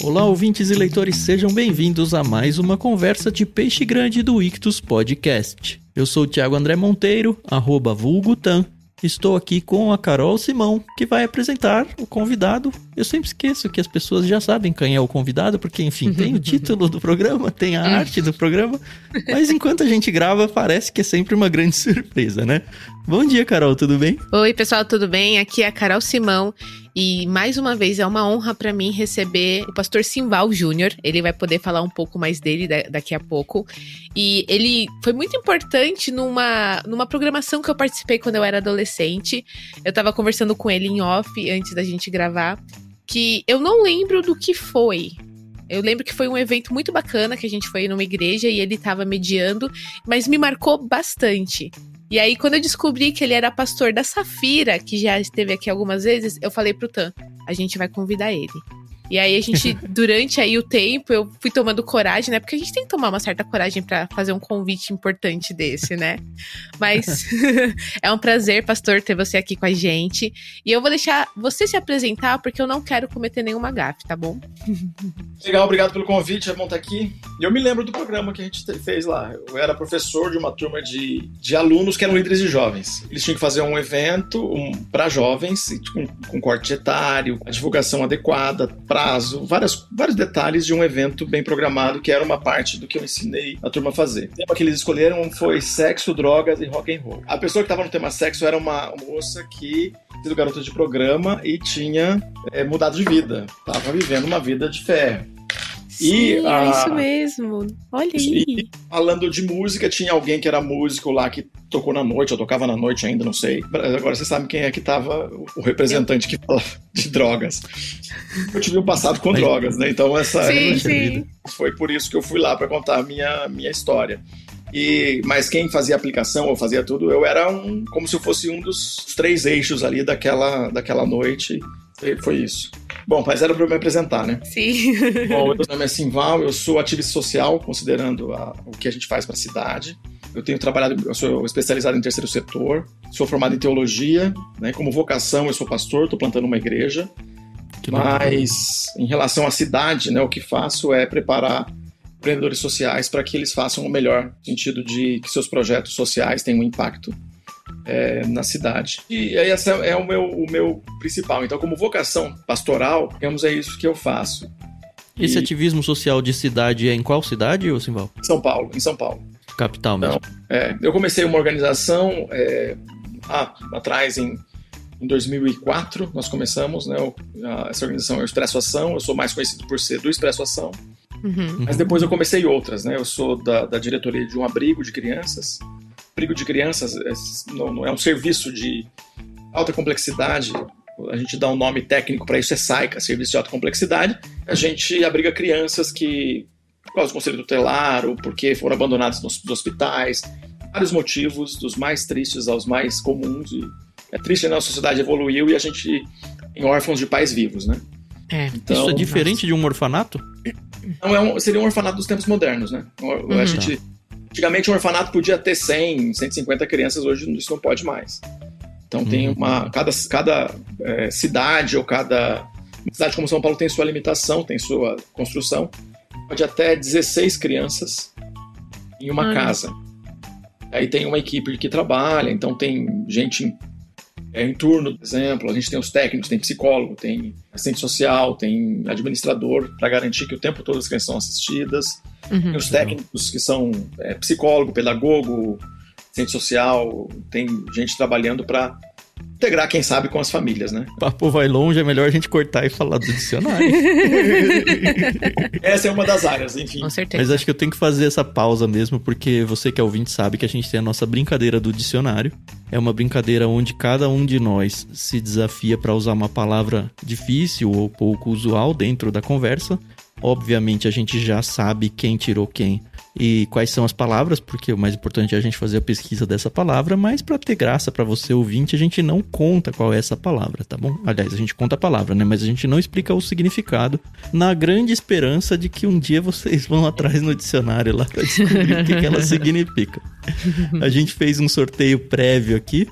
Olá, ouvintes e leitores, sejam bem-vindos a mais uma conversa de peixe grande do Ictus Podcast. Eu sou o Thiago André Monteiro, arroba vulgutan, Estou aqui com a Carol Simão, que vai apresentar o convidado. Eu sempre esqueço que as pessoas já sabem quem é o convidado, porque, enfim, tem o título do programa, tem a arte do programa, mas enquanto a gente grava, parece que é sempre uma grande surpresa, né? Bom dia, Carol, tudo bem? Oi, pessoal, tudo bem? Aqui é a Carol Simão e mais uma vez é uma honra para mim receber o pastor Simval Júnior. Ele vai poder falar um pouco mais dele daqui a pouco. E ele foi muito importante numa, numa programação que eu participei quando eu era adolescente. Eu tava conversando com ele em off antes da gente gravar, que eu não lembro do que foi, eu lembro que foi um evento muito bacana que a gente foi numa igreja e ele estava mediando, mas me marcou bastante. E aí, quando eu descobri que ele era pastor da Safira, que já esteve aqui algumas vezes, eu falei pro Tan, a gente vai convidar ele. E aí a gente, durante aí o tempo, eu fui tomando coragem, né? Porque a gente tem que tomar uma certa coragem para fazer um convite importante desse, né? Mas é um prazer, pastor, ter você aqui com a gente. E eu vou deixar você se apresentar, porque eu não quero cometer nenhuma gafe, tá bom? Legal, obrigado pelo convite, é bom estar aqui. E eu me lembro do programa que a gente fez lá. Eu era professor de uma turma de, de alunos que eram líderes de jovens. Eles tinham que fazer um evento um, para jovens, com, com corte etário, a divulgação adequada, para prazo, várias, vários detalhes de um evento bem programado, que era uma parte do que eu ensinei a turma a fazer. O tema que eles escolheram foi sexo, drogas e rock and roll. A pessoa que estava no tema sexo era uma moça que sido garota de programa e tinha é, mudado de vida. Tava vivendo uma vida de fé. Sim, e, é isso mesmo. Olha aí. E, falando de música, tinha alguém que era músico lá que tocou na noite, ou tocava na noite ainda, não sei. Agora você sabe quem é que tava o representante que fala de drogas. Eu tive um passado com drogas, né? Então essa sim, sim. foi por isso que eu fui lá para contar a minha, minha história. E, mas quem fazia aplicação ou fazia tudo, eu era um, como se eu fosse um dos três eixos ali daquela, daquela noite. Foi isso. Bom, mas era para eu me apresentar, né? Sim. Bom, meu nome é Simval, eu sou ativista social, considerando a, o que a gente faz para a cidade. Eu tenho trabalhado, eu sou especializado em terceiro setor, sou formado em teologia, né? Como vocação, eu sou pastor, estou plantando uma igreja. Que mas em relação à cidade, né, o que faço é preparar empreendedores sociais para que eles façam o melhor, no sentido de que seus projetos sociais tenham um impacto é, na cidade. E aí esse é o meu, o meu principal. Então, como vocação pastoral, digamos, é isso que eu faço. Esse e... ativismo social de cidade é em qual cidade, ou Simval? São Paulo, em São Paulo. Capital mesmo. Então, é, eu comecei uma organização é, ah, atrás em, em 2004, nós começamos, né, essa organização é o Expresso Ação, eu sou mais conhecido por ser do Expresso Ação, uhum. mas depois eu comecei outras, né, eu sou da, da diretoria de um abrigo de crianças, abrigo de crianças é, não, é um serviço de alta complexidade. A gente dá um nome técnico para isso, é SAICA, Serviço de Alta Complexidade. A gente abriga crianças que, por causa do conselho tutelar, ou porque foram abandonadas nos, hospitais, vários motivos, dos mais tristes aos mais comuns. E é triste, né? A sociedade evoluiu e a gente em órfãos de pais vivos, né? É, então, isso é diferente nossa. de um orfanato? Não, é um, seria um orfanato dos tempos modernos, né? A uhum. gente Antigamente um orfanato podia ter 100, 150 crianças, hoje isso não pode mais. Então uhum. tem uma. Cada, cada é, cidade ou cada. cidade como São Paulo tem sua limitação, tem sua construção. Pode até 16 crianças em uma casa. Aí tem uma equipe que trabalha, então tem gente em, é, em turno, por exemplo. A gente tem os técnicos, tem psicólogo, tem assistente social, tem administrador, para garantir que o tempo todo as crianças são assistidas. Uhum. Tem os técnicos que são é, psicólogo, pedagogo, assistente social, tem gente trabalhando para integrar, quem sabe, com as famílias, né? Papo vai longe, é melhor a gente cortar e falar do dicionário. essa é uma das áreas, enfim. Com certeza. Mas acho que eu tenho que fazer essa pausa mesmo, porque você que é ouvinte sabe que a gente tem a nossa brincadeira do dicionário. É uma brincadeira onde cada um de nós se desafia para usar uma palavra difícil ou pouco usual dentro da conversa Obviamente a gente já sabe quem tirou quem e quais são as palavras, porque o mais importante é a gente fazer a pesquisa dessa palavra, mas para ter graça para você ouvinte, a gente não conta qual é essa palavra, tá bom? Aliás, a gente conta a palavra, né? Mas a gente não explica o significado, na grande esperança de que um dia vocês vão atrás no dicionário lá para descobrir o que, que ela significa. A gente fez um sorteio prévio aqui.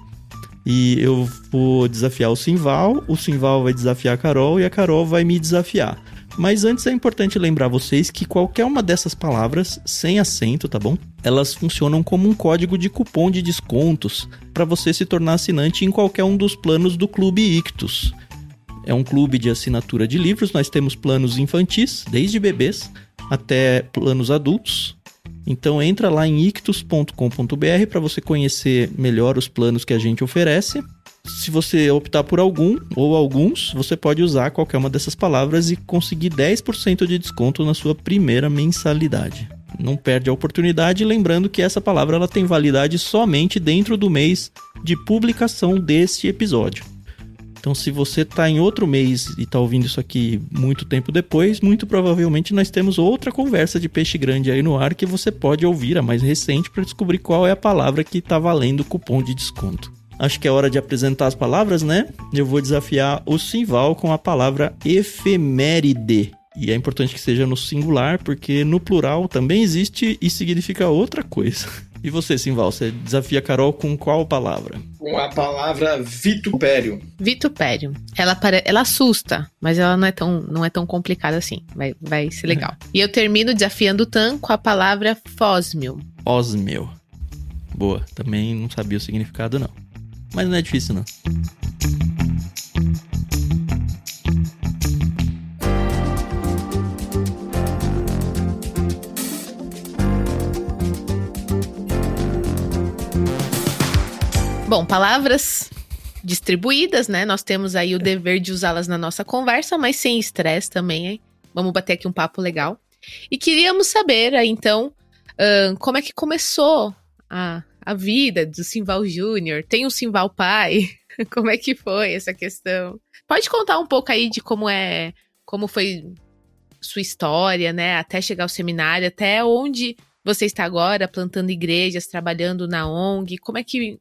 E eu vou desafiar o Simval, o Simval vai desafiar a Carol e a Carol vai me desafiar. Mas antes é importante lembrar vocês que qualquer uma dessas palavras, sem acento, tá bom? Elas funcionam como um código de cupom de descontos para você se tornar assinante em qualquer um dos planos do Clube Ictus. É um clube de assinatura de livros, nós temos planos infantis, desde bebês até planos adultos. Então entra lá em ictus.com.br para você conhecer melhor os planos que a gente oferece. Se você optar por algum ou alguns, você pode usar qualquer uma dessas palavras e conseguir 10% de desconto na sua primeira mensalidade. Não perde a oportunidade, lembrando que essa palavra ela tem validade somente dentro do mês de publicação deste episódio. Então, se você está em outro mês e está ouvindo isso aqui muito tempo depois, muito provavelmente nós temos outra conversa de peixe grande aí no ar que você pode ouvir, a mais recente, para descobrir qual é a palavra que está valendo o cupom de desconto. Acho que é hora de apresentar as palavras, né? Eu vou desafiar o Simval com a palavra efeméride. E é importante que seja no singular, porque no plural também existe e significa outra coisa. E você, Simval, você desafia a Carol com qual palavra? Com a palavra vitupério. Vitupério. Ela, pare... ela assusta, mas ela não é tão, não é tão complicada assim. Vai, vai ser legal. É. E eu termino desafiando o Tan com a palavra fósmio. Osmio. Boa. Também não sabia o significado, não. Mas não é difícil, não. Bom, palavras distribuídas, né? Nós temos aí o dever de usá-las na nossa conversa, mas sem estresse também, hein? Vamos bater aqui um papo legal. E queríamos saber, então, como é que começou a, a vida do Simval Júnior? Tem um Simval pai? como é que foi essa questão? Pode contar um pouco aí de como é, como foi sua história, né? Até chegar ao seminário, até onde você está agora, plantando igrejas, trabalhando na ONG. Como é que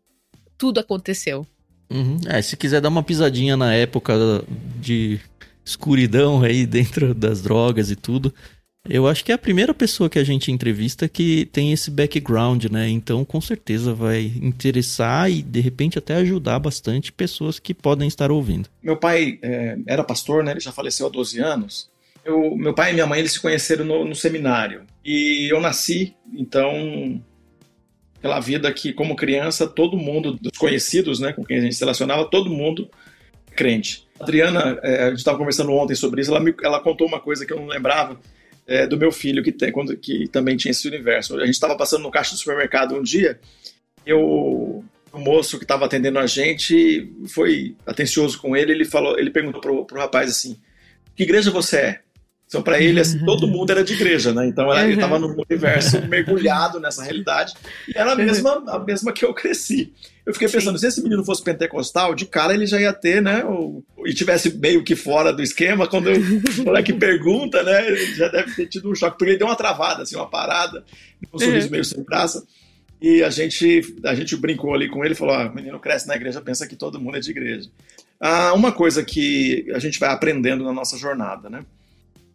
tudo aconteceu. Uhum. É, se quiser dar uma pisadinha na época de escuridão aí dentro das drogas e tudo, eu acho que é a primeira pessoa que a gente entrevista que tem esse background, né? Então, com certeza vai interessar e de repente até ajudar bastante pessoas que podem estar ouvindo. Meu pai é, era pastor, né? Ele já faleceu há 12 anos. Eu, meu pai e minha mãe eles se conheceram no, no seminário e eu nasci, então aquela vida que, como criança, todo mundo, dos conhecidos, né, com quem a gente se relacionava, todo mundo crente. A Adriana, é, a gente estava conversando ontem sobre isso, ela, me, ela contou uma coisa que eu não lembrava é, do meu filho, que, tem, quando, que também tinha esse universo. A gente estava passando no caixa do supermercado um dia, e o, o moço que estava atendendo a gente foi atencioso com ele, ele falou, ele perguntou pro, pro rapaz assim, que igreja você é? Então, para ele, assim, todo mundo era de igreja, né? Então, ele estava num universo mergulhado nessa realidade. E era a mesma, a mesma que eu cresci. Eu fiquei pensando, Sim. se esse menino fosse pentecostal, de cara ele já ia ter, né? O, e tivesse meio que fora do esquema, quando o moleque pergunta, né? Ele já deve ter tido um choque, porque ele deu uma travada, assim, uma parada, um sorriso uhum. meio sem graça. E a gente, a gente brincou ali com ele e falou: ah, o menino cresce na igreja, pensa que todo mundo é de igreja. Ah, uma coisa que a gente vai aprendendo na nossa jornada, né?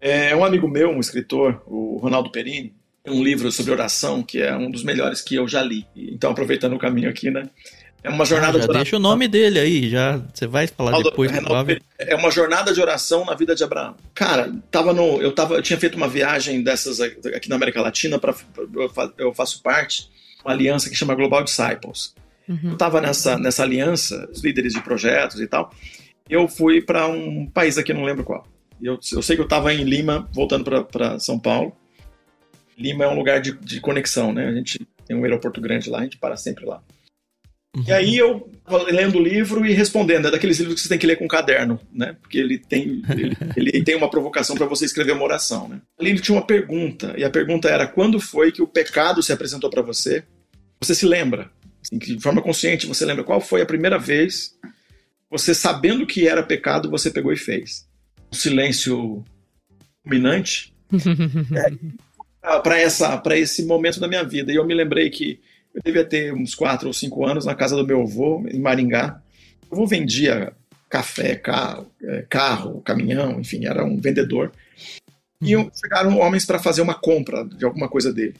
É um amigo meu, um escritor, o Ronaldo Perini, tem um livro sobre oração que é um dos melhores que eu já li. Então, aproveitando o caminho aqui, né? É uma jornada ah, já de oração. Deixa o nome dele aí, já você vai falar Ronaldo, depois. Ronaldo, é uma jornada de oração na vida de Abraão. Cara, tava no, eu tava, eu tinha feito uma viagem dessas aqui na América Latina para eu faço parte uma aliança que chama Global Disciples. Uhum. Eu tava nessa nessa aliança, os líderes de projetos e tal. Eu fui para um país aqui, não lembro qual. Eu, eu sei que eu estava em Lima, voltando para São Paulo. Lima é um lugar de, de conexão, né? A gente tem um aeroporto grande lá, a gente para sempre lá. Uhum. E aí eu lendo o livro e respondendo. É daqueles livros que você tem que ler com caderno, né? Porque ele tem, ele, ele tem uma provocação para você escrever uma oração, né? Ali ele tinha uma pergunta, e a pergunta era: quando foi que o pecado se apresentou para você? Você se lembra? Assim, de forma consciente, você lembra qual foi a primeira vez, você sabendo que era pecado, você pegou e fez? Silêncio dominante é, para essa para esse momento da minha vida. E eu me lembrei que eu devia ter uns quatro ou cinco anos na casa do meu avô, em Maringá. O avô vendia café, carro, é, carro, caminhão, enfim, era um vendedor. E uhum. chegaram homens para fazer uma compra de alguma coisa dele.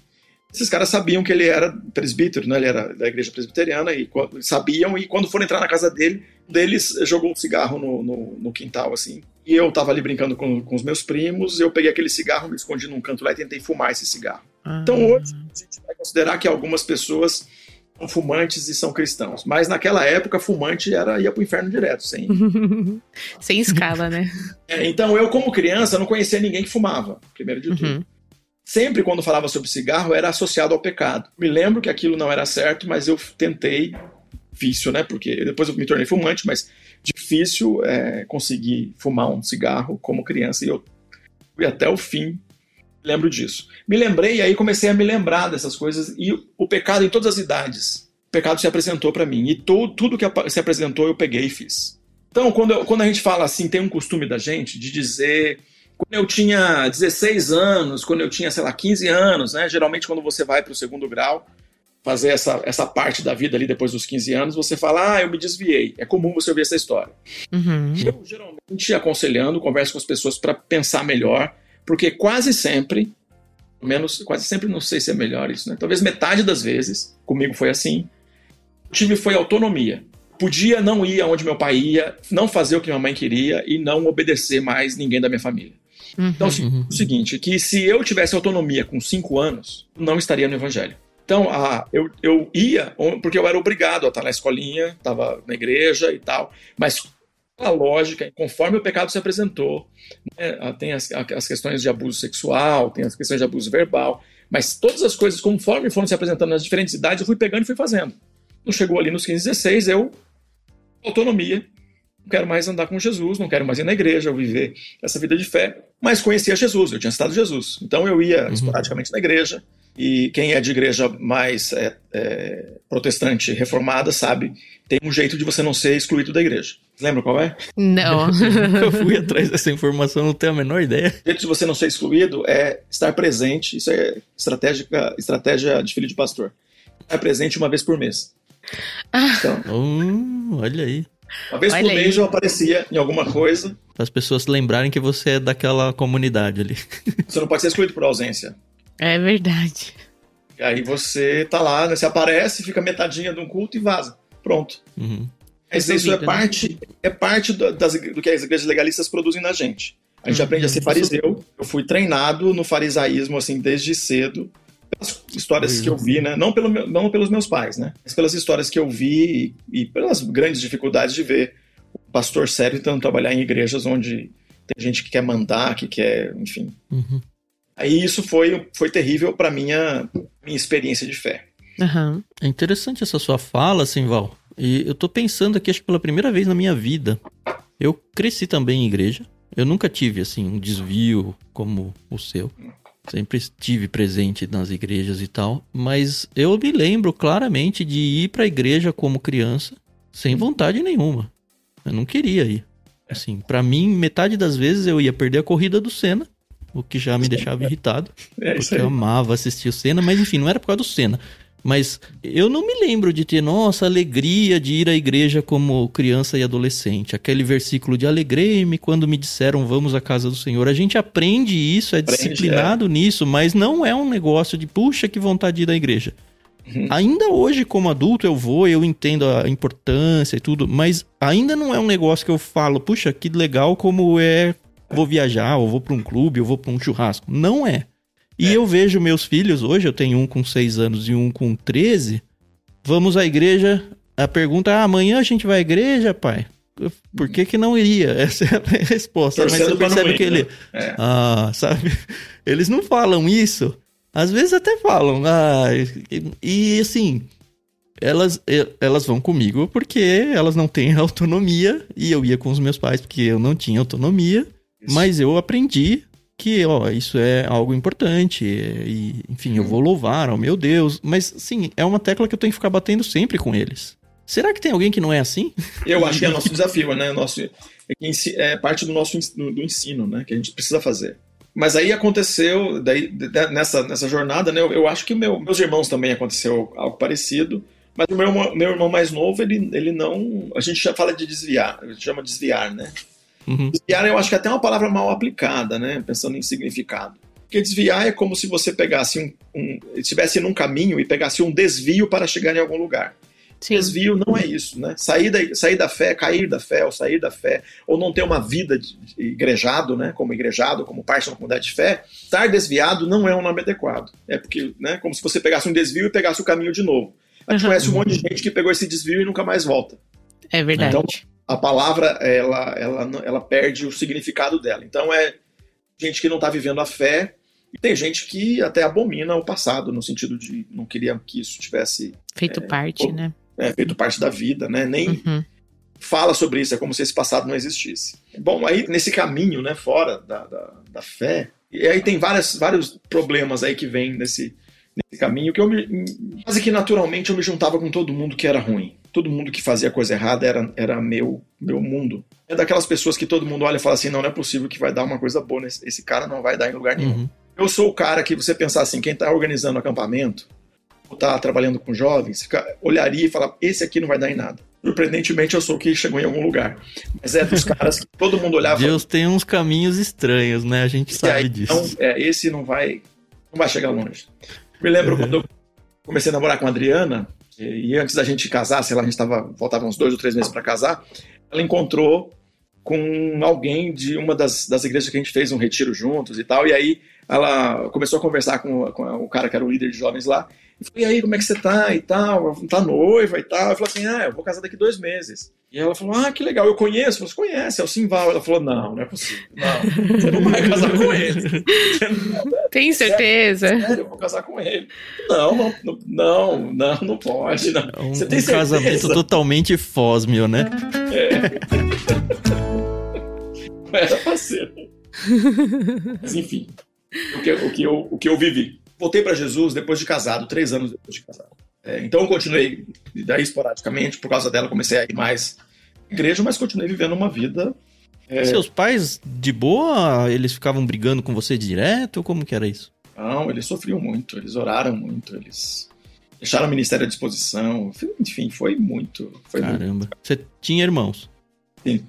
Esses caras sabiam que ele era presbítero, né? ele era da igreja presbiteriana, e sabiam, e quando foram entrar na casa dele, um deles jogou um cigarro no, no, no quintal, assim, E eu tava ali brincando com, com os meus primos, eu peguei aquele cigarro, me escondi num canto lá e tentei fumar esse cigarro. Ah. Então hoje a gente vai considerar que algumas pessoas são fumantes e são cristãos. Mas naquela época, fumante era ia pro inferno direto, sem. sem escala, né? É, então eu, como criança, não conhecia ninguém que fumava, primeiro de tudo. Uhum. Sempre quando falava sobre cigarro era associado ao pecado. Me lembro que aquilo não era certo, mas eu tentei, vício, né? Porque depois eu me tornei fumante, mas difícil é, conseguir fumar um cigarro como criança e eu fui até o fim. Lembro disso. Me lembrei e aí comecei a me lembrar dessas coisas e o pecado em todas as idades. O pecado se apresentou para mim e to, tudo que se apresentou eu peguei e fiz. Então, quando, eu, quando a gente fala assim, tem um costume da gente de dizer quando eu tinha 16 anos, quando eu tinha, sei lá, 15 anos, né? Geralmente, quando você vai para o segundo grau, fazer essa, essa parte da vida ali depois dos 15 anos, você fala, ah, eu me desviei. É comum você ouvir essa história. Uhum. Eu, geralmente, aconselhando, converso com as pessoas para pensar melhor, porque quase sempre, menos, quase sempre não sei se é melhor isso, né? Talvez metade das vezes, comigo foi assim, tive foi autonomia. Podia não ir aonde meu pai ia, não fazer o que minha mãe queria e não obedecer mais ninguém da minha família. Uhum. Então, uhum. o seguinte, que se eu tivesse autonomia com cinco anos, não estaria no evangelho. Então, ah, eu, eu ia, porque eu era obrigado a estar na escolinha, estava na igreja e tal, mas a lógica, conforme o pecado se apresentou, né, tem as, as questões de abuso sexual, tem as questões de abuso verbal, mas todas as coisas, conforme foram se apresentando nas diferentes idades, eu fui pegando e fui fazendo. Não chegou ali nos 15, 16, eu, autonomia, não quero mais andar com Jesus, não quero mais ir na igreja, ou viver essa vida de fé, mas conhecia Jesus, eu tinha citado Jesus. Então eu ia uhum. esporadicamente na igreja, e quem é de igreja mais é, é, protestante reformada sabe, tem um jeito de você não ser excluído da igreja. Lembra qual é? Não. eu fui atrás dessa informação, não tenho a menor ideia. O jeito de você não ser excluído é estar presente, isso é estratégica, estratégia de filho de pastor. Estar presente uma vez por mês. Ah. Então, hum, olha aí. Uma vez Olha por mês aí. eu aparecia em alguma coisa. Para as pessoas lembrarem que você é daquela comunidade ali. Você não pode ser excluído por ausência. É verdade. E aí você tá lá, né, você aparece, fica metadinha de um culto e vaza. Pronto. Uhum. Mas isso é né? parte, é parte do, das, do que as igrejas legalistas produzem na gente. A gente uhum. aprende a ser fariseu. Eu fui treinado no farisaísmo, assim, desde cedo histórias que eu vi, né? Não, pelo meu, não pelos meus pais, né? Mas pelas histórias que eu vi e, e pelas grandes dificuldades de ver o pastor sério tentando trabalhar em igrejas onde tem gente que quer mandar, que quer, enfim. Uhum. Aí isso foi, foi terrível para minha minha experiência de fé. Uhum. É interessante essa sua fala, Simval. E eu tô pensando aqui, acho que pela primeira vez na minha vida, eu cresci também em igreja. Eu nunca tive, assim, um desvio como o seu. Sempre estive presente nas igrejas e tal, mas eu me lembro claramente de ir para a igreja como criança sem vontade nenhuma. Eu não queria ir. Assim, para mim, metade das vezes eu ia perder a corrida do Senna, o que já me deixava irritado, é porque eu amava assistir o Senna, mas enfim, não era por causa do Senna. Mas eu não me lembro de ter, nossa, alegria de ir à igreja como criança e adolescente. Aquele versículo de alegrei-me quando me disseram vamos à casa do Senhor. A gente aprende isso, é aprende, disciplinado é. nisso, mas não é um negócio de puxa que vontade de ir à igreja. Uhum. Ainda hoje, como adulto, eu vou, eu entendo a importância e tudo, mas ainda não é um negócio que eu falo, puxa, que legal como é, vou viajar, ou vou para um clube, ou vou para um churrasco. Não é. E é. eu vejo meus filhos, hoje eu tenho um com 6 anos e um com 13. Vamos à igreja. A pergunta ah, amanhã a gente vai à igreja, pai? Por que, que não iria? Essa é a resposta. Torcendo Mas você percebe que ele. Né? É. Ah, sabe? Eles não falam isso. Às vezes até falam. Ah, e, e assim, elas, elas vão comigo porque elas não têm autonomia. E eu ia com os meus pais porque eu não tinha autonomia. Isso. Mas eu aprendi que, ó, isso é algo importante, e, enfim, eu vou louvar ao meu Deus, mas, sim, é uma tecla que eu tenho que ficar batendo sempre com eles. Será que tem alguém que não é assim? Eu acho que é nosso desafio, né? Nosso, é, é parte do nosso do ensino, né? Que a gente precisa fazer. Mas aí aconteceu, daí, nessa, nessa jornada, né? Eu, eu acho que meu, meus irmãos também aconteceu algo parecido. Mas o meu, meu irmão mais novo, ele, ele não. A gente já fala de desviar, a gente chama de desviar, né? Uhum. Desviar eu acho que é até uma palavra mal aplicada, né? Pensando em significado. Porque desviar é como se você pegasse um, um estivesse num caminho e pegasse um desvio para chegar em algum lugar. Sim. Desvio não é isso, né? Sair da, sair da fé, cair da fé, ou sair da fé, ou não ter uma vida de, de igrejado, né? Como igrejado, como parte da comunidade de fé, estar desviado não é um nome adequado. É porque, né? Como se você pegasse um desvio e pegasse o caminho de novo. A gente uhum. conhece um monte de gente que pegou esse desvio e nunca mais volta. É verdade. Então, a palavra, ela, ela, ela perde o significado dela. Então, é gente que não está vivendo a fé e tem gente que até abomina o passado, no sentido de não queria que isso tivesse. Feito é, parte, né? é, feito parte da vida, né? Nem uhum. fala sobre isso, é como se esse passado não existisse. Bom, aí nesse caminho, né, fora da, da, da fé, e aí tem várias, vários problemas aí que vêm nesse, nesse caminho, que eu me, quase que naturalmente eu me juntava com todo mundo que era ruim. Todo mundo que fazia coisa errada era, era meu, meu mundo. É daquelas pessoas que todo mundo olha e fala assim, não, não é possível que vai dar uma coisa boa, nesse, esse cara não vai dar em lugar nenhum. Uhum. Eu sou o cara que você pensar assim, quem está organizando acampamento, está trabalhando com jovens, fica, olharia e falar: esse aqui não vai dar em nada. Surpreendentemente, eu sou o que chegou em algum lugar. Mas é dos caras que todo mundo olhava. Deus tem uns caminhos estranhos, né? A gente sabe aí, disso. Então, é, esse não vai, não vai chegar longe. Me lembro uhum. quando eu comecei a namorar com a Adriana, e, antes da gente casar, sei lá, a gente tava, uns dois ou três meses para casar, ela encontrou com alguém de uma das, das igrejas que a gente fez um retiro juntos e tal, e aí ela começou a conversar com, com o cara que era o líder de jovens lá, e e aí, como é que você tá e tal? Tá noiva e tal? Eu falei assim, ah, eu vou casar daqui dois meses. E ela falou, ah, que legal, eu conheço. Você conhece, é o Simval. Ela falou, não, não é possível. Não, você não vai casar com ele. Tem certeza? Sério, sério, eu vou casar com ele. Não, não, não, não, não pode. Não. É um, você tem um casamento totalmente fósmio, né? É. Era parceiro. Mas enfim, o que, o que, eu, o que eu vivi voltei para Jesus depois de casado, três anos depois de casado. É, então eu continuei, daí esporadicamente, por causa dela comecei a ir mais à igreja, mas continuei vivendo uma vida. É... Seus pais, de boa, eles ficavam brigando com você direto? Ou como que era isso? Não, eles sofriam muito, eles oraram muito, eles deixaram o ministério à disposição, enfim, foi muito. Foi Caramba. Muito. Você tinha irmãos? Sim,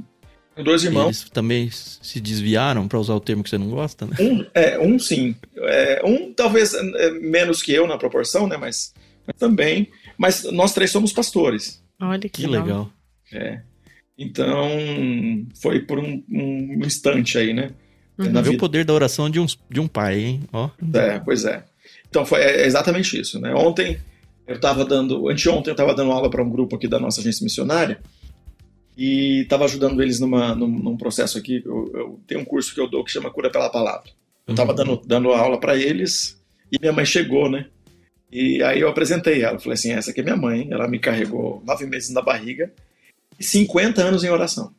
dois irmãos. Eles também se desviaram, para usar o termo que você não gosta, né? Um, é, um sim. É, um talvez é, menos que eu na proporção, né? Mas, mas, também. Mas nós três somos pastores. Olha que, que legal. É. Então, foi por um, um instante aí, né? Uhum. Viu o poder da oração de um, de um pai, hein? Ó. É, pois é. Então, foi é exatamente isso, né? Ontem, eu estava dando... Anteontem, eu estava dando aula para um grupo aqui da nossa agência missionária e estava ajudando eles numa, num, num processo aqui. Eu, eu, tenho um curso que eu dou que chama Cura pela Palavra. Eu estava uhum. dando, dando aula para eles e minha mãe chegou, né? E aí eu apresentei ela. Falei assim: essa aqui é minha mãe. Ela me carregou nove meses na barriga e 50 anos em oração.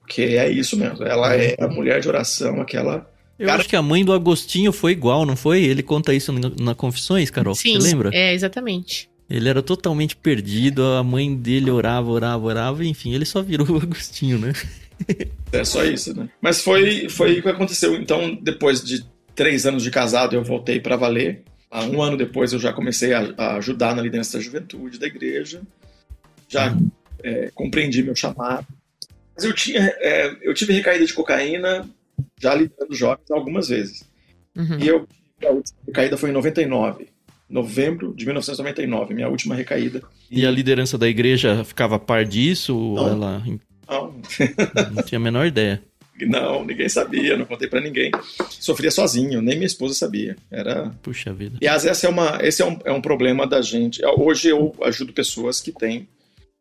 Porque é isso mesmo. Ela é a mulher de oração, aquela. Eu Cara... acho que a mãe do Agostinho foi igual, não foi? Ele conta isso na, Confissões, Carol. Sim, Você lembra? É, exatamente. Ele era totalmente perdido, a mãe dele orava, orava, orava, enfim, ele só virou o Agostinho, né? é só isso, né? Mas foi, foi o que aconteceu. Então, depois de três anos de casado, eu voltei para valer. Um ano depois, eu já comecei a, a, ajudar na liderança da juventude da igreja. Já é, compreendi meu chamado. Mas eu, tinha, é, eu tive recaída de cocaína já liderando jovens algumas vezes. Uhum. E eu, a última recaída foi em 99 novembro de 1999, minha última recaída. E a liderança da igreja ficava a par disso? Não. Ela... Não. não tinha a menor ideia. Não, ninguém sabia, não contei para ninguém. Sofria sozinho, nem minha esposa sabia. Era. Puxa vida. E essa é uma, esse é um, é um problema da gente. Hoje eu ajudo pessoas que têm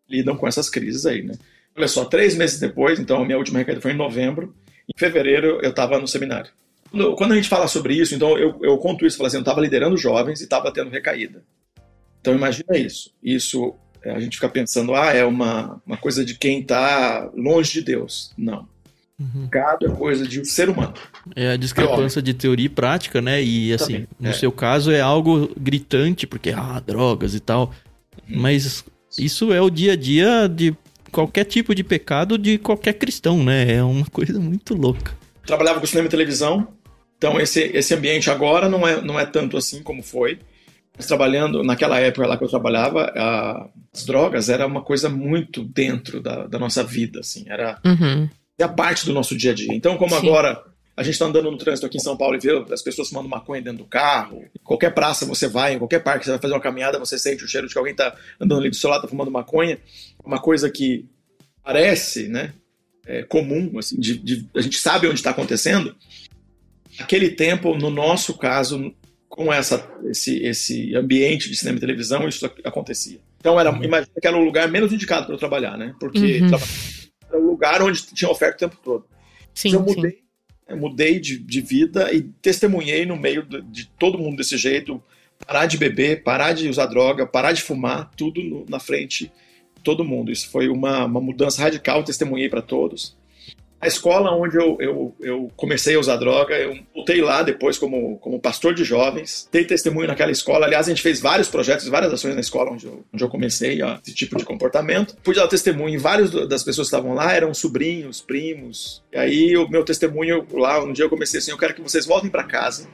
lidam com essas crises aí, né? Olha só, três meses depois, então a minha última recaída foi em novembro. Em fevereiro eu estava no seminário. Quando a gente fala sobre isso, então eu, eu conto isso, falo assim, eu estava liderando jovens e estava tendo recaída. Então imagina isso. Isso é, a gente fica pensando, ah, é uma, uma coisa de quem está longe de Deus. Não. Uhum. Pecado é coisa de um ser humano. É a discrepância de teoria e prática, né? E assim, Também. no é. seu caso é algo gritante, porque, ah, drogas e tal. Uhum. Mas isso é o dia a dia de qualquer tipo de pecado de qualquer cristão, né? É uma coisa muito louca. Trabalhava com cinema e televisão, então esse, esse ambiente agora não é, não é tanto assim como foi. Mas trabalhando, naquela época lá que eu trabalhava, a, as drogas era uma coisa muito dentro da, da nossa vida, assim, era uhum. A parte do nosso dia a dia. Então, como Sim. agora a gente está andando no trânsito aqui em São Paulo e vê as pessoas fumando maconha dentro do carro. Qualquer praça você vai, em qualquer parque você vai fazer uma caminhada, você sente o cheiro de que alguém está andando ali do seu lado, tá fumando maconha. Uma coisa que parece, né, é, comum, assim, de, de, a gente sabe onde está acontecendo. Aquele tempo, no nosso caso, com essa, esse, esse ambiente de cinema e televisão, isso acontecia. Então, era, uhum. imagina que era o lugar menos indicado para eu trabalhar, né? Porque uhum. Era o lugar onde tinha oferta o tempo todo. Sim, então, eu mudei, eu mudei de, de, vida e testemunhei no meio de, de, todo mundo desse jeito, parar de beber, parar de usar droga, parar de fumar, tudo no, na frente todo mundo. Isso foi uma, uma mudança radical, testemunhei para todos. A escola onde eu, eu, eu, comecei a usar droga, eu voltei lá depois como, como pastor de jovens, dei testemunho naquela escola. Aliás, a gente fez vários projetos, várias ações na escola onde eu, onde eu comecei ó, esse tipo de comportamento. Pude dar testemunho, vários das pessoas que estavam lá eram sobrinhos, primos. E aí, o meu testemunho lá, um dia eu comecei assim: eu quero que vocês voltem para casa,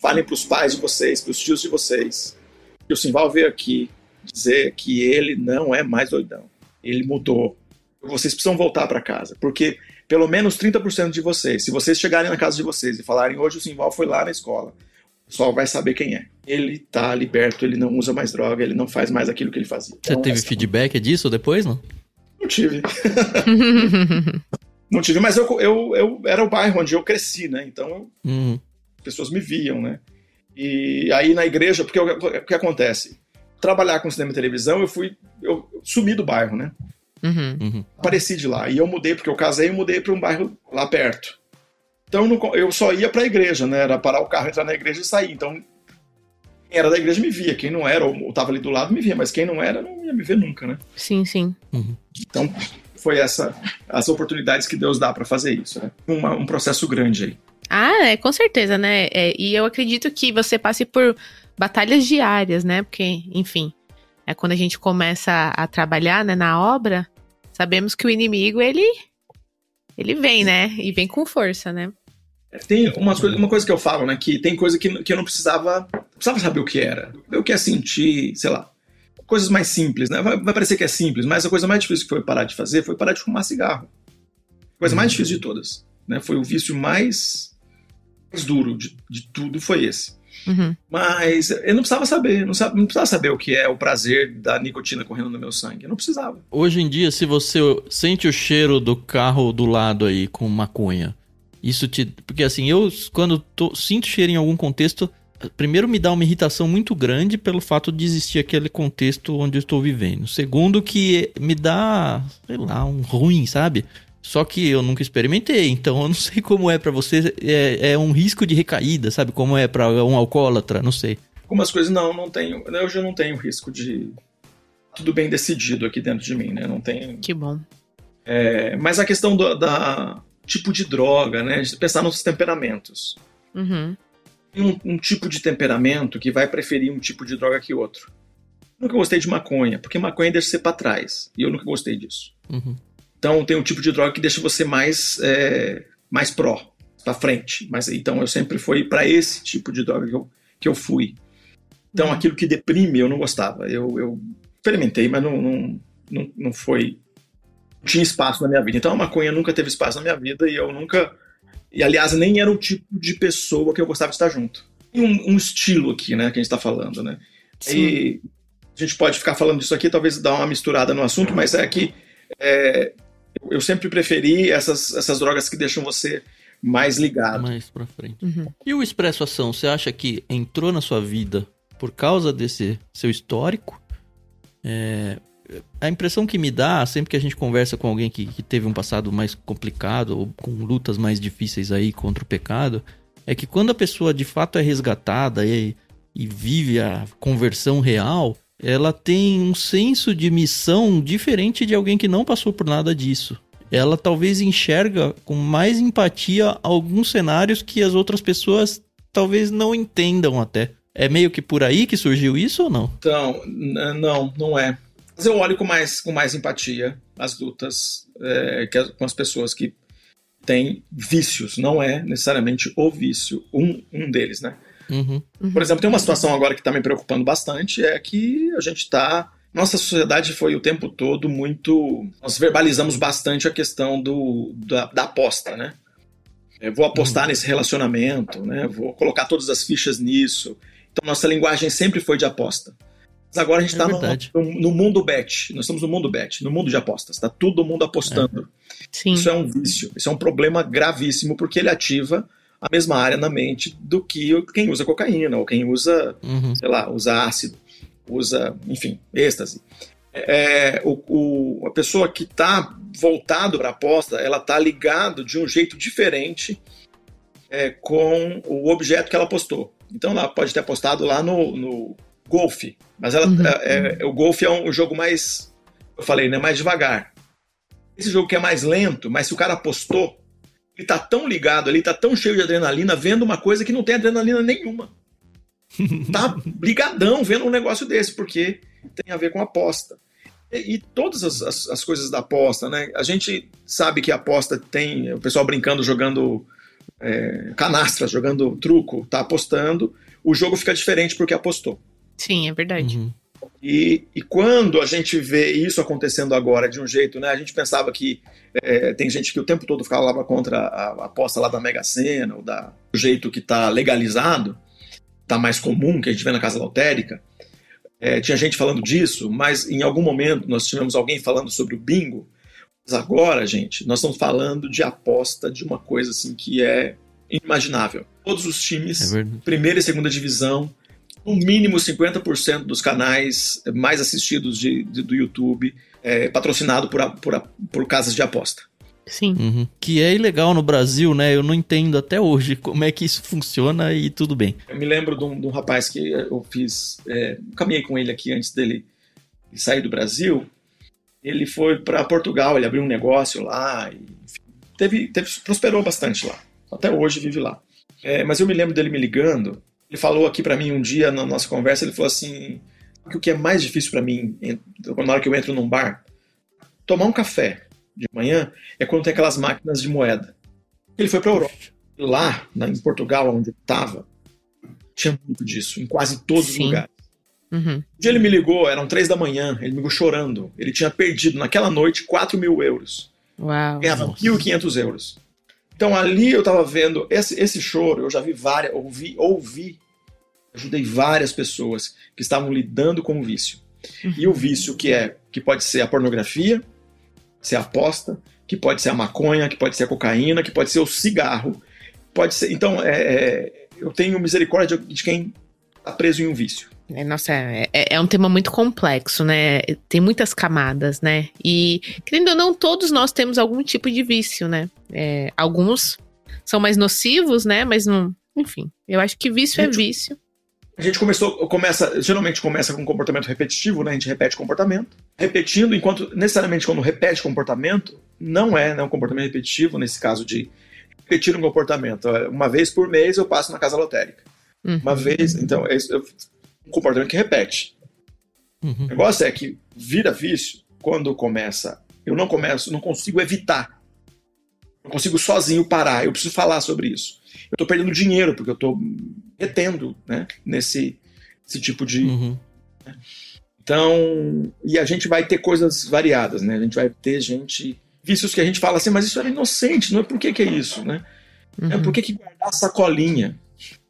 falem para os pais de vocês, para os tios de vocês, que o Simval veio aqui dizer que ele não é mais doidão. Ele mudou. Vocês precisam voltar para casa, porque pelo menos 30% de vocês, se vocês chegarem na casa de vocês e falarem hoje o Simval foi lá na escola, o pessoal vai saber quem é. Ele tá liberto, ele não usa mais droga, ele não faz mais aquilo que ele fazia. Você então, teve essa... feedback disso depois, não? Não tive. não tive, mas eu, eu, eu era o bairro onde eu cresci, né? Então uhum. as pessoas me viam, né? E aí na igreja, porque o, o que acontece? Trabalhar com cinema e televisão, eu fui. Eu sumi do bairro, né? Uhum. Uhum. Apareci de lá. E eu mudei, porque eu casei e mudei para um bairro lá perto. Então eu só ia para a igreja, né? Era parar o carro, entrar na igreja e sair. Então quem era da igreja me via, quem não era, ou estava ali do lado, me via, mas quem não era, não ia me ver nunca, né? Sim, sim. Uhum. Então foi essa as oportunidades que Deus dá para fazer isso, né? Uma, um processo grande aí. Ah, é, com certeza, né? É, e eu acredito que você passe por batalhas diárias, né? Porque, enfim, é quando a gente começa a, a trabalhar né, na obra, sabemos que o inimigo, ele, ele vem, né? E vem com força, né? Tem umas coisa, uma coisa que eu falo, né? Que tem coisa que, que eu não precisava, precisava saber o que era. Eu quero sentir, sei lá, coisas mais simples, né? Vai, vai, parecer que é simples, mas a coisa mais difícil que foi parar de fazer foi parar de fumar cigarro. A coisa mais difícil de todas. Né? Foi o vício mais, mais duro de, de tudo, foi esse. Uhum. Mas eu não precisava saber, não, não precisava saber o que é o prazer da nicotina correndo no meu sangue. Eu não precisava. Hoje em dia, se você sente o cheiro do carro do lado aí com maconha, isso te. Porque assim, eu quando tô, sinto cheiro em algum contexto, primeiro me dá uma irritação muito grande pelo fato de existir aquele contexto onde eu estou vivendo. Segundo, que me dá, sei lá, um ruim, sabe? Só que eu nunca experimentei, então eu não sei como é para você. É, é, um risco de recaída, sabe? Como é para um alcoólatra, não sei. Algumas coisas não, não tenho. Eu já não tenho risco de. Tudo bem decidido aqui dentro de mim, né? Não tenho. Que bom. É, mas a questão do da tipo de droga, né? De pensar nos temperamentos. Uhum. Um, um tipo de temperamento que vai preferir um tipo de droga que outro. Eu nunca gostei de maconha, porque maconha deixa você para trás. E eu nunca gostei disso. Uhum. Então tem um tipo de droga que deixa você mais é, mais pró, para frente. Mas então eu sempre fui para esse tipo de droga que eu, que eu fui. Então uhum. aquilo que deprime eu não gostava. Eu, eu experimentei, mas não, não, não, não foi não tinha espaço na minha vida. Então a maconha nunca teve espaço na minha vida e eu nunca e aliás nem era o tipo de pessoa que eu gostava de estar junto. Tem um, um estilo aqui, né, que a gente está falando, né? Sim. E a gente pode ficar falando disso aqui, talvez dar uma misturada no assunto, mas é que é, eu sempre preferi essas, essas drogas que deixam você mais ligado. Mais pra frente. Uhum. E o Expresso Ação, você acha que entrou na sua vida por causa desse seu histórico? É, a impressão que me dá, sempre que a gente conversa com alguém que, que teve um passado mais complicado ou com lutas mais difíceis aí contra o pecado, é que quando a pessoa de fato é resgatada e, e vive a conversão real, ela tem um senso de missão diferente de alguém que não passou por nada disso. Ela talvez enxerga com mais empatia alguns cenários que as outras pessoas talvez não entendam até. É meio que por aí que surgiu isso ou não? Então, não, não é. Mas eu olho com mais, com mais empatia as lutas é, que, com as pessoas que têm vícios. Não é necessariamente o vício, um, um deles, né? Uhum. Por exemplo, tem uma situação agora que está me preocupando bastante, é que a gente está nossa sociedade foi o tempo todo muito. Nós verbalizamos bastante a questão do, da, da aposta, né? é, vou apostar uhum. nesse relacionamento, né? Vou colocar todas as fichas nisso. Então nossa linguagem sempre foi de aposta. Mas agora a gente está é no, no, no, mundo bet. Nós estamos no mundo bet, no mundo de apostas. Está todo mundo apostando. É. Isso é um vício. Isso é um problema gravíssimo porque ele ativa a mesma área na mente do que quem usa cocaína ou quem usa, uhum. sei lá, usa ácido, usa, enfim, êxtase. É, o, o, a pessoa que está voltado para a aposta, ela está ligado de um jeito diferente é, com o objeto que ela apostou. Então ela pode ter apostado lá no, no golfe, mas ela, uhum. é, é, o golfe é um jogo mais, eu falei, né, mais devagar. Esse jogo que é mais lento, mas se o cara apostou, ele tá tão ligado ali, tá tão cheio de adrenalina, vendo uma coisa que não tem adrenalina nenhuma. tá ligadão vendo um negócio desse, porque tem a ver com aposta. E, e todas as, as, as, coisas da aposta, né? A gente sabe que a aposta tem o pessoal brincando, jogando é, canastras, jogando truco, tá apostando. O jogo fica diferente porque apostou. Sim, é verdade. Uhum. E, e, quando a gente vê isso acontecendo agora de um jeito, né? A gente pensava que é, tem gente que o tempo todo falava contra a, aposta lá da Mega Sena, ou da, do jeito que está legalizado, está mais comum, que a gente vê na casa lotérica. É, tinha gente falando disso, mas em algum momento nós tivemos alguém falando sobre o bingo. Mas agora, gente, nós estamos falando de aposta de uma coisa assim que é inimaginável. Todos os times, é primeira e segunda divisão, no mínimo 50% dos canais mais assistidos de, de, do YouTube é, patrocinado por, por, por casas de aposta. Sim. Uhum. Que é ilegal no Brasil, né? Eu não entendo até hoje como é que isso funciona e tudo bem. Eu me lembro de um, de um rapaz que eu fiz. É, caminhei com ele aqui antes dele sair do Brasil. Ele foi para Portugal, ele abriu um negócio lá e enfim, teve, teve, prosperou bastante lá. Até hoje vive lá. É, mas eu me lembro dele me ligando. Ele falou aqui para mim um dia na nossa conversa. Ele falou assim: que o que é mais difícil para mim na hora que eu entro num bar, tomar um café de manhã é quando tem aquelas máquinas de moeda. Ele foi para Europa. Lá, na, em Portugal, onde ele estava, tinha muito disso, em quase todos Sim. os lugares. Uhum. Um dia ele me ligou, eram três da manhã, ele me ligou chorando. Ele tinha perdido naquela noite 4 mil euros. Uau. Ganhava 1.500 euros. Então ali eu estava vendo esse, esse choro, eu já vi várias, ouvi, ouvi, ajudei várias pessoas que estavam lidando com o vício. E o vício que é, que pode ser a pornografia, ser a aposta, que pode ser a maconha, que pode ser a cocaína, que pode ser o cigarro, pode ser. Então, é, é, eu tenho misericórdia de quem está preso em um vício. É, nossa, é, é, é, um tema muito complexo, né? Tem muitas camadas, né? E, querendo ou não, todos nós temos algum tipo de vício, né? É, alguns são mais nocivos, né? Mas não. Enfim, eu acho que vício é vício. A gente começou, começa, geralmente começa com um comportamento repetitivo, né? A gente repete comportamento. Repetindo, enquanto necessariamente quando repete comportamento, não é né, um comportamento repetitivo, nesse caso de repetir um comportamento. É, uma vez por mês eu passo na casa lotérica. Uhum. Uma vez, então, é um comportamento que repete. Uhum. O negócio é que vira vício quando começa. Eu não começo, não consigo evitar. Não consigo sozinho parar. Eu preciso falar sobre isso eu estou perdendo dinheiro, porque eu estou retendo né, nesse, esse tipo de. Uhum. Né? Então, e a gente vai ter coisas variadas, né? A gente vai ter gente. Vícios que a gente fala assim, mas isso era inocente, não é por que, que é isso, né? É uhum. É por que, que guardar sacolinha?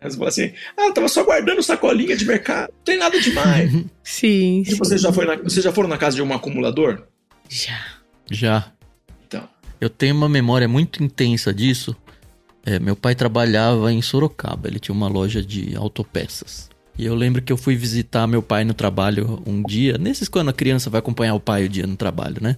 Falam assim, ah, tava só guardando sacolinha de mercado, não tem nada demais. sim. E você já foi na, você já foram na casa de um acumulador? Já. Já. Então. Eu tenho uma memória muito intensa disso, é, meu pai trabalhava em Sorocaba, ele tinha uma loja de autopeças. E eu lembro que eu fui visitar meu pai no trabalho um dia, nesses quando a criança vai acompanhar o pai o dia no trabalho, né?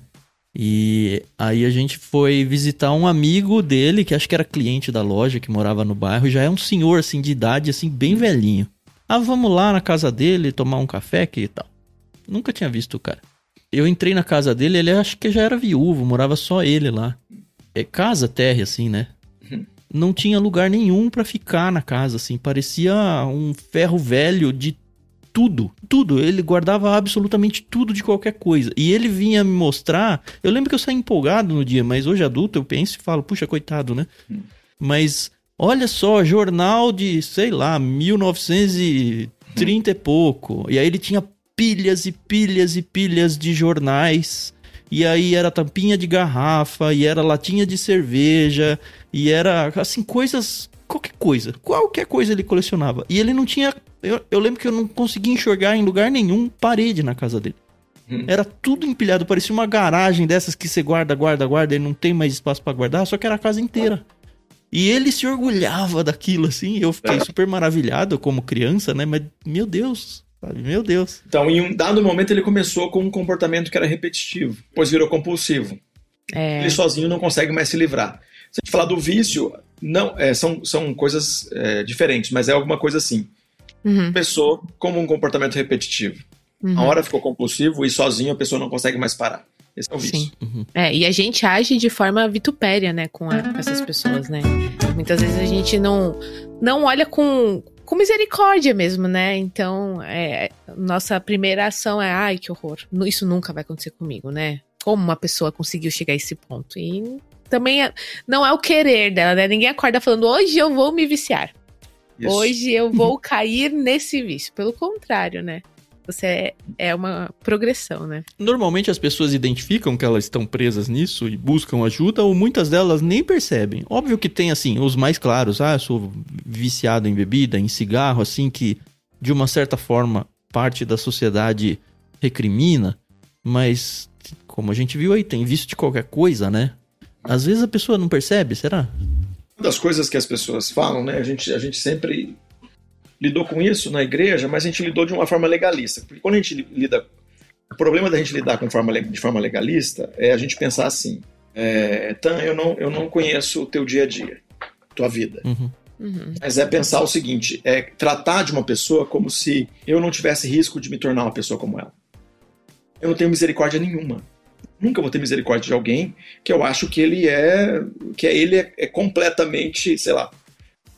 E aí a gente foi visitar um amigo dele, que acho que era cliente da loja, que morava no bairro, já é um senhor assim de idade assim bem velhinho. Ah, vamos lá na casa dele tomar um café que tal. Nunca tinha visto o cara. Eu entrei na casa dele, ele acho que já era viúvo, morava só ele lá. É casa terra assim, né? Não tinha lugar nenhum para ficar na casa, assim. Parecia um ferro velho de tudo, tudo. Ele guardava absolutamente tudo de qualquer coisa. E ele vinha me mostrar. Eu lembro que eu saí empolgado no dia, mas hoje adulto eu penso e falo, puxa, coitado, né? Hum. Mas olha só, jornal de, sei lá, 1930 hum. e pouco. E aí ele tinha pilhas e pilhas e pilhas de jornais e aí era tampinha de garrafa, e era latinha de cerveja, e era assim, coisas. Qualquer coisa. Qualquer coisa ele colecionava. E ele não tinha. Eu, eu lembro que eu não conseguia enxergar em lugar nenhum parede na casa dele. Hum. Era tudo empilhado, parecia uma garagem dessas que você guarda, guarda, guarda e não tem mais espaço para guardar, só que era a casa inteira. E ele se orgulhava daquilo, assim. Eu fiquei é. super maravilhado como criança, né? Mas, meu Deus, sabe? Meu Deus. Então, em um dado momento, ele começou com um comportamento que era repetitivo, depois virou compulsivo. É. Ele sozinho não consegue mais se livrar. Se a gente falar do vício, não, é, são, são coisas é, diferentes, mas é alguma coisa assim. Uhum. Começou como um comportamento repetitivo. Uhum. A hora ficou compulsivo e sozinho a pessoa não consegue mais parar. Esse é o vício. Sim. Uhum. É, e a gente age de forma vitupéria, né, com, a, com, essas pessoas, né? Muitas vezes a gente não, não olha com, com misericórdia mesmo, né? Então, é, nossa primeira ação é, ai, que horror. Isso nunca vai acontecer comigo, né? Como uma pessoa conseguiu chegar a esse ponto? E também é, não é o querer dela, né? Ninguém acorda falando, hoje eu vou me viciar. Isso. Hoje eu vou cair nesse vício. Pelo contrário, né? Você é, é uma progressão, né? Normalmente as pessoas identificam que elas estão presas nisso e buscam ajuda, ou muitas delas nem percebem. Óbvio que tem, assim, os mais claros. Ah, eu sou viciado em bebida, em cigarro, assim, que de uma certa forma parte da sociedade recrimina, mas como a gente viu aí, tem vício de qualquer coisa, né? Às vezes a pessoa não percebe, será? Uma das coisas que as pessoas falam, né? A gente, a gente sempre lidou com isso na igreja, mas a gente lidou de uma forma legalista. Porque quando a gente lida. O problema da gente lidar com forma, de forma legalista é a gente pensar assim: é, Tan, eu não, eu não conheço o teu dia a dia, tua vida. Uhum. Uhum. Mas é pensar o seguinte: é tratar de uma pessoa como se eu não tivesse risco de me tornar uma pessoa como ela. Eu não tenho misericórdia nenhuma. Nunca vou ter misericórdia de alguém que eu acho que ele é. que ele é, é completamente, sei lá,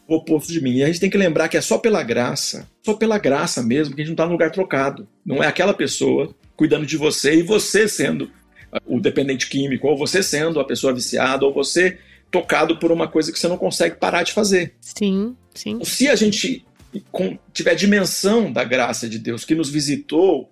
o oposto de mim. E a gente tem que lembrar que é só pela graça, só pela graça mesmo, que a gente não está no lugar trocado. Não é aquela pessoa cuidando de você e você sendo o dependente químico, ou você sendo a pessoa viciada, ou você tocado por uma coisa que você não consegue parar de fazer. Sim, sim. Se a gente tiver dimensão da graça de Deus que nos visitou,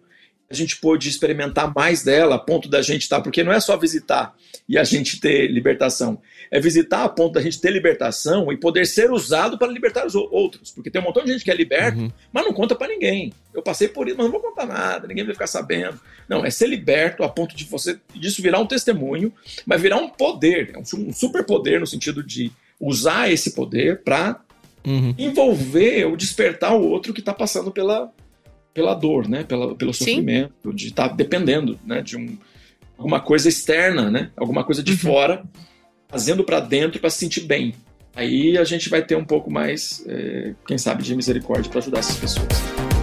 a gente pôde experimentar mais dela a ponto da gente estar, tá, porque não é só visitar e a gente ter libertação, é visitar a ponto da gente ter libertação e poder ser usado para libertar os outros, porque tem um montão de gente que é liberto, uhum. mas não conta para ninguém. Eu passei por isso, mas não vou contar nada, ninguém vai ficar sabendo. Não, é ser liberto a ponto de você disso virar um testemunho, mas virar um poder, um super poder no sentido de usar esse poder para uhum. envolver ou despertar o outro que está passando pela pela dor, né? Pela, pelo sofrimento, Sim. de estar tá dependendo, né? De um, alguma coisa externa, né? Alguma coisa de uhum. fora, fazendo para dentro para se sentir bem. Aí a gente vai ter um pouco mais, é, quem sabe, de misericórdia para ajudar essas pessoas.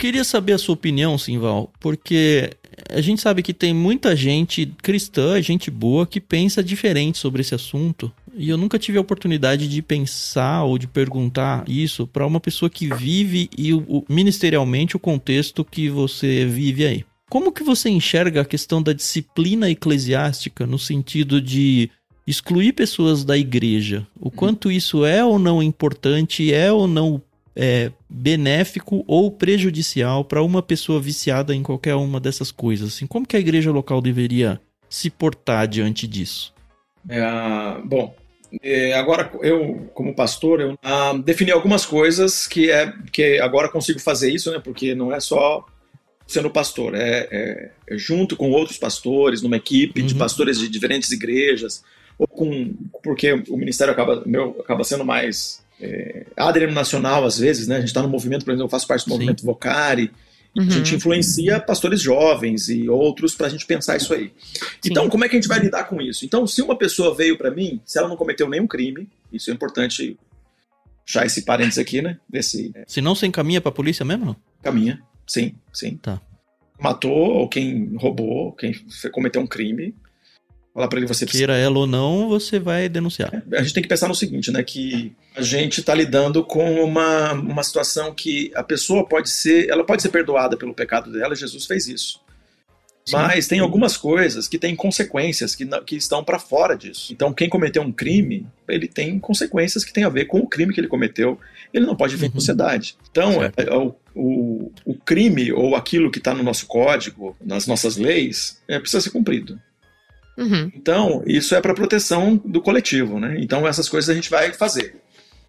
Queria saber a sua opinião, Simval, porque a gente sabe que tem muita gente cristã, gente boa, que pensa diferente sobre esse assunto. E eu nunca tive a oportunidade de pensar ou de perguntar isso para uma pessoa que vive e ministerialmente o contexto que você vive aí. Como que você enxerga a questão da disciplina eclesiástica no sentido de excluir pessoas da igreja? O quanto isso é ou não importante, é ou não é, benéfico ou prejudicial para uma pessoa viciada em qualquer uma dessas coisas? Assim, como que a igreja local deveria se portar diante disso? É, bom, é, agora eu, como pastor, eu ah, defini algumas coisas que é que agora consigo fazer isso, né? Porque não é só sendo pastor, é, é, é junto com outros pastores, numa equipe uhum. de pastores de diferentes igrejas, ou com porque o ministério acaba meu acaba sendo mais é, ADM nacional, às vezes, né? A gente está no movimento, por exemplo, eu faço parte do movimento Sim. Vocari. Uhum. A gente influencia pastores jovens e outros para a gente pensar isso aí. Sim. Então, como é que a gente vai lidar com isso? Então, se uma pessoa veio para mim, se ela não cometeu nenhum crime, isso é importante já esse parênteses aqui, né? Desse, é... Se não, você encaminha para a polícia mesmo? Caminha, sim, sim. Tá. Matou, ou quem roubou, quem cometeu um crime, falar para ele você queira ela ou não, você vai denunciar. É, a gente tem que pensar no seguinte, né, que a gente está lidando com uma, uma situação que a pessoa pode ser, ela pode ser perdoada pelo pecado dela. Jesus fez isso. Sim. Mas tem algumas coisas que têm consequências que, que estão para fora disso. Então, quem cometeu um crime, ele tem consequências que têm a ver com o crime que ele cometeu. Ele não pode viver uhum. em sociedade. Então, é, é, o, o, o, crime ou aquilo que está no nosso código, nas nossas leis, é, precisa ser cumprido. Uhum. Então, isso é para proteção do coletivo, né? Então, essas coisas a gente vai fazer.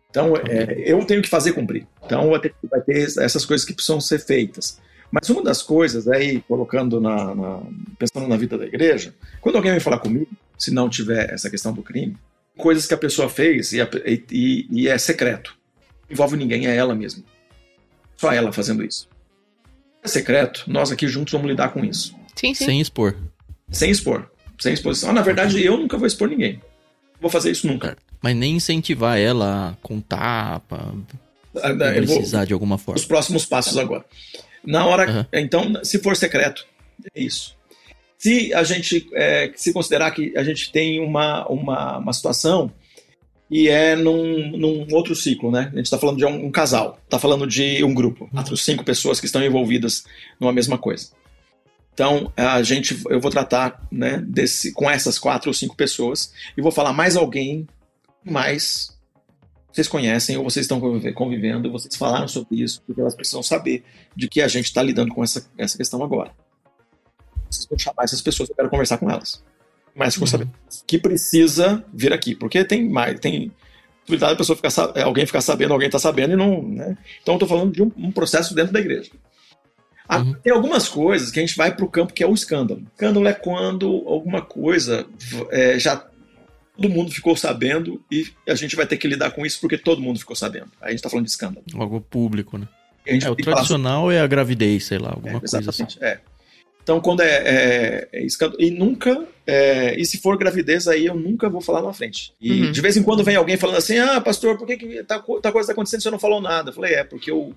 Então, é, eu tenho que fazer cumprir. Então, vai ter, vai ter, essas coisas que precisam ser feitas. Mas uma das coisas, aí, colocando na, na, pensando na vida da igreja, quando alguém vem falar comigo, se não tiver essa questão do crime, coisas que a pessoa fez e, e, e é secreto. Não envolve ninguém, é ela mesma. Só ela fazendo isso. É secreto, nós aqui juntos vamos lidar com isso. Sim, sim. Sem expor. Sem expor. Sem exposição. Ah, na verdade, eu nunca vou expor ninguém. Vou fazer isso nunca. Mas nem incentivar ela a contar, ah, precisar vou, de alguma forma. Os próximos passos agora. Na hora. Uhum. Então, se for secreto, é isso. Se a gente é, se considerar que a gente tem uma, uma, uma situação e é num, num, outro ciclo, né? A gente está falando de um, um casal, está falando de um grupo, quatro, cinco pessoas que estão envolvidas numa mesma coisa. Então, a gente, eu vou tratar né, desse, com essas quatro ou cinco pessoas e vou falar mais alguém, mais vocês conhecem ou vocês estão convivendo, vocês falaram sobre isso, porque elas precisam saber de que a gente está lidando com essa, essa questão agora. Vocês vão chamar essas pessoas, eu quero conversar com elas. Mas ficou uhum. sabendo que precisa vir aqui, porque tem mais, tem possibilidade da pessoa ficar, alguém ficar sabendo, alguém está sabendo e não. Né? Então eu estou falando de um, um, processo dentro da igreja. Ah, uhum. Tem algumas coisas que a gente vai para o campo que é o escândalo. Escândalo é quando alguma coisa é, já todo mundo ficou sabendo e a gente vai ter que lidar com isso porque todo mundo ficou sabendo. Aí a gente está falando de escândalo. Algo público, né? É, o tradicional é a gravidez, sei lá, alguma é, coisa assim. É. Então, quando é, é, é escândalo. E nunca. É, e se for gravidez, aí eu nunca vou falar na frente. E uhum. de vez em quando vem alguém falando assim: ah, pastor, por que, que tá, tá coisa está acontecendo e você não falou nada? Eu falei: é, porque o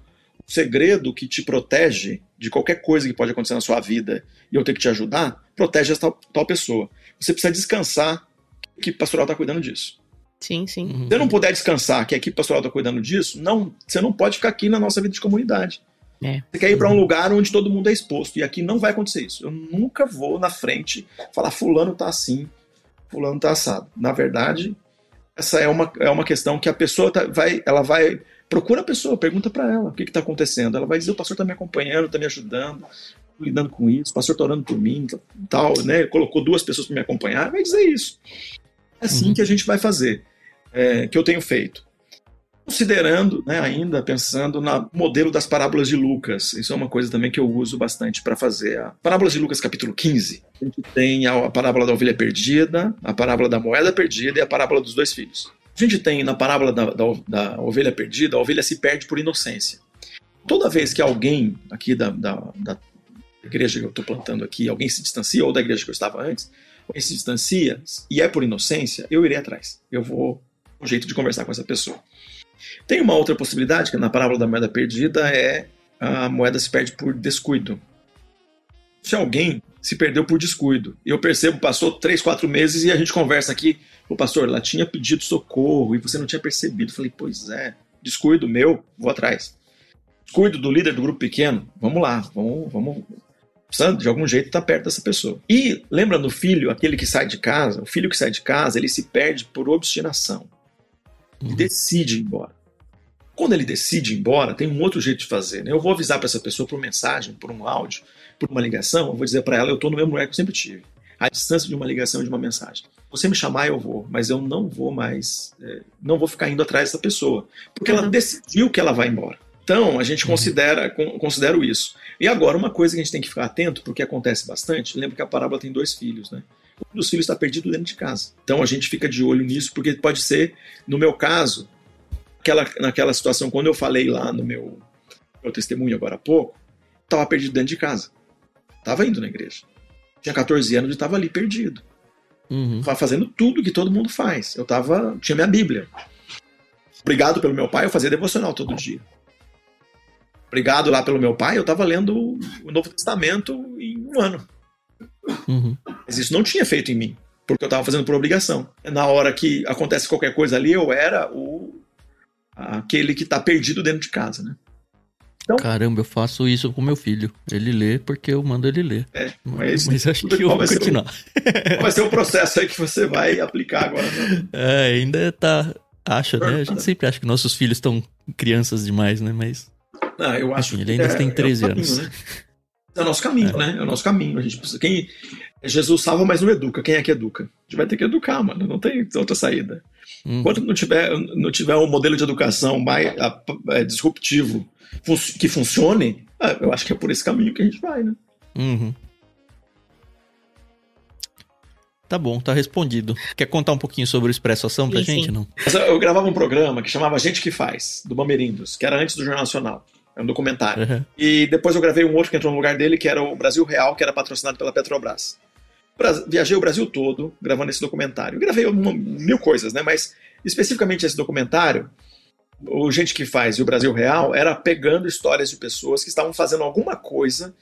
segredo que te protege de qualquer coisa que pode acontecer na sua vida e eu ter que te ajudar, protege essa tal, tal pessoa. Você precisa descansar que equipe pastoral está cuidando disso. Sim, sim. Se você não puder descansar que a equipe pastoral está cuidando disso, não, você não pode ficar aqui na nossa vida de comunidade. É. Você quer ir para um lugar onde todo mundo é exposto. E aqui não vai acontecer isso. Eu nunca vou na frente falar fulano tá assim, fulano tá assado. Na verdade, essa é uma, é uma questão que a pessoa tá, vai, ela vai procura a pessoa, pergunta para ela o que está acontecendo. Ela vai dizer: o pastor está me acompanhando, está me ajudando, lidando com isso, o pastor está orando por mim, tal, né? Colocou duas pessoas para me acompanhar, vai dizer isso. É assim uhum. que a gente vai fazer, é, que eu tenho feito. Considerando, né, ainda pensando no modelo das parábolas de Lucas, isso é uma coisa também que eu uso bastante para fazer. A parábolas de Lucas, capítulo 15, a gente tem a parábola da ovelha perdida, a parábola da moeda perdida e a parábola dos dois filhos. A gente tem na parábola da, da, da ovelha perdida, a ovelha se perde por inocência. Toda vez que alguém aqui da, da, igreja que eu estou plantando aqui, alguém se distancia, ou da igreja que eu estava antes, alguém se distancia e é por inocência, eu irei atrás. Eu vou um jeito de conversar com essa pessoa. Tem uma outra possibilidade, que na parábola da moeda perdida é a moeda se perde por descuido. Se alguém se perdeu por descuido, e eu percebo, passou três, quatro meses e a gente conversa aqui, o pastor, ela tinha pedido socorro e você não tinha percebido. Eu falei, pois é, descuido meu, vou atrás. Descuido do líder do grupo pequeno, vamos lá, vamos, vamos de algum jeito estar tá perto dessa pessoa. E lembra no filho, aquele que sai de casa, o filho que sai de casa, ele se perde por obstinação. Ele uhum. decide ir embora. Quando ele decide ir embora, tem um outro jeito de fazer. Né? Eu vou avisar para essa pessoa por mensagem, por um áudio, por uma ligação, eu vou dizer para ela, eu estou no mesmo lugar que eu sempre tive. A distância de uma ligação e de uma mensagem. Você me chamar, eu vou, mas eu não vou mais, é, não vou ficar indo atrás dessa pessoa, porque uhum. ela decidiu que ela vai embora. Então, a gente uhum. considera considero isso. E agora, uma coisa que a gente tem que ficar atento, porque acontece bastante, lembra que a parábola tem dois filhos, né? Um dos filhos está perdido dentro de casa. Então a gente fica de olho nisso, porque pode ser, no meu caso, aquela, naquela situação, quando eu falei lá no meu, meu testemunho agora há pouco, estava perdido dentro de casa. Estava indo na igreja. Tinha 14 anos e estava ali perdido. Uhum. fazendo tudo que todo mundo faz. Eu tava, tinha minha Bíblia. Obrigado pelo meu pai, eu fazia devocional todo dia obrigado lá pelo meu pai, eu estava lendo o Novo Testamento em um ano. Uhum. Mas isso não tinha feito em mim, porque eu estava fazendo por obrigação. Na hora que acontece qualquer coisa ali, eu era o aquele que está perdido dentro de casa, né? Então, Caramba, eu faço isso com meu filho. Ele lê porque eu mando ele ler. É, mas, mas acho que eu vou continuar. Um, vai ser o um processo aí que você vai aplicar agora. Né? É, ainda tá. Acha, né? A gente sempre acha que nossos filhos estão crianças demais, né? Mas. Não, eu acho enfim, ele ainda é, tem 13 é caminho, anos. Né? É o nosso caminho, é. né? É o nosso caminho. A gente precisa. Quem... Jesus salva, mas não educa. Quem é que educa? A gente vai ter que educar, mano. Não tem outra saída. Hum. Enquanto não tiver, não tiver um modelo de educação mais é, disruptivo que funcione, ah, eu acho que é por esse caminho que a gente vai, né? Uhum. Tá bom, tá respondido. Quer contar um pouquinho sobre o Expresso Ação pra sim, gente, sim. não? Eu gravava um programa que chamava Gente que Faz, do Bamerindos, que era antes do Jornal Nacional. É um documentário. Uhum. E depois eu gravei um outro que entrou no lugar dele, que era o Brasil Real, que era patrocinado pela Petrobras. Viajei o Brasil todo gravando esse documentário. gravei uma, mil coisas, né? Mas especificamente esse documentário, o Gente que Faz e o Brasil Real era pegando histórias de pessoas que estavam fazendo alguma coisa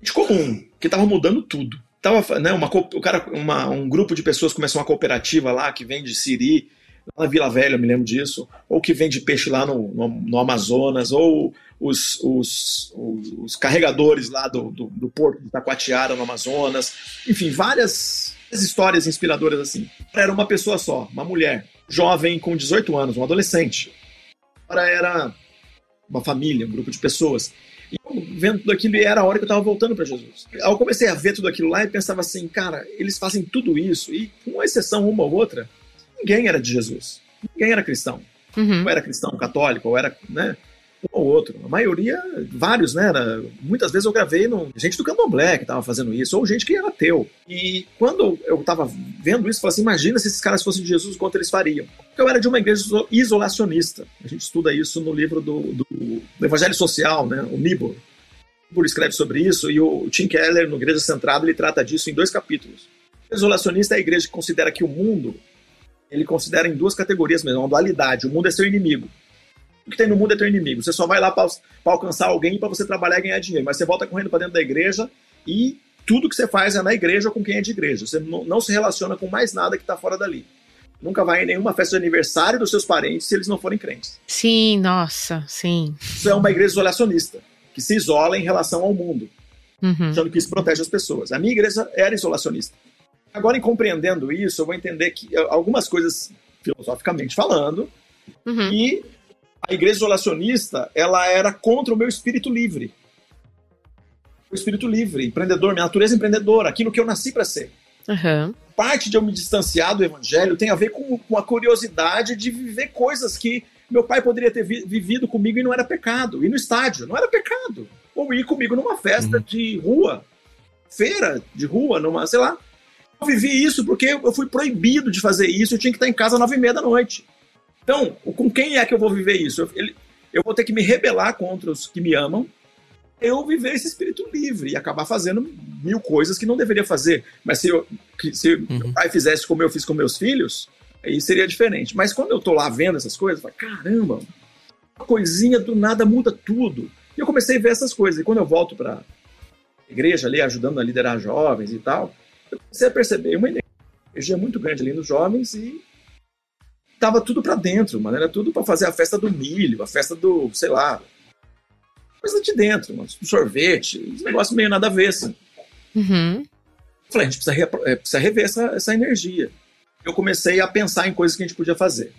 de comum, que estavam mudando tudo. Tava, né, uma, o cara, uma, um grupo de pessoas começou uma cooperativa lá que vende siri, lá na Vila Velha, me lembro disso, ou que vende peixe lá no, no, no Amazonas, ou os, os, os, os carregadores lá do, do, do, porto de Taquatiara, no Amazonas, enfim, várias histórias inspiradoras assim. Era uma pessoa só, uma mulher, jovem com 18 anos, um adolescente. Agora era uma família, um grupo de pessoas. E eu, vendo tudo aquilo, era a hora que eu estava voltando para Jesus. Eu comecei a ver tudo aquilo lá e pensava assim, cara, eles fazem tudo isso, e com exceção uma ou outra, ninguém era de Jesus. Ninguém era cristão. Uhum. Ou era cristão católico, ou era, né? Um ou outro. A maioria, vários, né? Era, muitas vezes eu gravei no, gente do Candomblé que estava fazendo isso, ou gente que era ateu. E quando eu estava vendo isso, eu falei assim: imagina se esses caras fossem de Jesus, quanto eles fariam. Eu era de uma igreja isolacionista. A gente estuda isso no livro do, do, do Evangelho Social, né? O Nibor. Nibor escreve sobre isso, e o Tim Keller, no Igreja Centrada, ele trata disso em dois capítulos. O isolacionista é a igreja que considera que o mundo ele considera em duas categorias mesmo, uma dualidade. O mundo é seu inimigo que tem no mundo é teu inimigo. Você só vai lá para alcançar alguém para você trabalhar e ganhar dinheiro. Mas você volta correndo para dentro da igreja e tudo que você faz é na igreja ou com quem é de igreja. Você não, não se relaciona com mais nada que está fora dali. Nunca vai em nenhuma festa de aniversário dos seus parentes se eles não forem crentes. Sim, nossa, sim. Isso é uma igreja isolacionista, que se isola em relação ao mundo, uhum. achando que isso protege as pessoas. A minha igreja era isolacionista. Agora, em compreendendo isso, eu vou entender que algumas coisas, filosoficamente falando, uhum. e a igreja isolacionista, ela era contra o meu espírito livre. O espírito livre, empreendedor, minha natureza empreendedora, aquilo que eu nasci para ser. Uhum. Parte de eu me distanciar do evangelho tem a ver com, com a curiosidade de viver coisas que meu pai poderia ter vi vivido comigo e não era pecado. Ir no estádio, não era pecado. Ou ir comigo numa festa uhum. de rua, feira de rua, numa, sei lá. Eu vivi isso porque eu fui proibido de fazer isso, eu tinha que estar em casa às nove e meia da noite. Então, com quem é que eu vou viver isso? Eu, ele, eu vou ter que me rebelar contra os que me amam, eu viver esse espírito livre e acabar fazendo mil coisas que não deveria fazer. Mas se, eu, se uhum. meu pai fizesse como eu fiz com meus filhos, aí seria diferente. Mas quando eu tô lá vendo essas coisas, eu falo, caramba, uma coisinha do nada muda tudo. E eu comecei a ver essas coisas. E quando eu volto para igreja ali, ajudando a liderar jovens e tal, eu comecei a perceber uma energia muito grande ali nos jovens e tava tudo para dentro, mano. Era tudo para fazer a festa do milho, a festa do, sei lá, coisa de dentro, mano. sorvete, um negócio meio nada a ver, assim. Uhum. Falei, a gente precisa, re, é, precisa rever essa, essa energia. Eu comecei a pensar em coisas que a gente podia fazer.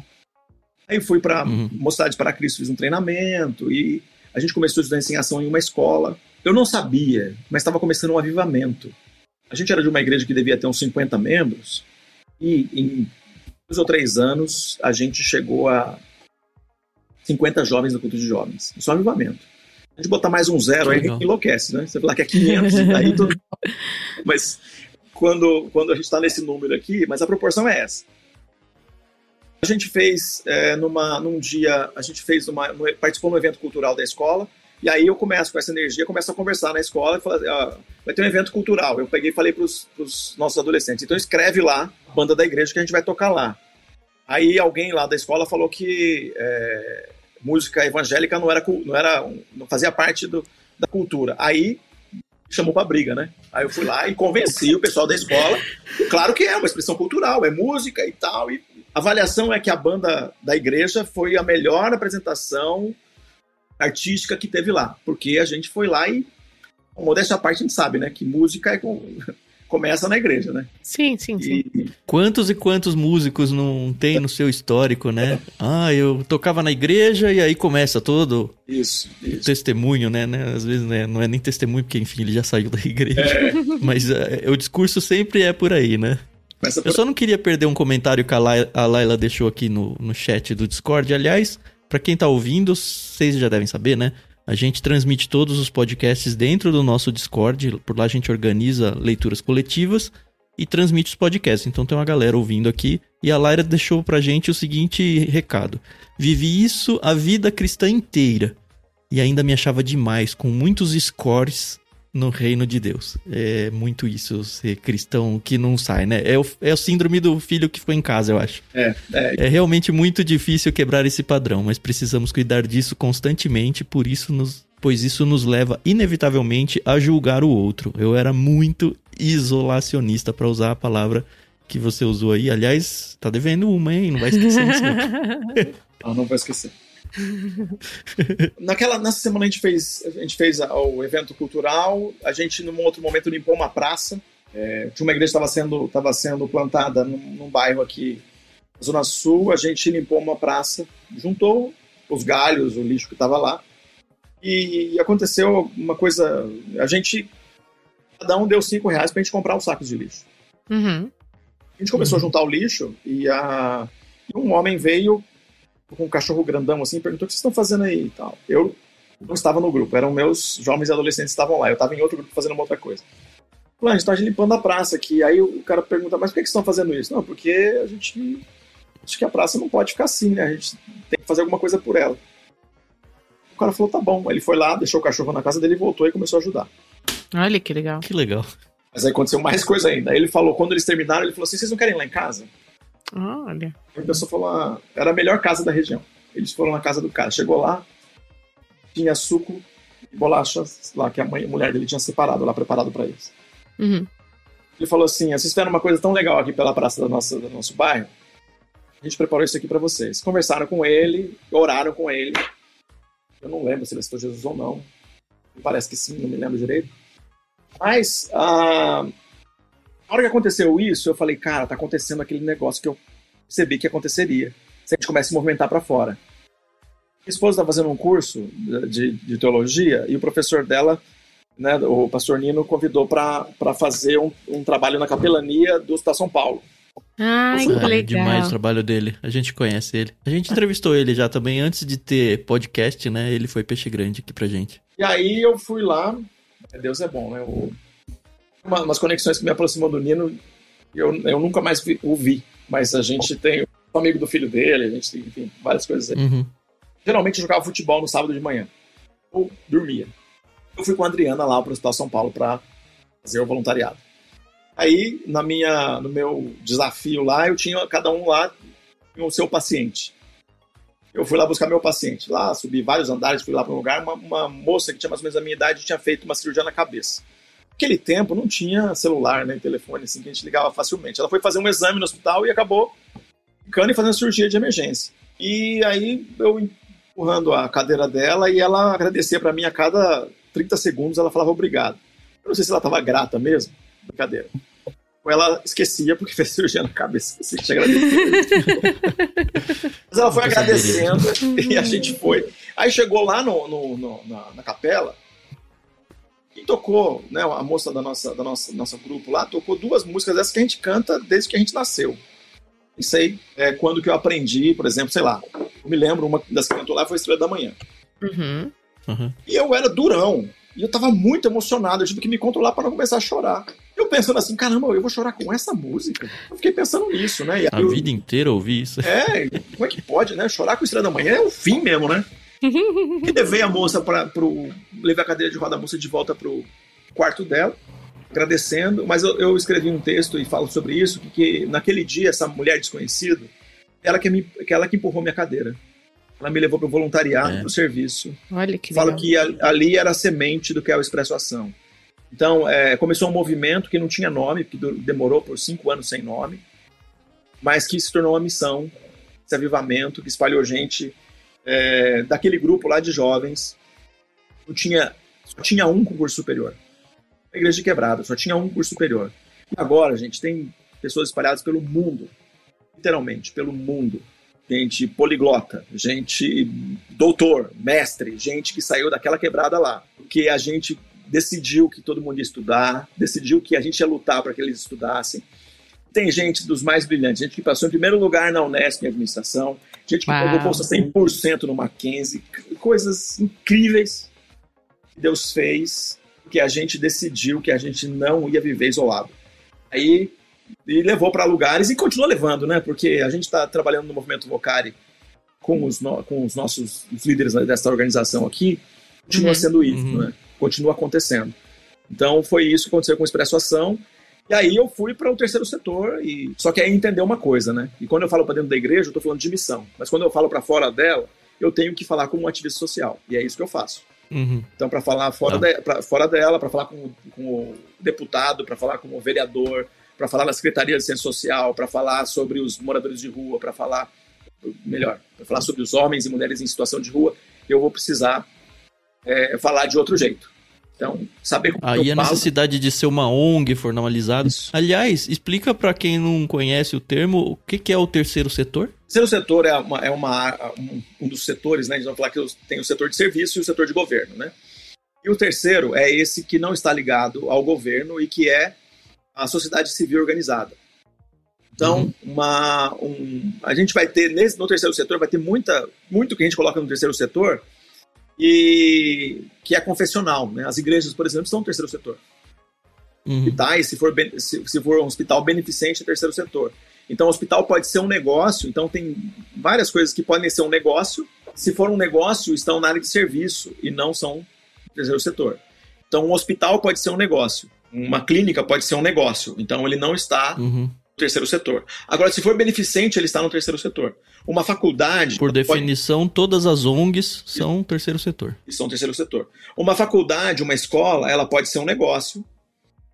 Aí fui para uhum. Mocidade para Cristo, fiz um treinamento e a gente começou a estudar em ação em uma escola. Eu não sabia, mas estava começando um avivamento. A gente era de uma igreja que devia ter uns 50 membros e em dois ou três anos, a gente chegou a 50 jovens no culto de jovens. Só avivamento. A gente botar mais um zero aí enlouquece, né? Você falar que é 500, aí tudo... Mas quando, quando a gente está nesse número aqui, mas a proporção é essa. A gente fez é, numa, num dia, a gente fez uma, participou no evento cultural da escola, e aí eu começo com essa energia, começo a conversar na escola e falar, ah, vai ter um evento cultural. Eu peguei e falei para os nossos adolescentes, então escreve lá, banda da igreja, que a gente vai tocar lá. Aí alguém lá da escola falou que é, música evangélica não era, não era, não fazia parte do, da cultura. Aí chamou para briga, né? Aí eu fui lá e convenci o pessoal da escola. claro que é uma expressão cultural, é música e tal. E a avaliação é que a banda da igreja foi a melhor apresentação artística que teve lá, porque a gente foi lá e, modéstia à parte, a gente sabe, né, que música é com, começa na igreja, né? Sim, sim, sim. E... Quantos e quantos músicos não tem no seu histórico, né? Ah, eu tocava na igreja e aí começa todo isso, isso. o testemunho, né, né? Às vezes né, não é nem testemunho, porque enfim, ele já saiu da igreja. É. Mas uh, o discurso sempre é por aí, né? Por... Eu só não queria perder um comentário que a Laila, a Laila deixou aqui no, no chat do Discord. Aliás, para quem tá ouvindo, vocês já devem saber, né? A gente transmite todos os podcasts dentro do nosso Discord. Por lá a gente organiza leituras coletivas e transmite os podcasts. Então tem uma galera ouvindo aqui. E a Laira deixou pra gente o seguinte recado: Vivi isso a vida cristã inteira. E ainda me achava demais, com muitos scores no reino de Deus. É muito isso, ser cristão que não sai, né? É o, é o síndrome do filho que ficou em casa, eu acho. É, é. é realmente muito difícil quebrar esse padrão, mas precisamos cuidar disso constantemente, por isso nos, pois isso nos leva inevitavelmente a julgar o outro. Eu era muito isolacionista para usar a palavra que você usou aí. Aliás, tá devendo uma, hein? Não vai esquecer disso. Não, não vou esquecer. Naquela, nessa semana a gente fez, a gente fez o evento cultural, a gente num outro momento limpou uma praça. É, tinha uma igreja que estava sendo, tava sendo plantada num, num bairro aqui na Zona Sul, a gente limpou uma praça, juntou os galhos, o lixo que estava lá, e aconteceu uma coisa, a gente, cada um deu cinco reais para a gente comprar os sacos de lixo. Uhum. A gente começou uhum. a juntar o lixo e, a, e um homem veio com um cachorro grandão assim, perguntou o que vocês estão fazendo aí e tal. Eu não estava no grupo, eram meus jovens e adolescentes que estavam lá, eu estava em outro grupo fazendo uma outra coisa. Falei, a gente está limpando a praça aqui. Aí o cara pergunta, mas por que, que vocês estão fazendo isso? Não, porque a gente acho que a praça não pode ficar assim, né? A gente tem que fazer alguma coisa por ela. O cara falou, tá bom. Ele foi lá, deixou o cachorro na casa dele, voltou e começou a ajudar. Olha que legal. Que legal. Mas aí aconteceu mais coisa ainda. Aí ele falou, quando eles terminaram, ele falou assim, vocês não querem ir lá em casa? Olha. A pessoa falou, ah, era a melhor casa da região. Eles foram na casa do cara. Chegou lá, tinha suco e bolachas lá que a, mãe, a mulher dele tinha separado lá, preparado para eles. Uhum. Ele falou assim: vocês fizeram uma coisa tão legal aqui pela praça da nossa, do nosso bairro. A gente preparou isso aqui para vocês. Conversaram com ele, oraram com ele. Eu não lembro se ele citou Jesus ou não. Parece que sim, não me lembro direito. Mas, ah, na hora que aconteceu isso, eu falei, cara, tá acontecendo aquele negócio que eu percebi que aconteceria. Se a gente começa a se movimentar para fora. Minha esposa está fazendo um curso de, de, teologia e o professor dela, né, o pastor Nino, convidou para fazer um, um, trabalho na capelania do Hospital São Paulo. Ai, que legal. É demais o trabalho dele. A gente conhece ele. A gente entrevistou ele já também antes de ter podcast, né? Ele foi peixe grande aqui pra gente. E aí eu fui lá. Deus é bom, né? Eu uma, umas conexões que me aproximou do Nino, eu, eu nunca mais vi, o vi, mas a gente tem o amigo do filho dele, a gente tem, enfim, várias coisas aí. Uhum. Geralmente eu jogava futebol no sábado de manhã, ou dormia. Eu fui com a Adriana lá para o Hospital São Paulo para fazer o voluntariado. Aí, na minha, no meu desafio lá, eu tinha cada um lá o seu paciente. Eu fui lá buscar meu paciente. Lá, subi vários andares, fui lá para um lugar. Uma, uma moça que tinha mais ou menos a minha idade tinha feito uma cirurgia na cabeça. Naquele tempo não tinha celular, nem telefone, assim, que a gente ligava facilmente. Ela foi fazer um exame no hospital e acabou ficando e fazendo cirurgia de emergência. E aí eu empurrando a cadeira dela e ela agradecia para mim a cada 30 segundos, ela falava obrigado. Eu não sei se ela estava grata mesmo, brincadeira. Ou ela esquecia porque fez cirurgia na cabeça, esquecia que tinha agradecido. Mas ela foi agradecendo e a gente foi. Aí chegou lá no, no, no na, na capela, tocou, né, a moça da nossa, da nossa nosso grupo lá, tocou duas músicas dessas que a gente canta desde que a gente nasceu. Isso aí é quando que eu aprendi, por exemplo, sei lá, eu me lembro, uma das que cantou lá foi Estrela da Manhã. Uhum. Uhum. E eu era durão. E eu tava muito emocionado, eu tive que me controlar para não começar a chorar. Eu pensando assim, caramba, eu vou chorar com essa música. Eu fiquei pensando nisso, né? a eu... vida inteira eu ouvi isso. É, como é que pode, né? Chorar com Estrela da Manhã é o fim mesmo, né? E levei a moça para pro. Levei a cadeira de roda da moça de volta pro quarto dela, agradecendo. Mas eu, eu escrevi um texto e falo sobre isso, que naquele dia, essa mulher desconhecida, ela que, me, que ela que empurrou minha cadeira. Ela me levou para o voluntariado, é. para o serviço. Olha que Falo que ali era a semente do que é o Expresso Ação. Então, é, começou um movimento que não tinha nome, que demorou por cinco anos sem nome, mas que se tornou uma missão, esse avivamento, que espalhou gente é, daquele grupo lá de jovens, eu tinha, só tinha um concurso superior. A igreja quebrada, só tinha um curso superior. E agora, gente, tem pessoas espalhadas pelo mundo, literalmente, pelo mundo. Gente poliglota, gente doutor, mestre, gente que saiu daquela quebrada lá. Porque a gente decidiu que todo mundo ia estudar, decidiu que a gente ia lutar para que eles estudassem. Tem gente dos mais brilhantes, gente que passou em primeiro lugar na Unesp em administração, gente que Uau. pagou bolsa 100% no Mackenzie, coisas incríveis que Deus fez, que a gente decidiu que a gente não ia viver isolado. Aí e levou para lugares e continua levando, né? Porque a gente está trabalhando no movimento Vocari com os, no, com os nossos os líderes dessa organização aqui, continua uhum, sendo isso, uhum. né? Continua acontecendo. Então foi isso que aconteceu com o Expresso Ação. E aí eu fui para o terceiro setor e só que aí entender uma coisa, né? E quando eu falo para dentro da igreja, eu estou falando de missão. Mas quando eu falo para fora dela, eu tenho que falar como um ativista social. E é isso que eu faço. Uhum. Então, para falar fora, tá. de, pra, fora dela, para falar com, com o deputado, para falar com o vereador, para falar na Secretaria de Ciência Social, para falar sobre os moradores de rua, para falar, melhor, para falar sobre os homens e mulheres em situação de rua, eu vou precisar é, falar de outro jeito. Então, saber como Aí a falo... necessidade de ser uma ONG formalizado. Isso. Aliás, explica para quem não conhece o termo, o que, que é o terceiro setor? O terceiro setor é, uma, é uma, um dos setores, né? A gente vai falar que tem o setor de serviço e o setor de governo, né? E o terceiro é esse que não está ligado ao governo e que é a sociedade civil organizada. Então, uhum. uma, um, a gente vai ter, nesse, no terceiro setor, vai ter muita, muito que a gente coloca no terceiro setor e que é confessional. Né? As igrejas, por exemplo, são terceiro setor. Uhum. Hospitais, se for, se, se for um hospital beneficente, é terceiro setor. Então, o hospital pode ser um negócio, então tem várias coisas que podem ser um negócio. Se for um negócio, estão na área de serviço e não são terceiro setor. Então, um hospital pode ser um negócio uma clínica pode ser um negócio, então ele não está uhum. Terceiro setor. Agora, se for beneficente, ele está no terceiro setor. Uma faculdade. Por definição, pode... todas as ONGs são terceiro setor. E são terceiro setor. Uma faculdade, uma escola, ela pode ser um negócio,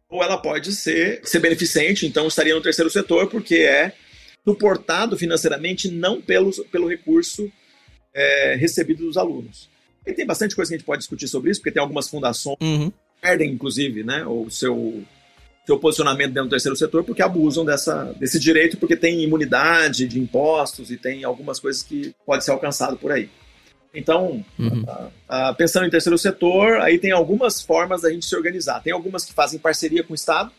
ou ela pode ser, ser beneficente, então estaria no terceiro setor, porque é suportado financeiramente não pelo, pelo recurso é, recebido dos alunos. E tem bastante coisa que a gente pode discutir sobre isso, porque tem algumas fundações uhum perdem, inclusive, né, o seu, seu posicionamento dentro do terceiro setor porque abusam dessa, desse direito, porque tem imunidade de impostos e tem algumas coisas que pode ser alcançado por aí. Então, uhum. pensando em terceiro setor, aí tem algumas formas da gente se organizar. Tem algumas que fazem parceria com o Estado.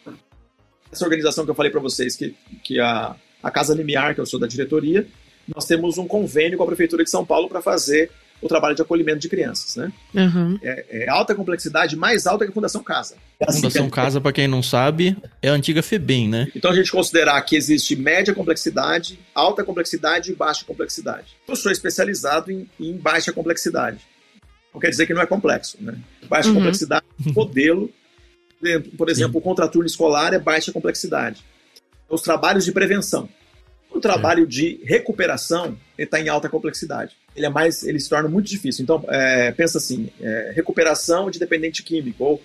Essa organização que eu falei para vocês, que, que a, a Casa Limiar, que eu sou da diretoria, nós temos um convênio com a Prefeitura de São Paulo para fazer o trabalho de acolhimento de crianças, né? Uhum. É, é, alta complexidade, mais alta que a Fundação Casa. A assim, Fundação Casa, para quem não sabe, é a antiga FEBEM, né? Então a gente considerar que existe média complexidade, alta complexidade e baixa complexidade. Eu sou especializado em, em baixa complexidade. Não quer dizer que não é complexo, né? Baixa uhum. complexidade, modelo, por exemplo, Sim. o contraturno escolar é baixa complexidade. Os trabalhos de prevenção. O trabalho é. de recuperação está em alta complexidade ele é mais, ele se torna muito difícil. Então, é, pensa assim, é, recuperação de dependente químico, ou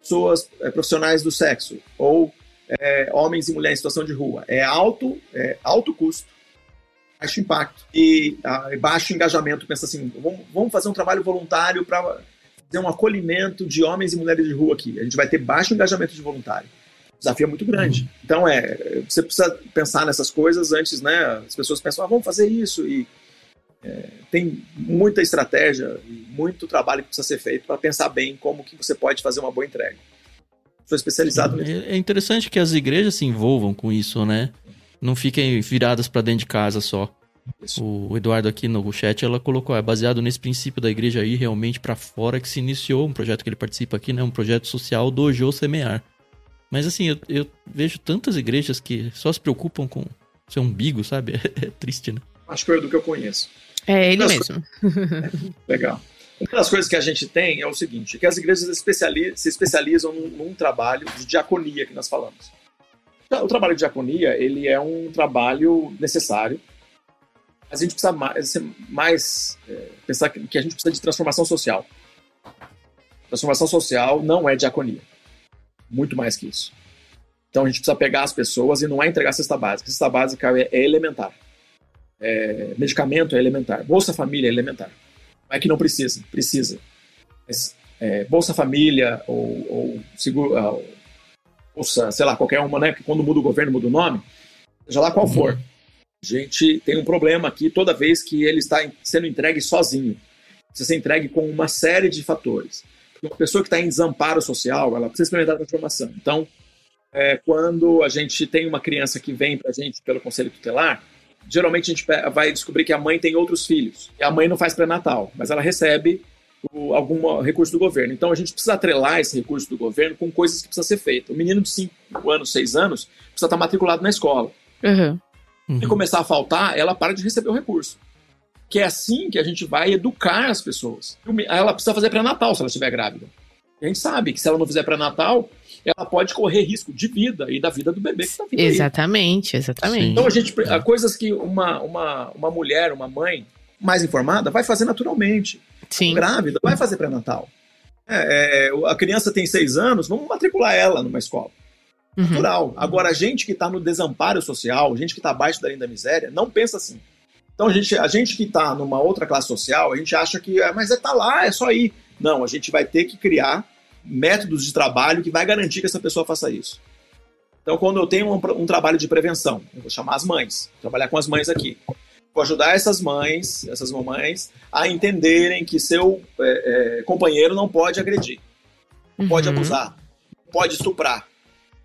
pessoas é, profissionais do sexo, ou é, homens e mulheres em situação de rua. É alto, é alto custo, baixo impacto e ah, baixo engajamento. Pensa assim, vamos, vamos fazer um trabalho voluntário para fazer um acolhimento de homens e mulheres de rua aqui. A gente vai ter baixo engajamento de voluntário. O desafio é muito grande. Uhum. Então, é, você precisa pensar nessas coisas antes, né? As pessoas pensam, ah, vamos fazer isso e é, tem muita estratégia e muito trabalho que precisa ser feito para pensar bem como que você pode fazer uma boa entrega. Sou especializado nisso. É interessante que as igrejas se envolvam com isso, né? Não fiquem viradas para dentro de casa só. Isso. O Eduardo aqui no chat, ela colocou, é baseado nesse princípio da igreja aí realmente para fora que se iniciou um projeto que ele participa aqui, né? Um projeto social do Jô Semear. Mas assim, eu, eu vejo tantas igrejas que só se preocupam com seu umbigo, sabe? É, é triste, né? Acho que é do que eu conheço. É ele mesmo. Legal. Uma das coisas que a gente tem é o seguinte, que as igrejas se especializam num, num, trabalho de diaconia que nós falamos. O trabalho de diaconia, ele é um trabalho necessário, mas a gente precisa mais, mais é, pensar que a gente precisa de transformação social. Transformação social não é diaconia. Muito mais que isso. Então a gente precisa pegar as pessoas e não é entregar cesta básica. Cesta básica é, é elementar. É, medicamento é elementar, Bolsa Família é elementar. Não é que não precisa, precisa. Mas, é, Bolsa Família ou, ou seguro, uh, Bolsa, sei lá, qualquer uma, né? Que quando muda o governo, muda o nome, seja lá qual uhum. for. A gente tem um problema aqui toda vez que ele está sendo entregue sozinho. Precisa ser entregue com uma série de fatores. Porque uma pessoa que está em desamparo social, ela precisa experimentar a transformação. Então, é, quando a gente tem uma criança que vem para a gente pelo conselho tutelar, geralmente a gente vai descobrir que a mãe tem outros filhos. E a mãe não faz pré-natal, mas ela recebe o, algum recurso do governo. Então a gente precisa atrelar esse recurso do governo com coisas que precisam ser feitas. O menino de 5 anos, 6 anos, precisa estar matriculado na escola. Uhum. E começar a faltar, ela para de receber o recurso. Que é assim que a gente vai educar as pessoas. Ela precisa fazer pré-natal se ela estiver grávida. A gente sabe que se ela não fizer pré-natal, ela pode correr risco de vida e da vida do bebê que está vindo. Exatamente, aí. exatamente. Então a gente, é. coisas que uma, uma, uma mulher, uma mãe mais informada vai fazer naturalmente. Sim. Grávida, vai fazer pré-natal. É, é, a criança tem seis anos, vamos matricular ela numa escola. Uhum. Natural. Agora, a gente que está no desamparo social, gente que está abaixo da linha da miséria, não pensa assim. Então, a gente, a gente que está numa outra classe social, a gente acha que, é, mas é tá lá, é só ir. Não, a gente vai ter que criar métodos de trabalho que vai garantir que essa pessoa faça isso. Então, quando eu tenho um, um trabalho de prevenção, eu vou chamar as mães, trabalhar com as mães aqui. Vou ajudar essas mães, essas mamães, a entenderem que seu é, é, companheiro não pode agredir, não uhum. pode abusar, pode estuprar.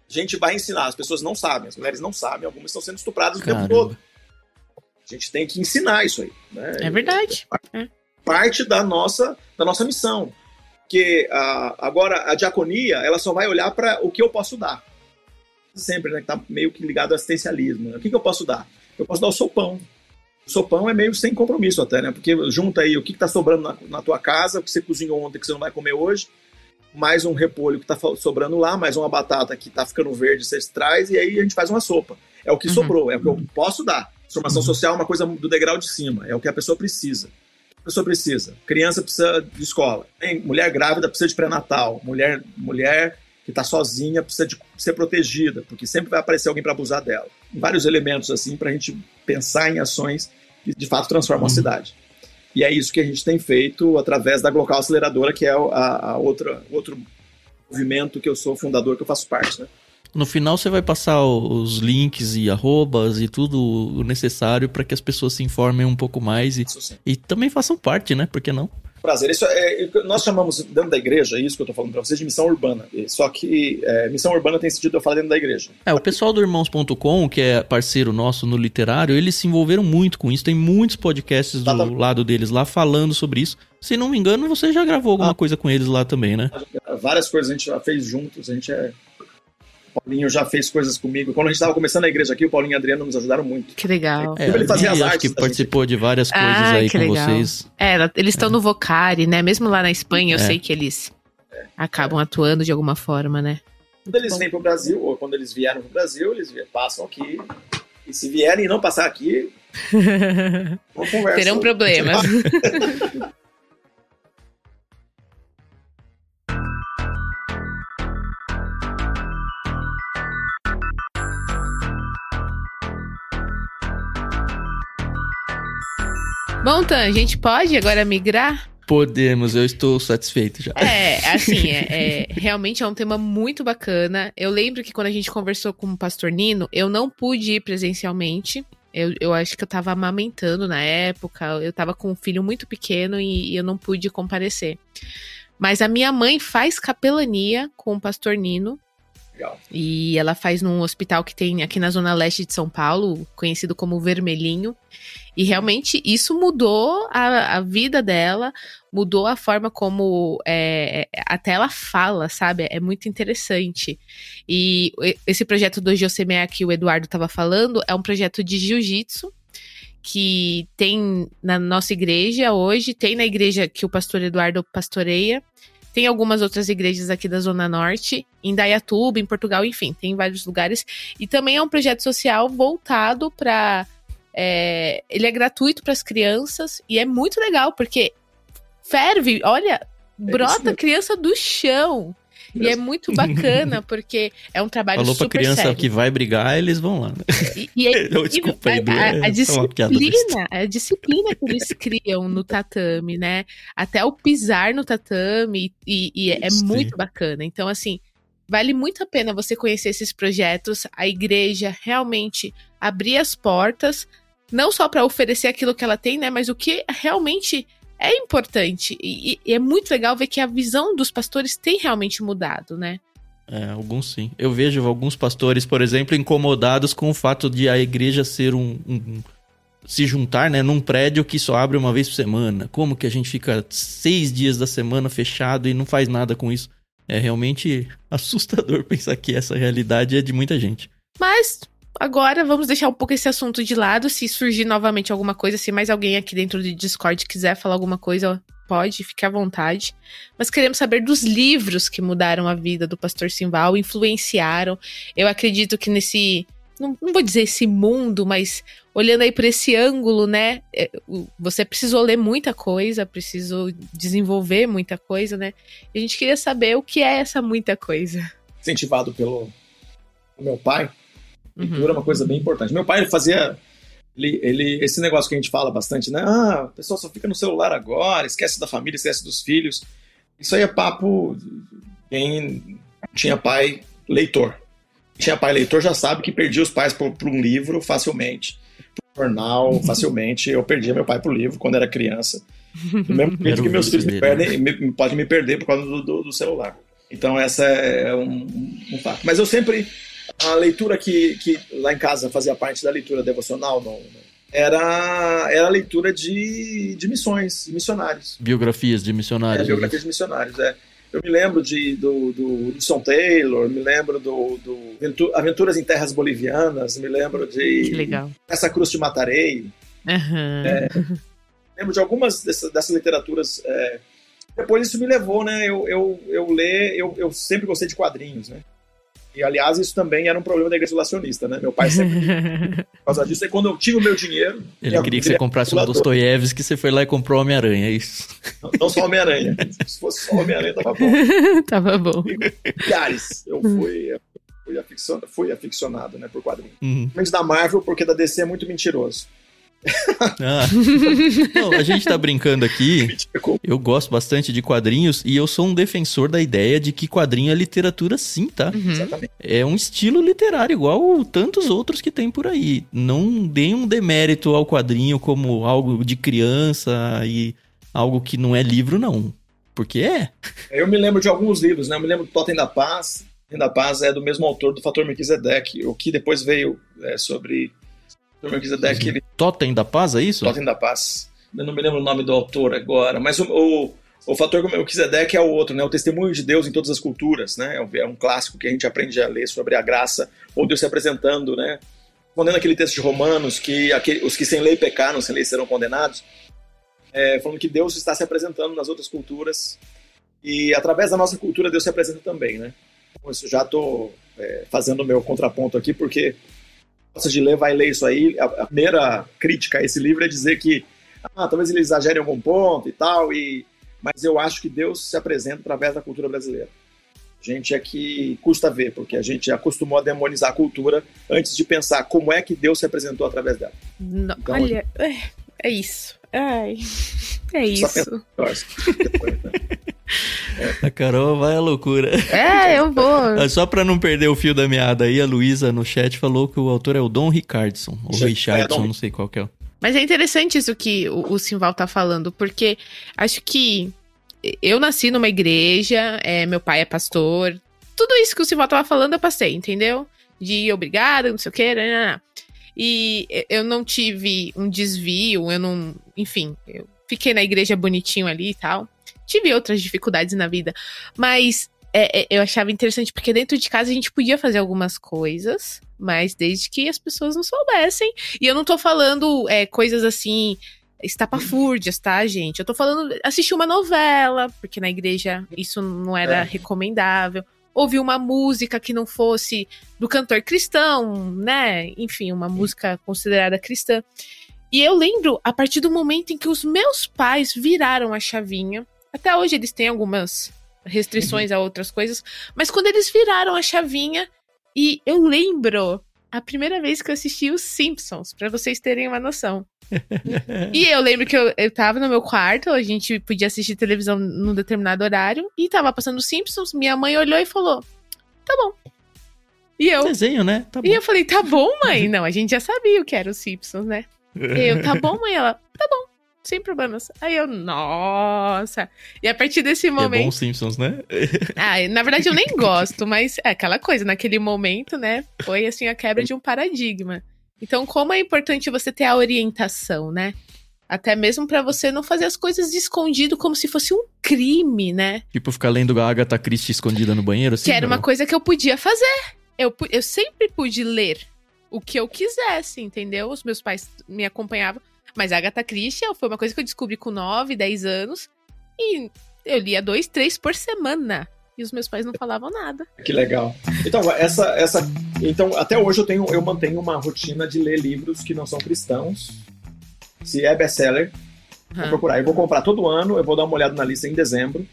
A gente vai ensinar, as pessoas não sabem, as mulheres não sabem, algumas estão sendo estupradas o Caramba. tempo todo. A gente tem que ensinar isso aí. Né? É verdade. É parte da nossa, da nossa missão que agora a diaconia ela só vai olhar para o que eu posso dar. Sempre, né? Que tá meio que ligado ao assistencialismo. Né? O que, que eu posso dar? Eu posso dar o sopão. O sopão é meio sem compromisso até, né? Porque junta aí o que, está sobrando na, na, tua casa, o que você cozinhou ontem que você não vai comer hoje, mais um repolho que está sobrando lá, mais uma batata que está ficando verde, você traz, e aí a gente faz uma sopa. É o que uhum. sobrou, é o que eu posso dar. Formação uhum. social é uma coisa do degrau de cima, é o que a pessoa precisa pessoa precisa? Criança precisa de escola. Mulher grávida precisa de pré-natal. Mulher, mulher que está sozinha precisa de ser protegida, porque sempre vai aparecer alguém para abusar dela. Vários elementos assim para a gente pensar em ações que de fato transformam uhum. a cidade. E é isso que a gente tem feito através da Glocal Aceleradora, que é a, a outra, outro movimento que eu sou fundador, que eu faço parte. Né? No final você vai passar os links e arrobas e tudo o necessário para que as pessoas se informem um pouco mais e, e também façam parte, né? Por que não? Prazer. Isso é, é nós chamamos dentro da igreja, isso que eu estou falando para vocês, de missão urbana. Só que é, missão urbana tem sentido eu falar dentro da igreja. É, o pessoal do Irmãos.com, que é parceiro nosso no literário, eles se envolveram muito com isso. Tem muitos podcasts do lado deles lá falando sobre isso. Se não me engano, você já gravou alguma ah, coisa com eles lá também, né? Várias coisas a gente já fez juntos, a gente é Paulinho já fez coisas comigo. Quando a gente estava começando a igreja aqui, o Paulinho e a Adriano nos ajudaram muito. Que legal. É, ele fazia as artes. que participou gente. de várias coisas ah, aí com legal. vocês. É, eles estão é. no Vocari, né? Mesmo lá na Espanha, eu é. sei que eles é. acabam atuando de alguma forma, né? Quando eles vêm para o Brasil, ou quando eles vieram para o Brasil, eles passam aqui. E se vierem e não passar aqui, Terão problemas. Bom, Tan, a gente pode agora migrar? Podemos, eu estou satisfeito já. É, assim, é, é, realmente é um tema muito bacana. Eu lembro que quando a gente conversou com o pastor Nino, eu não pude ir presencialmente. Eu, eu acho que eu estava amamentando na época, eu estava com um filho muito pequeno e, e eu não pude comparecer. Mas a minha mãe faz capelania com o pastor Nino. Legal. E ela faz num hospital que tem aqui na zona leste de São Paulo, conhecido como Vermelhinho. E realmente isso mudou a, a vida dela, mudou a forma como é, até ela fala, sabe? É muito interessante. E esse projeto do Josemé que o Eduardo estava falando é um projeto de jiu-jitsu que tem na nossa igreja hoje, tem na igreja que o pastor Eduardo pastoreia. Tem algumas outras igrejas aqui da Zona Norte, em Dayatuba, em Portugal, enfim, tem vários lugares. E também é um projeto social voltado para é, ele é gratuito para as crianças e é muito legal, porque ferve, olha, é brota criança do chão. E é muito bacana, porque é um trabalho Falou super pra criança sério. que vai brigar, eles vão lá. Né? E, e é Não, desculpa a, a, é a piada besta. disciplina, a disciplina que eles criam no tatame, né? Até o pisar no tatame, e, e é Sim. muito bacana. Então, assim, vale muito a pena você conhecer esses projetos, a igreja realmente abrir as portas, não só para oferecer aquilo que ela tem, né? Mas o que realmente é importante. E, e é muito legal ver que a visão dos pastores tem realmente mudado, né? É, alguns sim. Eu vejo alguns pastores, por exemplo, incomodados com o fato de a igreja ser um, um- um- se juntar, né, num prédio que só abre uma vez por semana. Como que a gente fica seis dias da semana fechado e não faz nada com isso? É realmente assustador pensar que essa realidade é de muita gente. Mas agora vamos deixar um pouco esse assunto de lado. Se surgir novamente alguma coisa, se mais alguém aqui dentro do Discord quiser falar alguma coisa, pode, fique à vontade. Mas queremos saber dos livros que mudaram a vida do Pastor Simval, influenciaram. Eu acredito que nesse. Não, não vou dizer esse mundo, mas olhando aí por esse ângulo, né? é, Você precisou ler muita coisa, precisou desenvolver muita coisa, né? E a gente queria saber o que é essa muita coisa. Incentivado pelo meu pai, Uhum. leitura é uma coisa bem importante. Meu pai ele fazia ele, ele- esse negócio que a gente fala bastante, né? Ah, o pessoal só fica no celular agora, esquece da família, esquece dos filhos. Isso aí é papo quem tinha pai leitor. Tinha pai leitor já sabe que perdia os pais por, por um livro facilmente, por um jornal facilmente. Eu perdia meu pai por livro quando era criança. Do mesmo jeito que o meus filhos me perdem, me, podem me perder por causa do, do- do celular. Então essa é um, um fato. Mas eu sempre a leitura que, que lá em casa fazia parte da leitura devocional não, não- era, era a leitura de, de missões, de missionários. Biografias de É, missionários. biografias de missionários, é. Eu me lembro de, do, do Hudson Taylor, me lembro do, do Ventu- Aventuras em Terras Bolivianas, me lembro Que de legal. Essa Cruz te Matarei, Aham. lembro de algumas dessas, dessas literaturas. é, Depois isso me levou, né? Eu, eu, eu ler, eu, eu sempre gostei de quadrinhos, né? E aliás, isso também era um problema da igreja isolacionista, né? Meu pai sempre, por causa disso, e quando eu tive o meu dinheiro. Ele eu queria que você comprasse um. Dostoiévski, você foi lá e comprou Homem-Aranha, é isso. Não, não só Homem-Aranha. Se fosse só Homem-Aranha, tava bom. Tava bom. Milhares. Eu fui, fui, aficionado, fui aficionado, né, por quadrinhos. Uhum. Principalmente da Marvel, porque da DC é muito mentiroso. Ah. Não, a gente tá brincando aqui. Eu gosto bastante de quadrinhos e eu sou um defensor da ideia de que quadrinho é literatura sim, tá? Uhum. Exatamente. É um estilo literário igual tantos outros que tem por aí. Não deem um demérito ao quadrinho como algo de criança e algo que não é livro, não. Porque é. Eu me lembro de alguns livros, né? Eu me lembro do Totem da Paz. Totem da Paz é do mesmo autor do Fator Melquisedeque, o que depois veio é, sobre o Melquisedeque, ele Totem da Paz, é isso? Totem da Paz. Eu não me lembro o nome do autor agora, mas o, o, o Fator Melquisedeque é o outro, né? O Testemunho de Deus em todas as culturas, né? É um, é um clássico que a gente aprende a ler sobre a graça, ou Deus se apresentando, né? Respondendo aquele texto de Romanos, que aquele, os que sem lei pecaram, sem lei serão condenados, é, falando que Deus está se apresentando nas outras culturas e através da nossa cultura Deus se apresenta também, né? Então, isso já estou fazendo o meu contraponto aqui, porque gosta de ler, vai ler isso aí. A, primeira crítica a esse livro é dizer que ah, talvez ele exagere em algum ponto e tal, e, mas eu acho que Deus se apresenta através da cultura brasileira. A gente é que custa ver, porque a gente acostumou a demonizar a cultura antes de pensar como é que Deus se apresentou através dela. Não, Então, olha, é, é isso. Ai, é isso. A Carol vai à loucura. É, eu vou. Só pra não perder o fio da meada aí, a Luísa no chat falou que o autor é o Dom Richardson. Ou Já- Richardson, é, Dom- não sei qual que é. Mas é interessante isso que o, o Simval tá falando, porque acho que eu nasci numa igreja, é, meu pai é pastor. Tudo isso que o Simval tava falando eu passei, entendeu? De obrigada, não sei o que, né? E eu não tive um desvio, eu não. Enfim, eu fiquei na igreja bonitinho ali e tal. Tive outras dificuldades na vida, mas é, é, eu achava interessante porque dentro de casa a gente podia fazer algumas coisas, mas desde que as pessoas não soubessem. E eu não tô falando é, coisas assim, estapafúrdias, tá, gente? Eu tô falando assistir uma novela, porque na igreja isso não era É. recomendável. Ouvir uma música que não fosse do cantor cristão, né? Enfim, uma música considerada cristã. E eu lembro, a partir do momento em que os meus pais viraram a chavinha, até hoje eles têm algumas restrições uhum. a outras coisas. Mas quando eles viraram a chavinha, e eu lembro a primeira vez que eu assisti os Simpsons, para vocês terem uma noção. e eu lembro que eu, eu tava no meu quarto, a gente podia assistir televisão num determinado horário, e tava passando os Simpsons, minha mãe olhou e falou: tá bom. E eu. Desenho, né? Tá e eu falei, tá bom, mãe? Não, a gente já sabia o que era os Simpsons, né? E eu, tá bom, mãe? Ela, tá bom sem problemas. Aí eu, nossa. E a partir desse momento. É bom Simpsons, né? ah, na verdade eu nem gosto, mas é aquela coisa, naquele momento, né? Foi assim a quebra de um paradigma. Então, como é importante você ter a orientação, né? Até mesmo para você não fazer as coisas de escondido como se fosse um crime, né? Tipo ficar lendo a Agatha Christie escondida no banheiro, assim? Que era uma coisa que eu podia fazer. Eu, eu sempre pude ler o que eu quisesse, entendeu? Os meus pais me acompanhavam. Mas a Agatha Christie foi uma coisa que eu descobri com 9, 10 anos. E eu lia dois, três por semana. E os meus pais não falavam nada. Que legal. Então, essa, essa. Então, até hoje eu tenho, eu mantenho uma rotina de ler livros que não são cristãos. Se é best-seller, uhum. vou procurar. Eu vou comprar todo ano, eu vou dar uma olhada na lista em dezembro.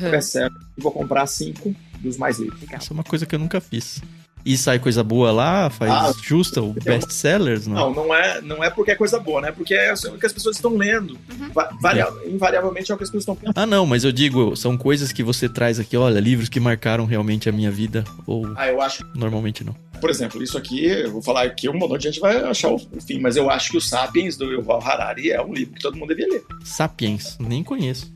Uhum. Best-seller, e vou comprar cinco dos mais livros. Isso é uma coisa que eu nunca fiz. E sai coisa boa lá, faz ah, justa o best sellers, não? Não, não é, não é porque é coisa boa, né? Porque é o que as pessoas estão lendo. Uhum. É. Invariavelmente é o que as pessoas estão pensando. Ah, não, mas eu digo, são coisas que você traz aqui, olha, livros que marcaram realmente a minha vida, ou ah, eu acho... normalmente não. Por exemplo, isso aqui, eu vou falar aqui, um monte de gente vai achar o fim, mas eu acho que o Sapiens, do Yuval Harari, é um livro que todo mundo devia ler. Sapiens, nem conheço.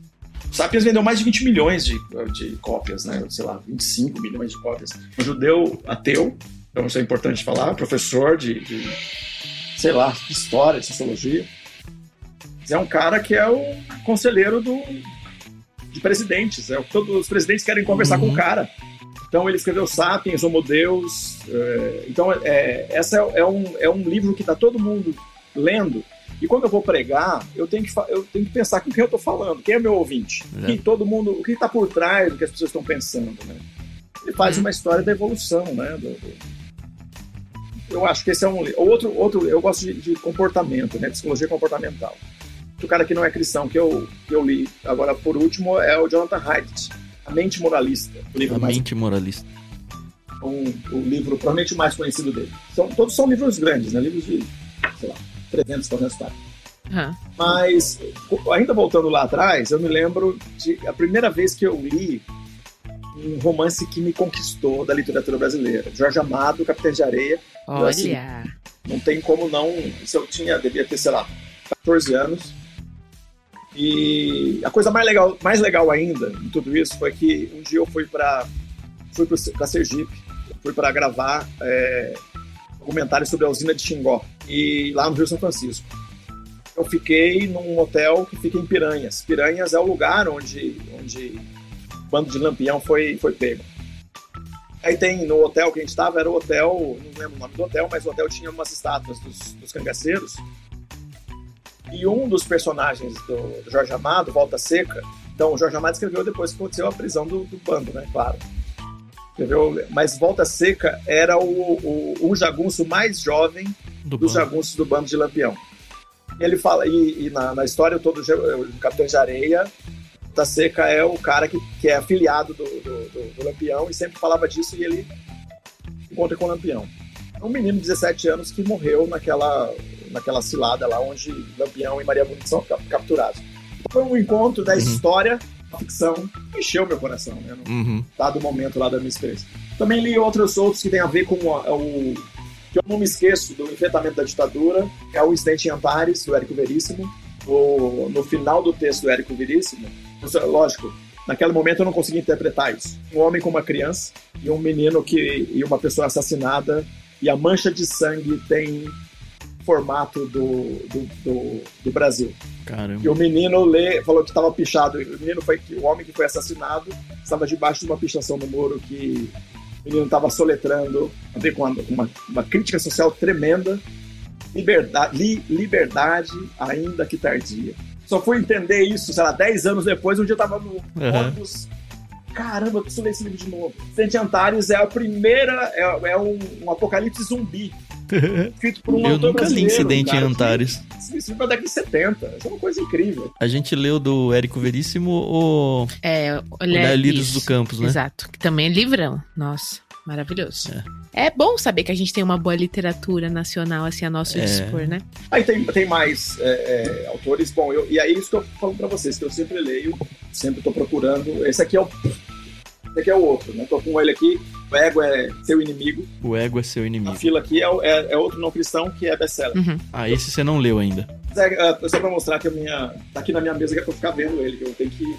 Sapiens vendeu mais de 20 milhões de, de cópias, né? Sei lá, 25 milhões de cópias. Um judeu ateu então isso é importante falar, professor de, de sei lá, de história, de sociologia. É um cara que é o conselheiro do, de presidentes. É, todos os presidentes querem conversar uhum. com o cara. Então ele escreveu Sapiens, Homo Deus. É, então é, essa é, é, um, é um livro que está todo mundo lendo. E quando eu vou pregar, eu tenho que, eu tenho que pensar com quem eu estou falando, quem é meu ouvinte, é. que todo mundo, o que está por trás do que as pessoas estão pensando. Né? Ele faz uhum. uma história da evolução, né? Do, do, eu acho que esse é um. Outro, outro eu gosto de, de comportamento, né? Psicologia comportamental. O cara que não é cristão que eu, que eu li, agora por último, é o Jonathan Haidt, A Mente Moralista. O livro A mais, Mente Moralista. Um, o livro provavelmente mais conhecido dele. São, todos são livros grandes, né? Livros de, sei lá, 300, 400 páginas. Uhum. Mas, ainda voltando lá atrás, eu me lembro de a primeira vez que eu li um romance que me conquistou da literatura brasileira. Jorge Amado, Capitães de Areia, Olha. Assim, não tem como não. Se eu tinha, devia ter, sei lá, 14 anos. E a coisa mais legal, mais legal ainda em tudo isso foi que um dia eu fui para fui para Sergipe, fui para gravar é, documentário sobre a usina de Xingó e lá no Rio São Francisco. Eu fiquei num hotel que fica em Piranhas. Piranhas é o lugar onde onde o bando de Lampião foi foi pego. Aí tem no hotel que a gente estava, era o hotel, não lembro o nome do hotel, mas o hotel tinha umas estátuas dos, dos cangaceiros. E um dos personagens do, do, Jorge Amado, Volta Seca, então o Jorge Amado escreveu depois que aconteceu a prisão do, do bando, né? Claro. Escreveu, mas Volta Seca era o, o, o jagunço mais jovem do dos bando. jagunços do bando de Lampião. Ele fala, e, e na, na, história todo o Capitão de Areia da Seca é o cara que, que é afiliado do, do, do, do Lampião e sempre falava disso e ele encontra com o Lampião. É um menino de 17 anos que morreu naquela, naquela cilada lá onde Lampião e Maria Bonita são capturados. Foi um encontro da uhum. história, ficção, encheu meu coração, né? No uhum. dado momento lá da minha experiência. Também li outros outros que tem a ver com o, o que eu não me esqueço do enfrentamento da ditadura, é o Incidente em Antares, do Érico Veríssimo. No, no final do texto do Érico Veríssimo, Lógico, naquele momento eu não conseguia interpretar isso. Um homem com uma criança e um menino que e uma pessoa assassinada e a mancha de sangue tem formato do, do, do, do Brasil. Caramba. E o menino lê, falou que estava pichado. O menino foi o homem que foi assassinado estava debaixo de uma pichação no muro que o menino estava soletrando, a ver com uma, uma, uma crítica social tremenda. Liberdade, li, liberdade ainda que tardia só fui entender isso, sei lá, 10 anos depois, um dia eu tava no uhum. Caramba, eu preciso ler esse livro de novo. Frente Antares é a primeira, é, é um, um, apocalipse zumbi. Escrito por um Eu nunca li Incidente em cara, Antares. que- Escrito na década de 70. Isso é uma coisa incrível. A gente leu do Érico Veríssimo o É, olha Lírios isso. do Campos, né? Exato. Que também é livrão. Nossa, maravilhoso. É. bom saber que a gente tem uma boa literatura nacional assim a nosso É. dispor, né? Aí tem, tem mais é, é, autores. Bom, eu, e aí isso que eu falo pra vocês, que eu sempre leio, sempre tô procurando. Esse aqui é o. Esse aqui é o outro, né? Tô com ele aqui. O ego é seu inimigo. O Ego é Seu A Inimigo. fila aqui é, é, é outro não cristão que é best-seller. Uhum. Ah, esse você não leu ainda. É, é, só pra mostrar que a minha. Tá aqui na minha mesa que é pra eu ficar vendo ele, que eu tenho que.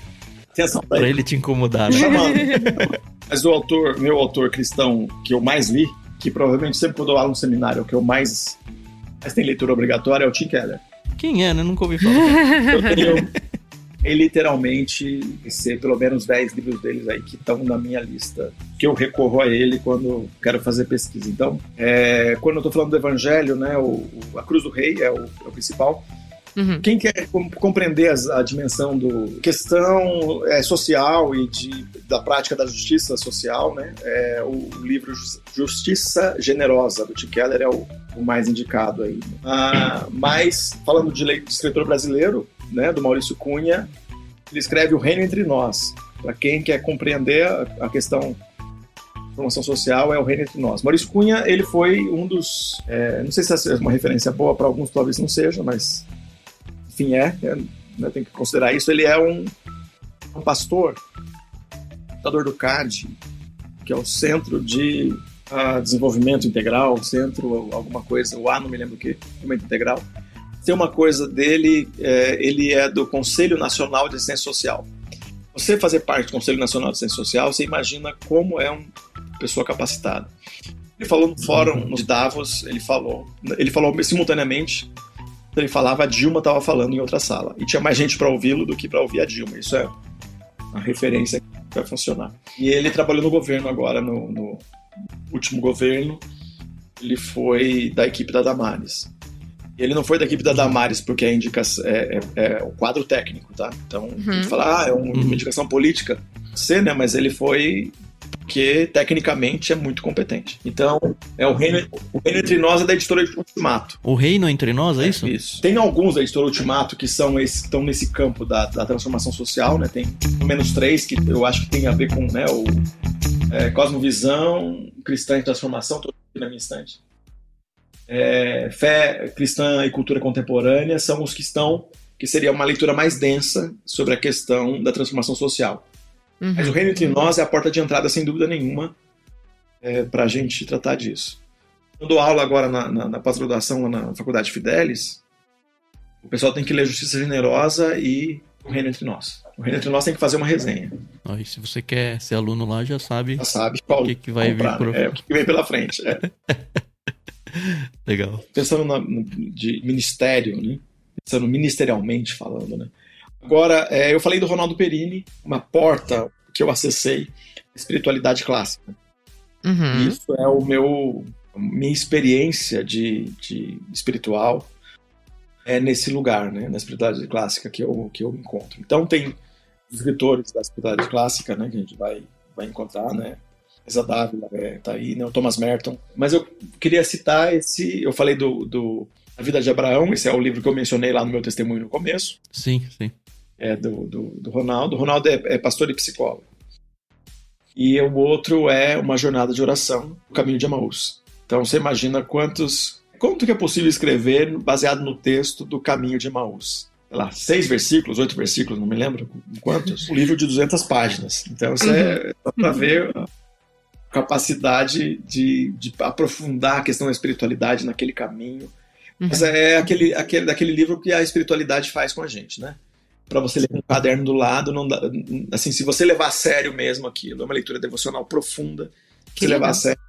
Atenção pra Pra ele. ele te incomodar, né? Mas o autor, meu autor cristão que eu mais li, que provavelmente sempre quando eu aula no seminário, é o que eu mais, mais tem leitura obrigatória, é o Tim Keller. Quem é, né? Nunca ouvi falar. Eu tenho e literalmente ser pelo menos 10 livros deles aí que estão na minha lista, que eu recorro a ele quando quero fazer pesquisa. Então, é, quando eu estou falando do Evangelho, né, o, o- a Cruz do Rei é o, é o principal. Uhum. Quem quer com- compreender a dimensão do questão é, social e de, da prática da justiça social, né, é, o, livro Jus- Justiça Generosa do Tim Keller é o, o mais indicado aí. Ah, mas falando de, de escritor brasileiro, né, do Maurício Cunha, ele escreve O Reino entre Nós. Para quem quer compreender a, a questão da formação social, é O Reino entre Nós. Maurício Cunha, ele foi um dos. é, não sei se é uma referência boa para alguns, talvez não seja, mas enfim, é. é né, tem que considerar isso. Ele é um, um pastor, fundador do CAD, que é o Centro de ah, Desenvolvimento Integral, Centro alguma coisa, o A, não me lembro o que, Desenvolvimento Integral. Tem uma coisa dele, é, ele é do Conselho Nacional de Assistência Social. Você fazer parte do Conselho Nacional de Assistência Social, você imagina como é uma pessoa capacitada. Ele falou no fórum de Davos, ele falou, ele falou simultaneamente ele falava, a Dilma estava falando em outra sala. E tinha mais gente para ouvi-lo do que para ouvir a Dilma. Isso é uma referência que vai funcionar. E ele trabalhou no governo agora, no, no último governo. Ele foi da equipe da Damares. Ele não foi da equipe da Damares porque a indicação é, é, é o quadro técnico, tá? Então, a gente fala, ah, é um- uma indicação política. Ser, né? Mas ele foi porque tecnicamente é muito competente. Então, é o reino, o reino entre nós é da editora Ultimato. O reino entre nós, é isso? Isso. Tem alguns da editora Ultimato que são esses, que estão nesse campo da, da transformação social, né? Tem pelo menos três que eu acho que tem a ver com né, o é, Cosmovisão, Cristã em Transformação, tô aqui na minha estante. É, Fé Cristã e Cultura Contemporânea são os que estão, que seria uma leitura mais densa sobre a questão da transformação social. Uhum. Mas o Reino Entre Nós é a porta de entrada, sem dúvida nenhuma, é, para a gente tratar disso. Eu dou aula agora na, na, na pós-graduação lá na Faculdade Fidelis. O pessoal tem que ler Justiça Generosa e O Reino Entre Nós. O Reino Entre Nós tem que fazer uma resenha. E se você quer ser aluno lá, já sabe Já sabe qual o que, que vai comprar, vir por... né? É, o que vem pela frente. é. Legal. Pensando na, no, de ministério, né? Pensando ministerialmente falando, né? Agora, é, eu falei do Ronaldo Perini, uma porta que eu acessei, espiritualidade clássica. Uhum. Isso é o meu minha experiência de, de espiritual é nesse lugar, né, na espiritualidade clássica que eu que eu encontro. Então tem escritores da espiritualidade clássica, né, que a gente vai vai encontrar, né, Isa Dávila é, tá aí, né, o Thomas Merton. Mas eu queria citar esse, eu falei do, do A Vida de Abraão, esse é o livro que eu mencionei lá no meu testemunho no começo, Sim, sim. É do, do, do Ronaldo. O Ronaldo é, é pastor e psicólogo. E o outro é uma jornada de oração, o caminho de Emaús. Então você imagina quantos. Quanto que é possível escrever baseado no texto do caminho de Emaús? Sei lá, seis versículos, oito versículos, não me lembro quantos. Um livro de 200 páginas. Então isso é para ver a capacidade de, de aprofundar a questão da espiritualidade naquele caminho. Mas é aquele, aquele, daquele livro que a espiritualidade faz com a gente, né? Para você ler com um caderno do lado, não dá, assim, se você levar a sério mesmo aquilo, é uma leitura devocional profunda, Que se levar a sério,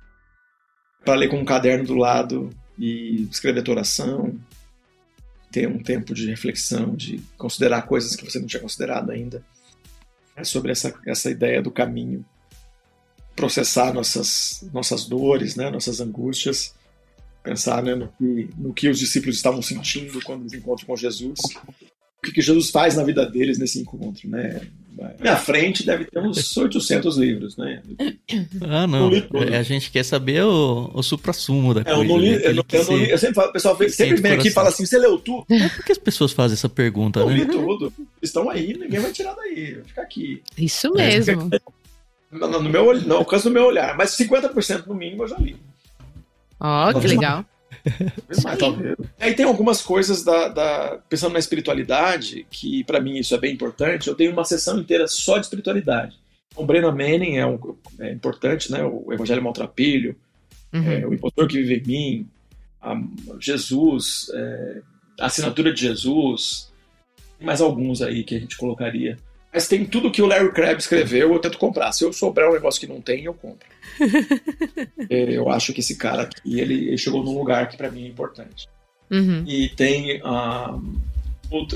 para ler com um caderno do lado e escrever a tua oração, ter um tempo de reflexão, de considerar coisas que você não tinha considerado ainda, é sobre essa, essa ideia do caminho, processar nossas, nossas dores, né, nossas angústias, pensar né, no, que, no que os discípulos estavam sentindo quando eles encontram com Jesus, o que, que Jesus faz na vida deles nesse encontro, né? Minha frente deve ter uns 800 livros, né? Ah, não. É, a gente quer saber o, o supra-sumo da é, coisa. Eu, não li, né? eu, não, eu, não li, eu sempre falo, o pessoal sempre vem aqui e fala assim: você leu tudo? É por que as pessoas fazem essa pergunta, eu né? Eu li tudo. Estão aí, ninguém vai tirar daí. Vai ficar aqui. Isso mesmo. No, no, meu, no alcance do meu olhar. Mas 50% no mínimo eu já li. Ó, oh, que legal. Aí tem algumas coisas da, da, pensando na espiritualidade que para mim isso é bem importante. Eu tenho uma sessão inteira só de espiritualidade. O Breno Manning é, um, é importante, né? O Evangelho Maltrapilho, uhum. é, o Impostor que vive em mim, a, Jesus, é, a assinatura de Jesus, mais alguns aí que a gente colocaria. Mas tem tudo que o Larry Crabb escreveu, eu tento comprar. Se eu souber um negócio que não tem, eu compro. É, eu acho que esse cara aqui, ele, ele chegou num lugar que para mim é importante. Uhum. E tem uh,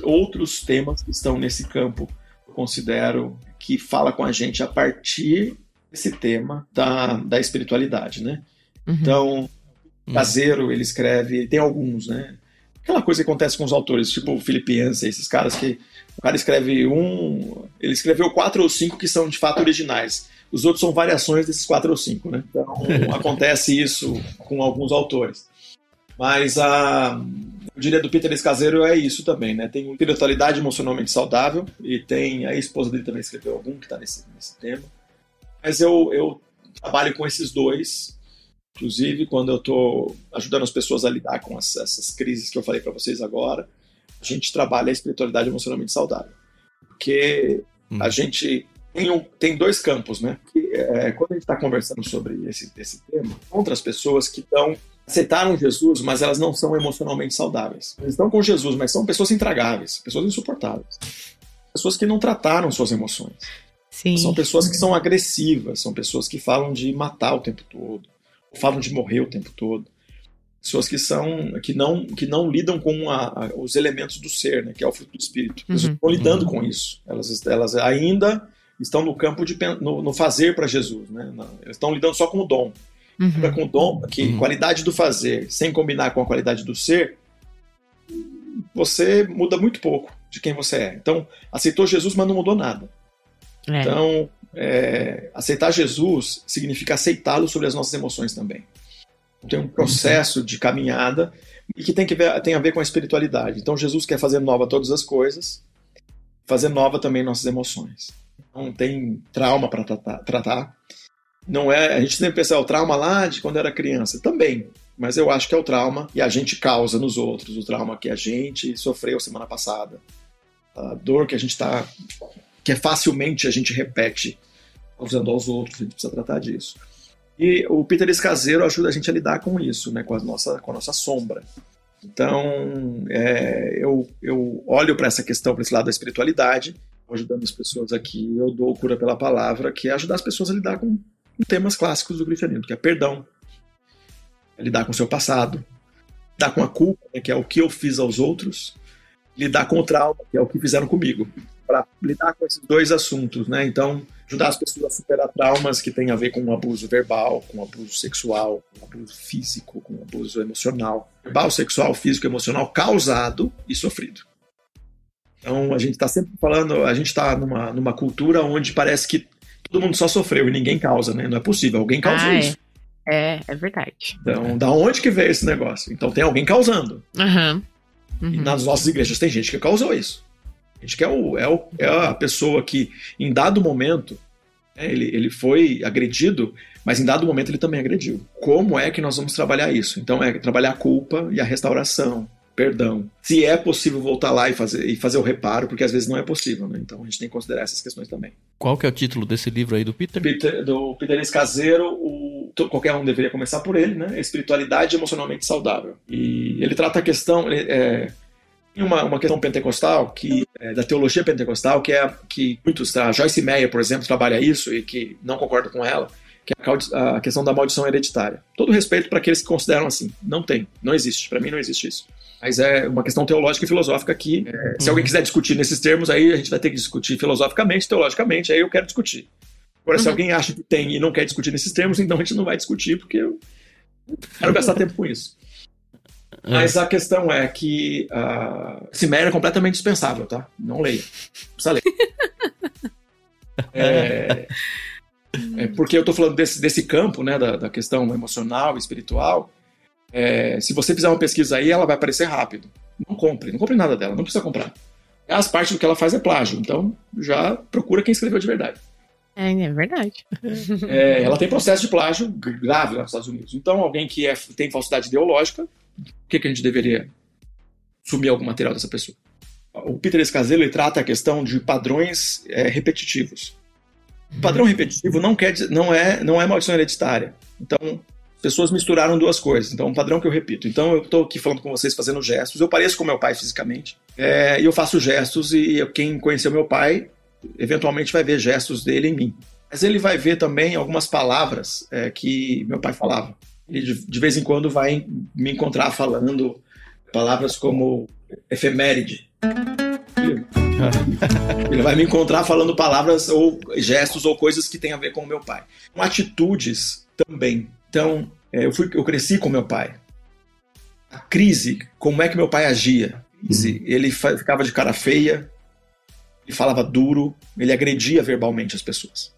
outros temas que estão nesse campo, eu considero que fala com a gente a partir desse tema da, da espiritualidade, né? Uhum. Então, Caseiro, ele escreve, tem alguns, né? Aquela coisa que acontece com os autores, tipo o Felipe Anse, esses caras que o cara escreve um. Ele escreveu quatro ou cinco que são de fato originais. Os outros são variações desses quatro ou cinco, né? Então acontece isso com alguns autores. Mas a. Eu diria do Peter Escaseiro é isso também, né? Tem espiritualidade emocionalmente saudável e tem. A esposa dele também escreveu algum que está nesse, nesse tema. Mas eu, eu trabalho com esses dois. Inclusive, quando eu estou ajudando as pessoas a lidar com as, essas crises que eu falei para vocês agora, a gente trabalha a espiritualidade emocionalmente saudável. Porque hum. a gente tem, um, tem dois campos, né? Que, é, quando a gente está conversando sobre esse, esse tema, outras pessoas que estão aceitaram Jesus, mas elas não são emocionalmente saudáveis. Eles estão com Jesus, mas são pessoas intragáveis, pessoas insuportáveis. Pessoas que não trataram suas emoções. Sim. São pessoas que são agressivas, são pessoas que falam de matar o tempo todo, falam de morrer o tempo todo pessoas que são que não que não lidam com a, a, os elementos do ser, né, que é o fruto do espírito. Elas uhum. estão lidando uhum. com isso. Elas, elas ainda estão no campo de no, no fazer para Jesus, né? elas estão lidando só com o dom. Uhum. Com o dom, que uhum. qualidade do fazer, sem combinar com a qualidade do ser, você muda muito pouco de quem você é. Então, aceitou Jesus, mas não mudou nada. É. Então, é, aceitar Jesus significa aceitá-lo sobre as nossas emoções também tem um processo de caminhada e que tem, que ver, tem a ver com a espiritualidade. Então Jesus quer fazer nova todas as coisas, fazer nova também nossas emoções. Não tem trauma para tratar, tratar. Não é, a gente sempre pensa é o trauma lá de quando era criança, também. Mas eu acho que é o trauma e a gente causa nos outros, o trauma que a gente sofreu semana passada, a dor que a gente está, que é facilmente a gente repete causando aos outros. A gente precisa tratar disso. E o Peter Escaseiro ajuda a gente a lidar com isso, né, com, a nossa, com a nossa sombra. Então, é, eu, eu olho para essa questão, para esse lado da espiritualidade, ajudando as pessoas aqui. Eu dou cura pela palavra, que é ajudar as pessoas a lidar com, temas clássicos do cristianismo, que é perdão, é lidar com o seu passado, lidar com a culpa, né, que é o que eu fiz aos outros, lidar com o trauma, que é o que fizeram comigo. Para lidar com esses dois assuntos, né? Então, ajudar as pessoas a superar traumas que têm a ver com abuso verbal, com abuso sexual, com abuso físico, com abuso emocional. Verbal, sexual, físico, emocional causado e sofrido. Então a gente está sempre falando, a gente está numa, numa cultura onde parece que todo mundo só sofreu e ninguém causa, né? Não é possível, alguém causou ah, isso. É. é, é verdade. Então, da onde que veio esse negócio? Então tem alguém causando. Uhum. Uhum. E nas nossas igrejas tem gente que causou isso. A gente quer o, é, o, é a pessoa que, em dado momento, né, ele, ele foi agredido, mas em dado momento ele também agrediu. Como é que nós vamos trabalhar isso? Então é trabalhar a culpa e a restauração, perdão. Se é possível voltar lá e fazer, e fazer o reparo, porque às vezes não é possível, né? Então a gente tem que considerar essas questões também. Qual que é o título desse livro aí do Peter? Peter do Peter Caseiro, o, qualquer um deveria começar por ele, né? Espiritualidade emocionalmente saudável. E ele trata a questão. Ele, é, uma, uma questão pentecostal, que, é, da teologia pentecostal, que é que muitos, a Joyce Meyer, por exemplo, trabalha isso e que não concordo com ela, que é a questão da maldição hereditária. Todo respeito para aqueles que consideram assim. Não tem, não existe. Para mim não existe isso. Mas é uma questão teológica e filosófica que, é, se alguém quiser discutir nesses termos, aí a gente vai ter que discutir filosoficamente, teologicamente, aí eu quero discutir. Agora, uhum. se alguém acha que tem e não quer discutir nesses termos, então a gente não vai discutir, porque eu quero gastar tempo com isso. Mas a questão é que uh, esse Meyer é completamente dispensável, tá? Não leia. Precisa ler. É, é, porque eu estou falando desse, desse campo, né, da, da questão emocional, espiritual. É, se você fizer uma pesquisa aí, ela vai aparecer rápido. Não compre, não compre nada dela, não precisa comprar. As partes do que ela faz é plágio, então já procura quem escreveu de verdade. É, é verdade. É, ela tem processo de plágio grave lá nos Estados Unidos. Então, alguém que é, tem falsidade ideológica, o que, que a gente deveria sumir algum material dessa pessoa? O Peter Escazelo ele trata a questão de padrões é, repetitivos. O padrão repetitivo não quer não é não é maldição hereditária. Então, pessoas misturaram duas coisas. Então, um padrão que eu repito. Então, eu estou aqui falando com vocês, fazendo gestos. Eu pareço com meu pai fisicamente. É, e eu faço gestos e quem conheceu meu pai eventualmente vai ver gestos dele em mim. Mas ele vai ver também algumas palavras é, que meu pai falava. Ele de, de, vez em quando vai me encontrar falando palavras como efeméride. Ele vai me encontrar falando palavras ou gestos ou coisas que têm a ver com o meu pai. Atitudes também. Então, é, eu, fui, eu cresci com meu pai. A crise, como é que meu pai agia? Uhum. Ele ficava de cara feia, ele falava duro, ele agredia verbalmente as pessoas.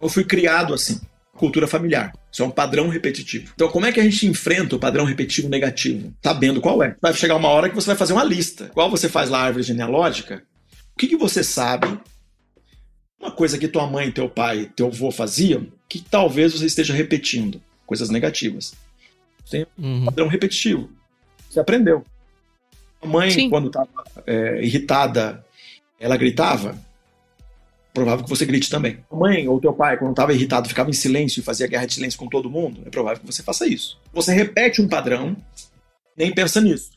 Eu fui criado assim, cultura familiar. Isso é um padrão repetitivo. Então, como é que a gente enfrenta o padrão repetitivo negativo? Sabendo qual é. Vai chegar uma hora que você vai fazer uma lista. Qual você faz lá a árvore genealógica? O que, que você sabe? Uma coisa que tua mãe, teu pai, teu avô faziam, que talvez você esteja repetindo. Coisas negativas. Tem um uhum. padrão repetitivo. Você aprendeu. A mãe, Sim. quando estava é, irritada ela gritava, provável que você grite também. A mãe ou teu pai, quando estava irritado, ficava em silêncio e fazia guerra de silêncio com todo mundo, é provável que você faça isso. Você repete um padrão, nem pensa nisso.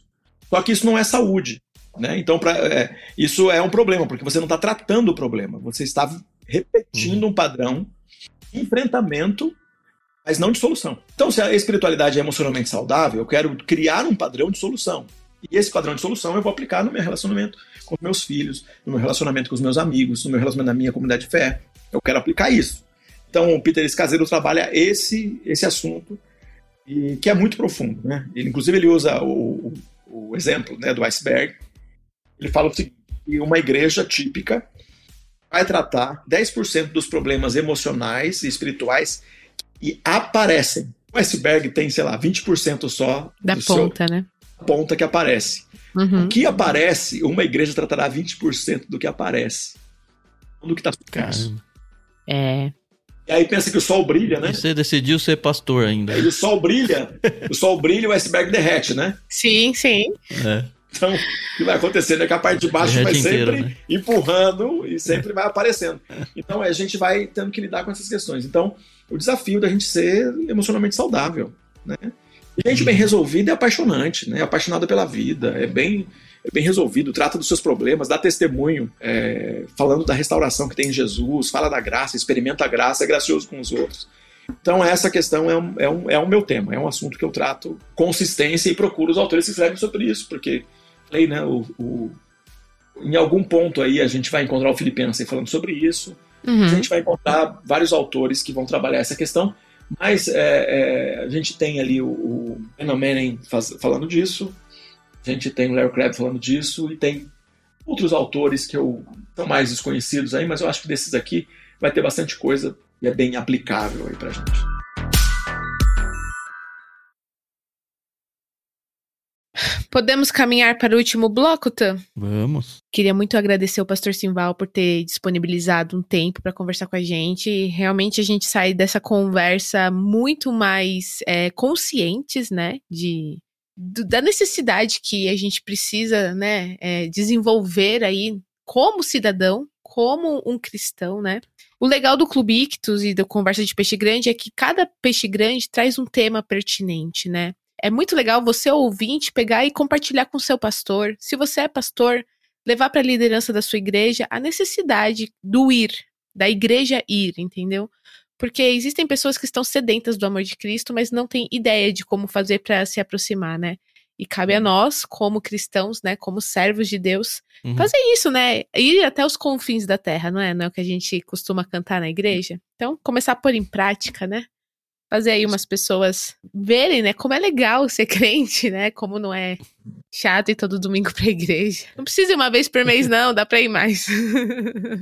Só que isso não é saúde. Né? Então, pra, é, isso é um problema, porque você não está tratando o problema, você está repetindo uhum. um padrão de enfrentamento, mas não de solução. Então, se a espiritualidade é emocionalmente saudável, eu quero criar um padrão de solução. E esse padrão de solução eu vou aplicar no meu relacionamento com meus filhos, no meu relacionamento com os meus amigos, no meu relacionamento na minha comunidade de fé. Eu quero aplicar isso. Então, o Peter Escaseiro trabalha esse, esse assunto, e, que é muito profundo. Né? Ele, inclusive, ele usa o, o, o exemplo né, do iceberg. Ele fala o seguinte, que uma igreja típica vai tratar 10% dos problemas emocionais e espirituais que aparecem. O iceberg tem, sei lá, 20% só da ponta, seu, né? ponta que aparece. Uhum. O que aparece, uma igreja tratará 20% do que aparece. Do que está por É. E aí pensa que o sol brilha, né? Você decidiu ser pastor ainda. Aí o sol brilha, o sol brilha e o iceberg derrete, né? Sim, sim. É. Então, o que vai acontecendo é que a parte de baixo vai inteiro, sempre né? empurrando e sempre vai aparecendo. Então, a gente vai tendo que lidar com essas questões. Então, o desafio da gente ser emocionalmente saudável, né? Gente bem resolvida é apaixonante, né? Apaixonada pela vida, é bem, é bem resolvido, trata dos seus problemas, dá testemunho, é, falando da restauração que tem em Jesus, fala da graça, experimenta a graça, é gracioso com os outros. Então, essa questão é um, é, um, é um meu tema, é um assunto que eu trato consistência e procuro os autores que escrevem sobre isso, porque, falei, né, o, o, em algum ponto aí a gente vai encontrar o Filipense falando sobre isso, uhum. a gente vai encontrar vários autores que vão trabalhar essa questão, mas é, é, a gente tem ali o, o Manning faz, falando disso, a gente tem o Larry Crabb falando disso, e tem outros autores que eu, são mais desconhecidos aí, mas eu acho que desses aqui vai ter bastante coisa e é bem aplicável aí pra gente. Podemos caminhar para o último bloco, Tan? Vamos. Queria muito agradecer o pastor Simval por ter disponibilizado um tempo para conversar com a gente. Realmente a gente sai dessa conversa muito mais é, conscientes, né? De, do, da necessidade que a gente precisa, né? É, desenvolver aí como cidadão, como um cristão, né? O legal do Clube Ictus e da Conversa de Peixe Grande é que cada peixe grande traz um tema pertinente, né? É muito legal você, ouvinte, pegar e compartilhar com seu pastor. Se você é pastor, levar para a liderança da sua igreja a necessidade do ir, da igreja ir, entendeu? Porque existem pessoas que estão sedentas do amor de Cristo, mas não têm ideia de como fazer para se aproximar, né? E cabe a uhum. nós, como cristãos, né, como servos de Deus, uhum. fazer isso, né? Ir até os confins da terra, não é? Não é o que a gente costuma cantar na igreja? Então, começar a pôr em prática, né? Fazer aí umas pessoas verem, né, como é legal ser crente, né? Como não é chato ir todo domingo pra igreja. Não precisa ir uma vez por mês, não, dá pra ir mais.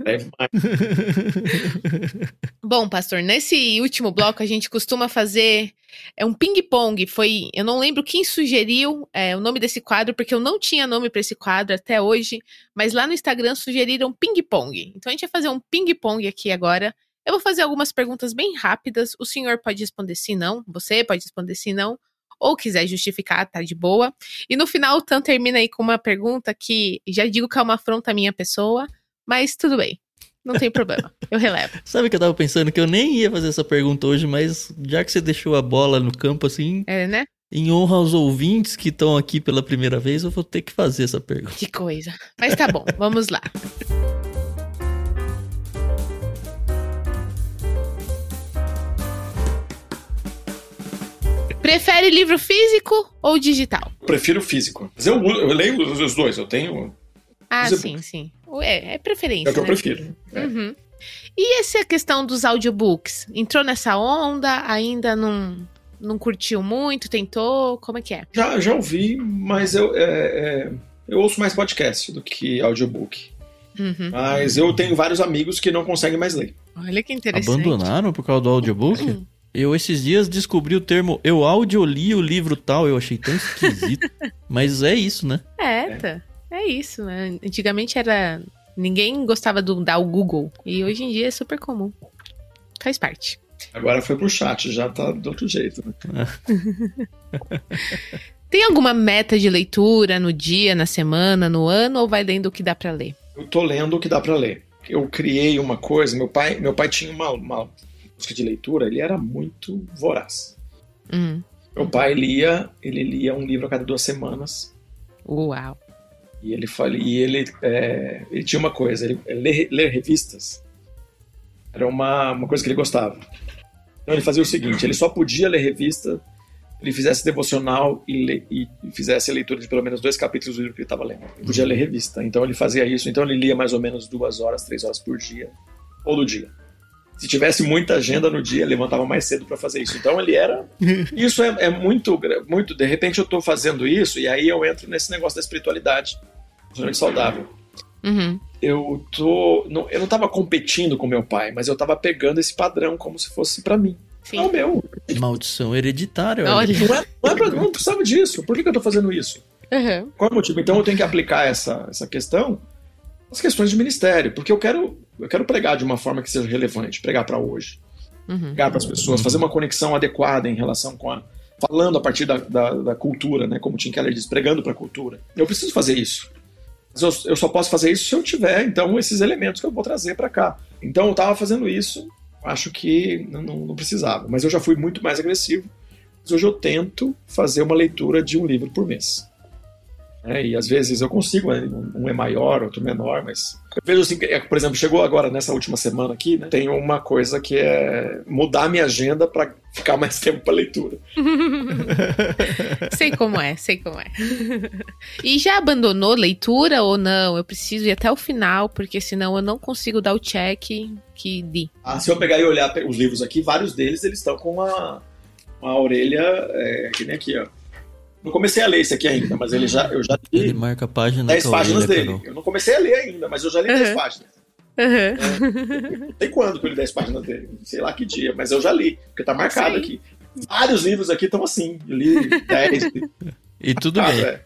É mais. Bom, pastor, nesse último bloco a gente costuma fazer é um ping-pong. Foi, eu não lembro quem sugeriu é, o nome desse quadro, porque eu não tinha nome para esse quadro até hoje, mas lá no Instagram sugeriram ping-pong. Então a gente vai fazer um ping-pong aqui agora. Eu vou fazer algumas perguntas bem rápidas. O senhor pode responder sim, não. Você pode responder sim, não. Ou quiser justificar, tá de boa. E no final, o Tan termina aí com uma pergunta que já digo que é uma afronta à minha pessoa, mas tudo bem. Não tem problema. Eu relevo. Sabe que eu tava pensando que eu nem ia fazer essa pergunta hoje, mas já que você deixou a bola no campo assim. É, né? Em honra aos ouvintes que estão aqui pela primeira vez, eu vou ter que fazer essa pergunta. Que coisa. Mas tá bom, vamos lá. Prefere livro físico ou digital? Prefiro físico. Mas eu, eu leio os dois, eu tenho. Ah, sim, sim. É, é preferência. É o que né? eu prefiro. É. Uhum. E essa questão dos audiobooks? Entrou nessa onda? Ainda não, não curtiu muito? Tentou? Como é que é? Já, já ouvi, mas eu, é, é, eu ouço mais podcast do que audiobook. Uhum. Mas eu tenho vários amigos que não conseguem mais ler. Olha que interessante. Abandonaram por causa do audiobook? Eu esses dias descobri o termo eu audioli o livro tal, eu achei tão esquisito. Mas é isso, né? É, tá. É isso, né? Antigamente era. Ninguém gostava do dar o Google. E hoje em dia é super comum. Faz parte. Agora foi pro chat, já tá do outro jeito, né? Tem alguma meta de leitura no dia, na semana, no ano, ou vai lendo o que dá para ler? Eu tô lendo o que dá para ler. Eu criei uma coisa, meu pai, meu pai tinha uma, uma busca de leitura, ele era muito voraz. Uhum. Meu pai lia, ele lia um livro a cada duas semanas. Uau! E ele, fala, e ele, é, ele tinha uma coisa, ele, ler, ler, revistas era uma, uma coisa que ele gostava. Então ele fazia o seguinte, ele só podia ler revista ele fizesse devocional e, le, e, fizesse a leitura de pelo menos dois capítulos do livro que ele estava lendo. Ele podia ler revista. Então ele fazia isso. Então ele lia mais ou menos duas horas, três horas por dia, todo dia se tivesse muita agenda no dia, levantava mais cedo para fazer isso. Então ele era. Isso é, é, muito, muito. De repente eu estou fazendo isso e aí eu entro nesse negócio da espiritualidade, totalmente saudável. Uhum. Eu tô, não, eu não estava competindo com meu pai, mas eu estava pegando esse padrão como se fosse para mim. Sim. É o meu. Maldição hereditária. Olha. Não, é, não, é pra, não precisava disso. Por que, que eu estou fazendo isso? Uhum. Qual é o motivo? Então eu tenho que aplicar essa, essa questão as questões de ministério, porque eu quero, eu quero pregar de uma forma que seja relevante, pregar para hoje, uhum. pregar para as pessoas, fazer uma conexão adequada em relação com a. falando a partir da, da, da cultura, né? Como Tim Keller diz, pregando para a cultura. Eu preciso fazer isso. Eu, eu, só posso fazer isso se eu tiver, então, esses elementos que eu vou trazer para cá. Então, eu estava fazendo isso, acho que não, não precisava, mas eu já fui muito mais agressivo. Mas hoje eu tento fazer uma leitura de um livro por mês. É, e às vezes eu consigo, né? um é maior, outro menor, mas eu vejo assim, é, por exemplo, chegou agora nessa última semana aqui, né? Tem uma coisa que é mudar minha agenda para ficar mais tempo para leitura. sei como é, sei como é. E já abandonou leitura ou não? Eu preciso ir até o final, porque senão eu não consigo dar o check que di. Ah, se eu pegar e olhar os livros aqui, vários deles eles estão com uma, uma orelha é, que nem aqui, ó não comecei a ler esse aqui ainda, mas ele já, eu já li. Ele marca a página 10 páginas dele. Carol. Eu não comecei a ler ainda, mas eu já li uhum. 10 páginas. Uhum. É, não sei quando que eu li 10 páginas dele. Sei lá que dia, mas eu já li, porque tá marcado aqui. Vários livros aqui estão assim. Eu li 10. e tudo bem. É.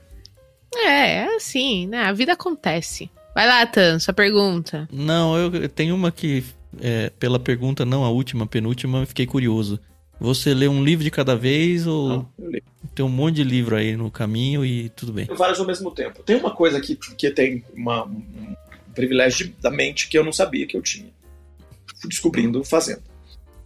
é, é assim, né? A vida acontece. Vai lá, Tan, sua pergunta. Não, eu tenho uma que, é, pela pergunta, não a última, penúltima, fiquei curioso. Você lê um livro de cada vez ou Não, tem um monte de livro aí no caminho e tudo bem? Vários ao mesmo tempo. Tem uma coisa que, que tem uma, um privilégio da mente que eu não sabia que eu tinha. Fui descobrindo fazendo.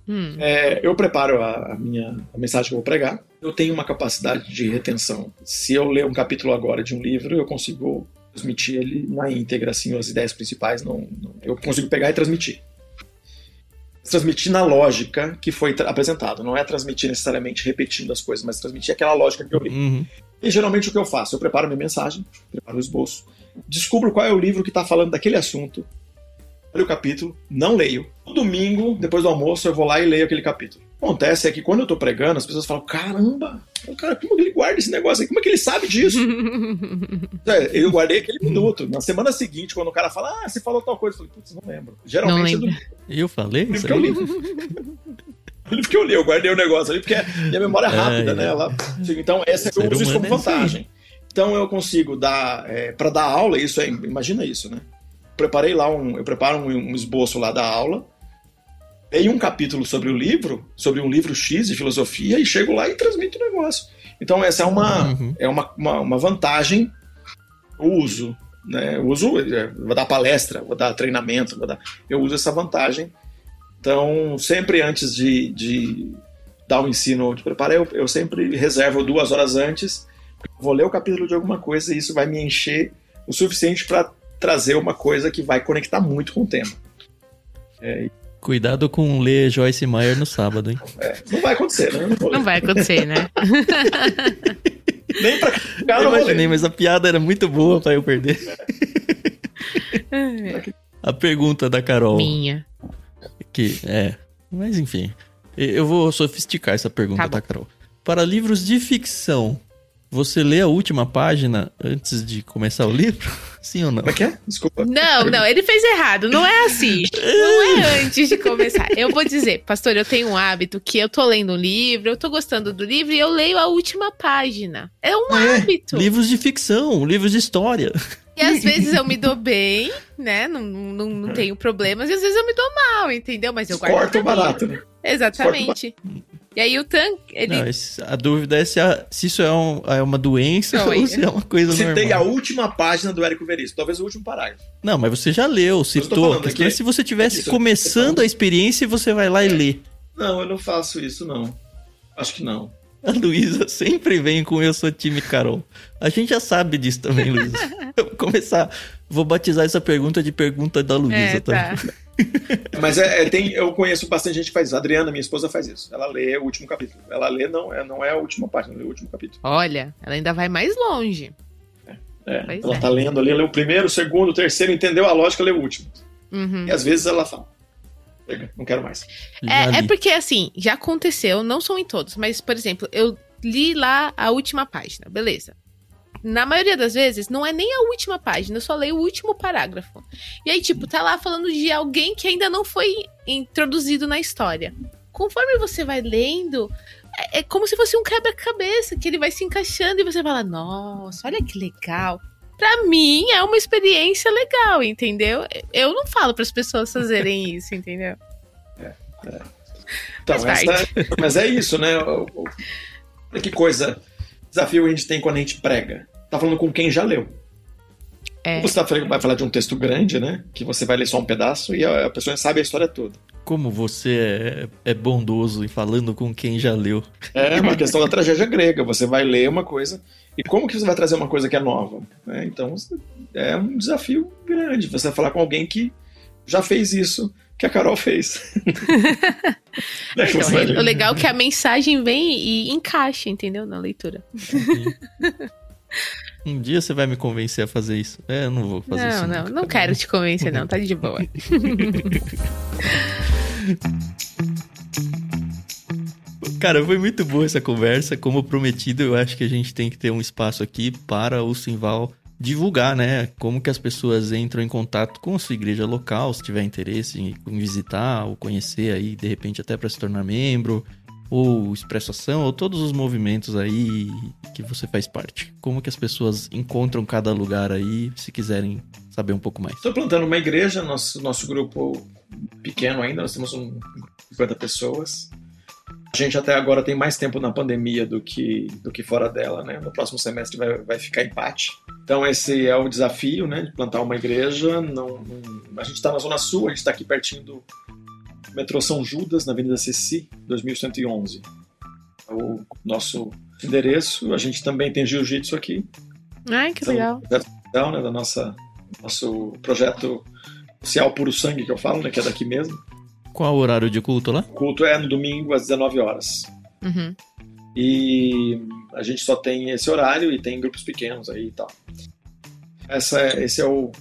Hum. É, eu preparo a, a, minha a mensagem que eu vou pregar. Eu tenho uma capacidade de retenção. Se eu ler um capítulo agora de um livro, eu consigo transmitir ele na íntegra, assim, as ideias principais. Não, não eu consigo pegar e transmitir transmitir na lógica que foi apresentado. Não é transmitir necessariamente repetindo as coisas, mas transmitir aquela lógica que eu li. Uhum. E geralmente o que eu faço? Eu preparo minha mensagem, preparo o esboço, descubro qual é o livro que está falando daquele assunto, olho o capítulo, não leio. No domingo, depois do almoço, eu vou lá e leio aquele capítulo. Acontece é que quando eu tô pregando, as pessoas falam: caramba, cara, como que ele guarda esse negócio aí? Como é que ele sabe disso? é, eu guardei aquele minuto. Na semana seguinte, quando o cara fala, ah, você falou tal coisa, eu falei, putz, não lembro. Geralmente não lembro. eu, eu falei isso aí? Eu li. livro que eu li, eu guardei o negócio ali, porque minha memória é rápida, é, né? Ela, então, essa eu uso isso como é vantagem. Então eu consigo dar, é, para dar aula, isso é, imagina isso, né? Preparei lá um, eu preparo um, um esboço lá da aula, leio um capítulo sobre o livro, sobre um livro X de filosofia, e chego lá e transmito o negócio. Então, essa é uma, uhum. é uma, uma, uma, vantagem o uso. Né? Eu uso, é, vou dar palestra, vou dar treinamento, vou dar, eu uso essa vantagem. Então, sempre antes de, de dar o ensino de preparar, eu, eu sempre reservo duas horas antes, vou ler o capítulo de alguma coisa e isso vai me encher o suficiente para trazer uma coisa que vai conectar muito com o tema. É, Cuidado com ler Joyce Meyer no sábado, hein? É, não vai acontecer, né? Não, não vai acontecer, né? Nem pra eu imaginei, mas a piada era muito boa para eu perder. a pergunta da Carol. Minha. Que é, mas enfim. Eu vou sofisticar essa pergunta, tá, tá Carol? Para livros de ficção, você lê a última página antes de começar o livro? Sim ou não? Como é que é? Desculpa. Não, não, ele fez errado. Não é assim. Não é antes de começar. Eu vou dizer, pastor, eu tenho um hábito que eu tô lendo um livro, eu tô gostando do livro e eu leio a última página. É um é, hábito. Livros de ficção, livros de história. E às vezes eu me dou bem, né? Não, não, não tenho problemas. E às vezes eu me dou mal, entendeu? Mas eu guardo. Corta barato, né? Exatamente. E aí o Tan, ele... Não, a dúvida é se, a, se isso é, um, é, uma doença não, ou se é uma coisa Citei normal. Citei a última página do Érico Veríssimo, talvez o último parágrafo. Não, mas você já leu, citou. A questão é se você tivesse começando a experiência e você vai lá e lê. Não, eu não faço isso, não. Acho que não. A Luísa sempre vem com eu sou time Carol. A gente já sabe disso também, Luísa. Eu vou começar, vou batizar essa pergunta de pergunta da Luísa, é, tá? tá? Mas é, é, tem, eu conheço bastante gente que faz isso. A Adriana, minha esposa, faz isso. Ela lê o último capítulo. Ela lê, não é, não é a última página, lê o último capítulo. Olha, ela ainda vai mais longe. É, é ela é. tá lendo ali, lê o primeiro, o segundo, o terceiro, entendeu a lógica, lê o último. Uhum. E às vezes ela fala. Não quero mais. É, é porque, assim, já aconteceu, não são em todos, mas, por exemplo, eu li lá a última página, beleza na maioria das vezes, não é nem a última página, eu só leio o último parágrafo. E aí, tipo, tá lá falando de alguém que ainda não foi introduzido na história. Conforme você vai lendo, é, é como se fosse um quebra-cabeça, que ele vai se encaixando e você fala, nossa, olha que legal. Pra mim, é uma experiência legal, entendeu? Eu não falo para as pessoas fazerem isso, entendeu? É, é. Então, essa, mas é isso, né? Que coisa desafio a gente tem quando a gente prega? Tá falando com quem já leu. É. Você tá, vai falar de um texto grande, né? Que você vai ler só um pedaço e a pessoa sabe a história toda. Como você é, é bondoso em falando com quem já leu. É uma questão da tragédia grega. Você vai ler uma coisa e como que você vai trazer uma coisa que é nova? É, então é um desafio grande. Você vai falar com alguém que já fez isso que a Carol fez. Né, então, o legal é que a mensagem vem e encaixa, entendeu? Na leitura. Um dia você vai me convencer a fazer isso. É, eu não vou fazer não, isso. Não, não, não quero te convencer, não. Tá de boa. Cara, foi muito boa essa conversa. Como prometido, eu acho que a gente tem que ter um espaço aqui para o Simval divulgar, né? Como que as pessoas entram em contato com a sua igreja local, se tiver interesse em visitar ou conhecer aí, de repente até para se tornar membro, ou expressação, ou todos os movimentos aí que você faz parte. Como que as pessoas encontram cada lugar aí, se quiserem saber um pouco mais. Estou plantando uma igreja, nosso, nosso grupo pequeno ainda, nós temos um 50 pessoas. A gente até agora tem mais tempo na pandemia do que, do que fora dela, né? No próximo semestre vai, vai ficar empate. Então esse é o desafio, né? De plantar uma igreja. Não, não a gente está na Zona Sul, a gente está aqui pertinho do metrô São Judas, na Avenida Ceci, 2111. É o nosso endereço. A gente também tem jiu-jitsu aqui. Ai, que então, legal. Né, da nossa nosso projeto social Puro Sangue, que eu falo, né? Que é daqui mesmo. Qual o horário de culto lá? O culto é no domingo às 19 horas. Uhum. E a gente só tem esse horário e tem grupos pequenos aí e tal. Essa é, esse é o,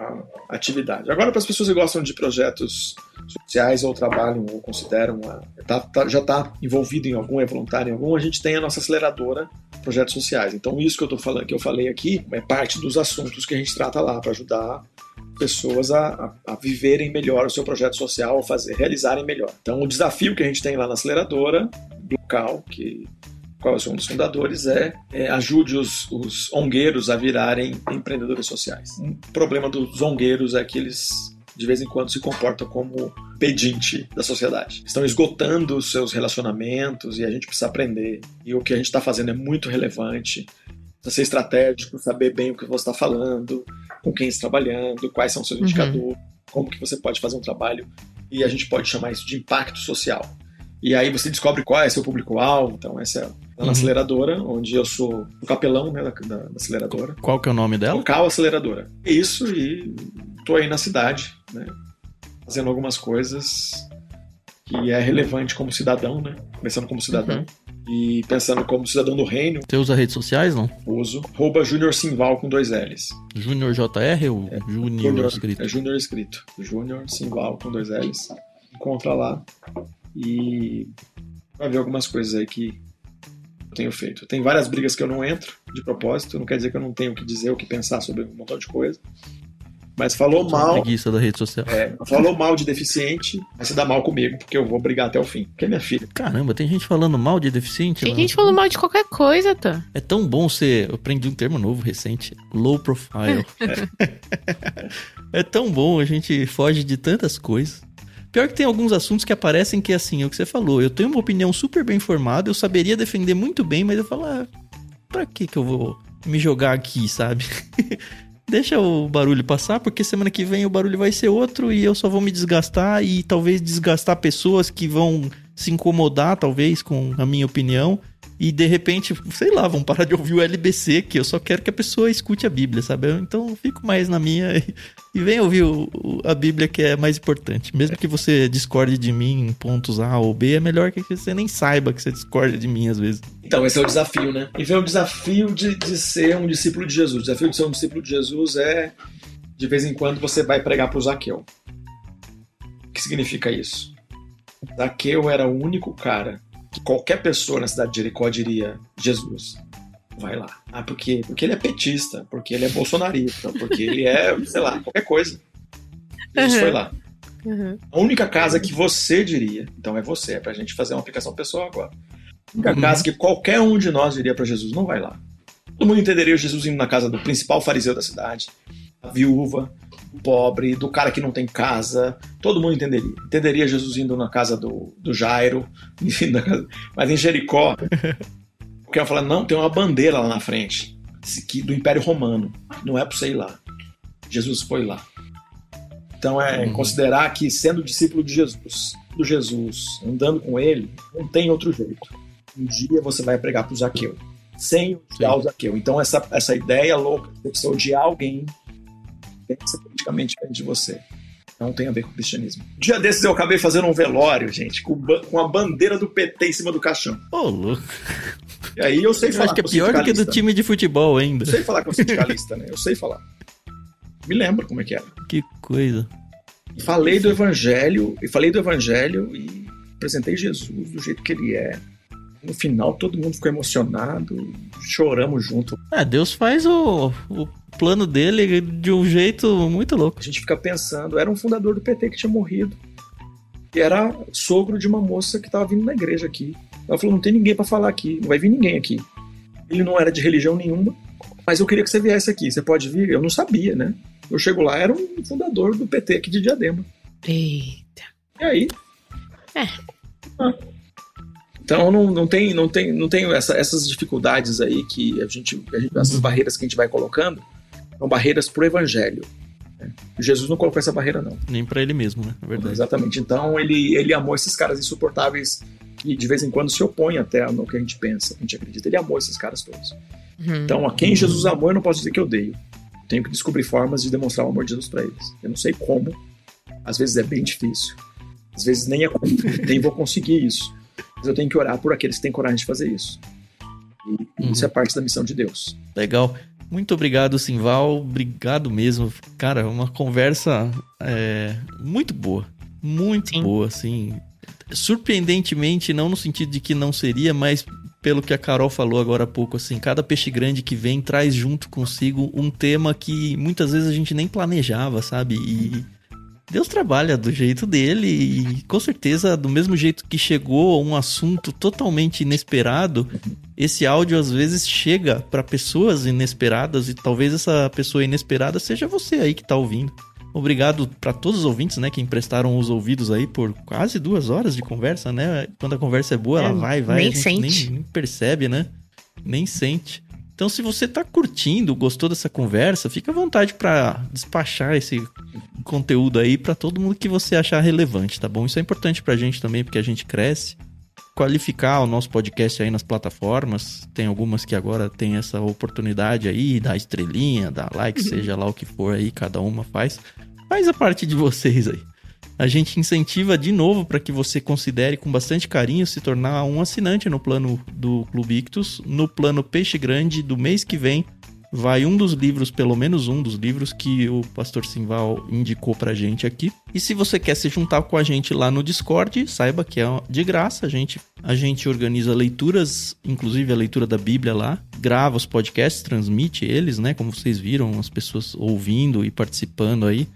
a atividade. Agora, para as pessoas que gostam de projetos sociais ou trabalham ou consideram, a, tá, tá, já está envolvido em algum, é voluntário em algum, a gente tem a nossa aceleradora projetos sociais. Então, isso que eu tô falando, que eu falei aqui, é parte dos assuntos que a gente trata lá para ajudar pessoas a, a, a, viverem melhor o seu projeto social, fazer, realizarem melhor. Então, o desafio que a gente tem lá na aceleradora local, que qual sou um dos fundadores, é, é ajude os, os ongueiros a virarem empreendedores sociais. Um problema dos ongueiros é que eles de vez em quando se comportam como pedinte da sociedade. Estão esgotando os seus relacionamentos e a gente precisa aprender. E o que a gente está fazendo é muito relevante. Precisa ser estratégico, saber bem o que você está falando, com quem está trabalhando, quais são os seus uhum. indicadores, como que você pode fazer um trabalho. E a gente pode chamar isso de impacto social. E aí você descobre qual é seu público-alvo. Então, essa é a uhum. aceleradora, onde eu sou o capelão né, da, da, da, aceleradora. Qual que é o nome dela? Local Aceleradora. Isso, e tô aí na cidade, né? Fazendo algumas coisas que é relevante como cidadão, né? Começando como cidadão. Uhum. E pensando como cidadão do reino. Você usa redes sociais, não? Uso. Rouba Júnior Simval com dois L's. Júnior JR ou é, Júnior escrito? É Júnior escrito. Júnior Simval com dois L's. Encontra lá e vai ver algumas coisas aí que eu tenho feito. Tem várias brigas que eu não entro de propósito, não quer dizer que eu não tenho o que dizer, o que pensar sobre um montão de coisa. Mas falou mal. Preguiça da rede social. É, falou mal de deficiente, vai se dá mal comigo, porque eu vou brigar até o fim. Porque é minha filha. Caramba, tem gente falando mal de deficiente? Tem gente falando mal de qualquer coisa, tá? É tão bom ser. Eu aprendi um termo novo recente: low profile. é. é tão bom, a gente foge de tantas coisas. Pior que tem alguns assuntos que aparecem que, assim, é o que você falou. Eu tenho uma opinião super bem formada, eu saberia defender muito bem, mas eu falo, ah, pra que que eu vou me jogar aqui, sabe? Deixa o barulho passar, porque semana que vem o barulho vai ser outro e eu só vou me desgastar e talvez desgastar pessoas que vão se incomodar, talvez, com a minha opinião e de repente, sei lá, vão parar de ouvir o LBC, que eu só quero que a pessoa escute a Bíblia, sabe? Então eu fico mais na minha e, e vem ouvir o, o, a Bíblia que é mais importante. Mesmo que você discorde de mim em pontos A ou B, é melhor que você nem saiba que você discorda de mim às vezes. Então, esse é o desafio, né? E vem o desafio de, de ser um discípulo de Jesus. O desafio de ser um discípulo de Jesus é, de vez em quando, você vai pregar para o Zaqueu. O que significa isso? Zaqueu era o único cara que qualquer pessoa na cidade de Jericó diria: Jesus, vai lá. Ah, porque, porque ele é petista, porque ele é bolsonarista, porque ele é, sei lá, qualquer coisa. Jesus uhum. foi lá. Uhum. A única casa que você diria, então é você, é pra gente fazer uma aplicação pessoal agora. A única uhum. casa que qualquer um de nós diria para Jesus: não vai lá. Todo mundo entenderia Jesus indo na casa do principal fariseu da cidade, a viúva, pobre, do cara que não tem casa, todo mundo entenderia. Entenderia Jesus indo na casa do, do Jairo, enfim, mas em Jericó, porque ela fala, não, tem uma bandeira lá na frente, do Império Romano, não é para você ir lá. Jesus foi lá. Então é uhum. considerar que sendo discípulo de Jesus, do Jesus, andando com ele, não tem outro jeito. Um dia você vai pregar para o Zaqueu, sem odiar o Zaqueu. Então essa, essa ideia louca de você odiar alguém pensa politicamente de você. Não tem a ver com o cristianismo. Um dia desses eu acabei fazendo um velório, gente, com, com a bandeira do PT em cima do caixão. Ô, oh, louco. E aí eu sei eu falar. Acho que é pior do que do time de futebol ainda. Eu sei falar com o sindicalista, né? Eu sei falar. Me lembro como é que era. Que coisa. Falei do evangelho, e falei do evangelho e apresentei Jesus do jeito que ele é. No final todo mundo ficou emocionado, choramos junto. É, Deus faz o, o plano dele de um jeito muito louco. A gente fica pensando, era um fundador do PT que tinha morrido. E era sogro de uma moça que estava vindo na igreja aqui. Ela falou: não tem ninguém para falar aqui, não vai vir ninguém aqui. Ele não era de religião nenhuma, mas eu queria que você viesse aqui. Você pode vir? Eu não sabia, né? Eu chego lá, era um fundador do PT aqui de Diadema. Eita. E aí? É. Ah. Então não, não tem, não tem, não tem essa, essas dificuldades aí que a gente, a gente, essas barreiras que a gente vai colocando são barreiras para o evangelho. Né? Jesus não colocou essa barreira, não. Nem para ele mesmo, né? É verdade. Exatamente. Então ele, ele amou esses caras insuportáveis que de vez em quando se opõem até no que a gente pensa, a gente acredita. Ele amou esses caras todos. Uhum. Então, a quem Jesus amou, eu não posso dizer que eu odeio. Tenho que descobrir formas de demonstrar o amor de Jesus para eles. Eu não sei como. Às vezes é bem difícil. Às vezes nem, é, nem vou conseguir isso. Mas eu tenho que orar por aqueles que têm coragem de fazer isso. E uhum. isso é parte da missão de Deus. Legal. Muito obrigado, Simval. Obrigado mesmo. Cara, uma conversa é, muito boa. Muito Sim. boa, assim. Surpreendentemente, não no sentido de que não seria, mas pelo que a Carol falou agora há pouco, assim, cada peixe grande que vem traz junto consigo um tema que muitas vezes a gente nem planejava, sabe? E Deus trabalha do jeito dele e com certeza do mesmo jeito que chegou a um assunto totalmente inesperado, esse áudio às vezes chega para pessoas inesperadas e talvez essa pessoa inesperada seja você aí que tá ouvindo. Obrigado para todos os ouvintes, né, que emprestaram os ouvidos aí por quase duas horas de conversa, né? Quando a conversa é boa, é, ela vai, vai, nem sente, nem percebe, né? Nem sente. Então, se você está curtindo, gostou dessa conversa, fica à vontade para despachar esse conteúdo aí para todo mundo que você achar relevante, tá bom? Isso é importante para a gente também, porque a gente cresce. Qualificar o nosso podcast aí nas plataformas. Tem algumas que agora tem essa oportunidade aí, dar estrelinha, dar like, seja lá o que for aí, cada uma faz. Faz a parte de vocês aí a gente incentiva de novo para que você considere com bastante carinho se tornar um assinante no plano do Clube Ictus. No plano Peixe Grande do mês que vem, vai um dos livros, pelo menos um dos livros que o pastor Simval indicou pra gente aqui. E se você quer se juntar com a gente lá no Discord, saiba que é de graça, a gente a gente organiza leituras, inclusive a leitura da Bíblia lá, grava os podcasts, transmite eles, né, como vocês viram, as pessoas ouvindo e participando aí.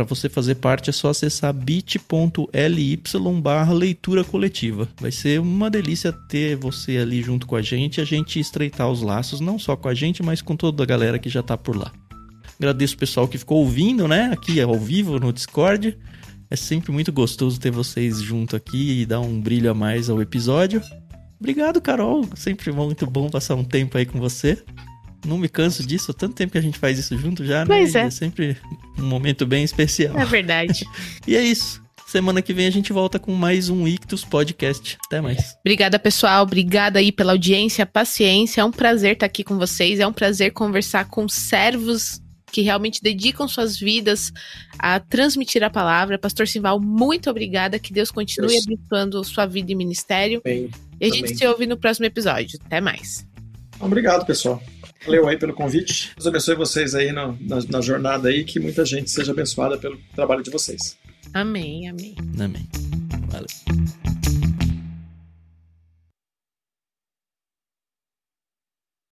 Para você fazer parte é só acessar bit.ly barra leitura coletiva. Vai ser uma delícia ter você ali junto com a gente e a gente estreitar os laços, não só com a gente, mas com toda a galera que já tá por lá. Agradeço o pessoal que ficou ouvindo, né? Aqui ao vivo no Discord. É sempre muito gostoso ter vocês junto aqui e dar um brilho a mais ao episódio. Obrigado, Carol. Sempre muito bom passar um tempo aí com você. Não me canso disso, há tanto tempo que a gente faz isso junto já, né? Pois é. é sempre um momento bem especial. É verdade. e é isso. Semana que vem a gente volta com mais um Ictus Podcast. Até mais. Obrigada, pessoal. Obrigada aí pela audiência, paciência. É um prazer estar aqui com vocês. É um prazer conversar com servos que realmente dedicam suas vidas a transmitir a palavra. Pastor Simval, muito obrigada. Que Deus continue Deus. abençoando sua vida e ministério. Bem, e a gente se ouve no próximo episódio. Até mais. Obrigado, pessoal. Valeu aí pelo convite. Deus abençoe vocês aí na, na, na jornada aí, que muita gente seja abençoada pelo trabalho de vocês. Amém, amém. Amém. Valeu.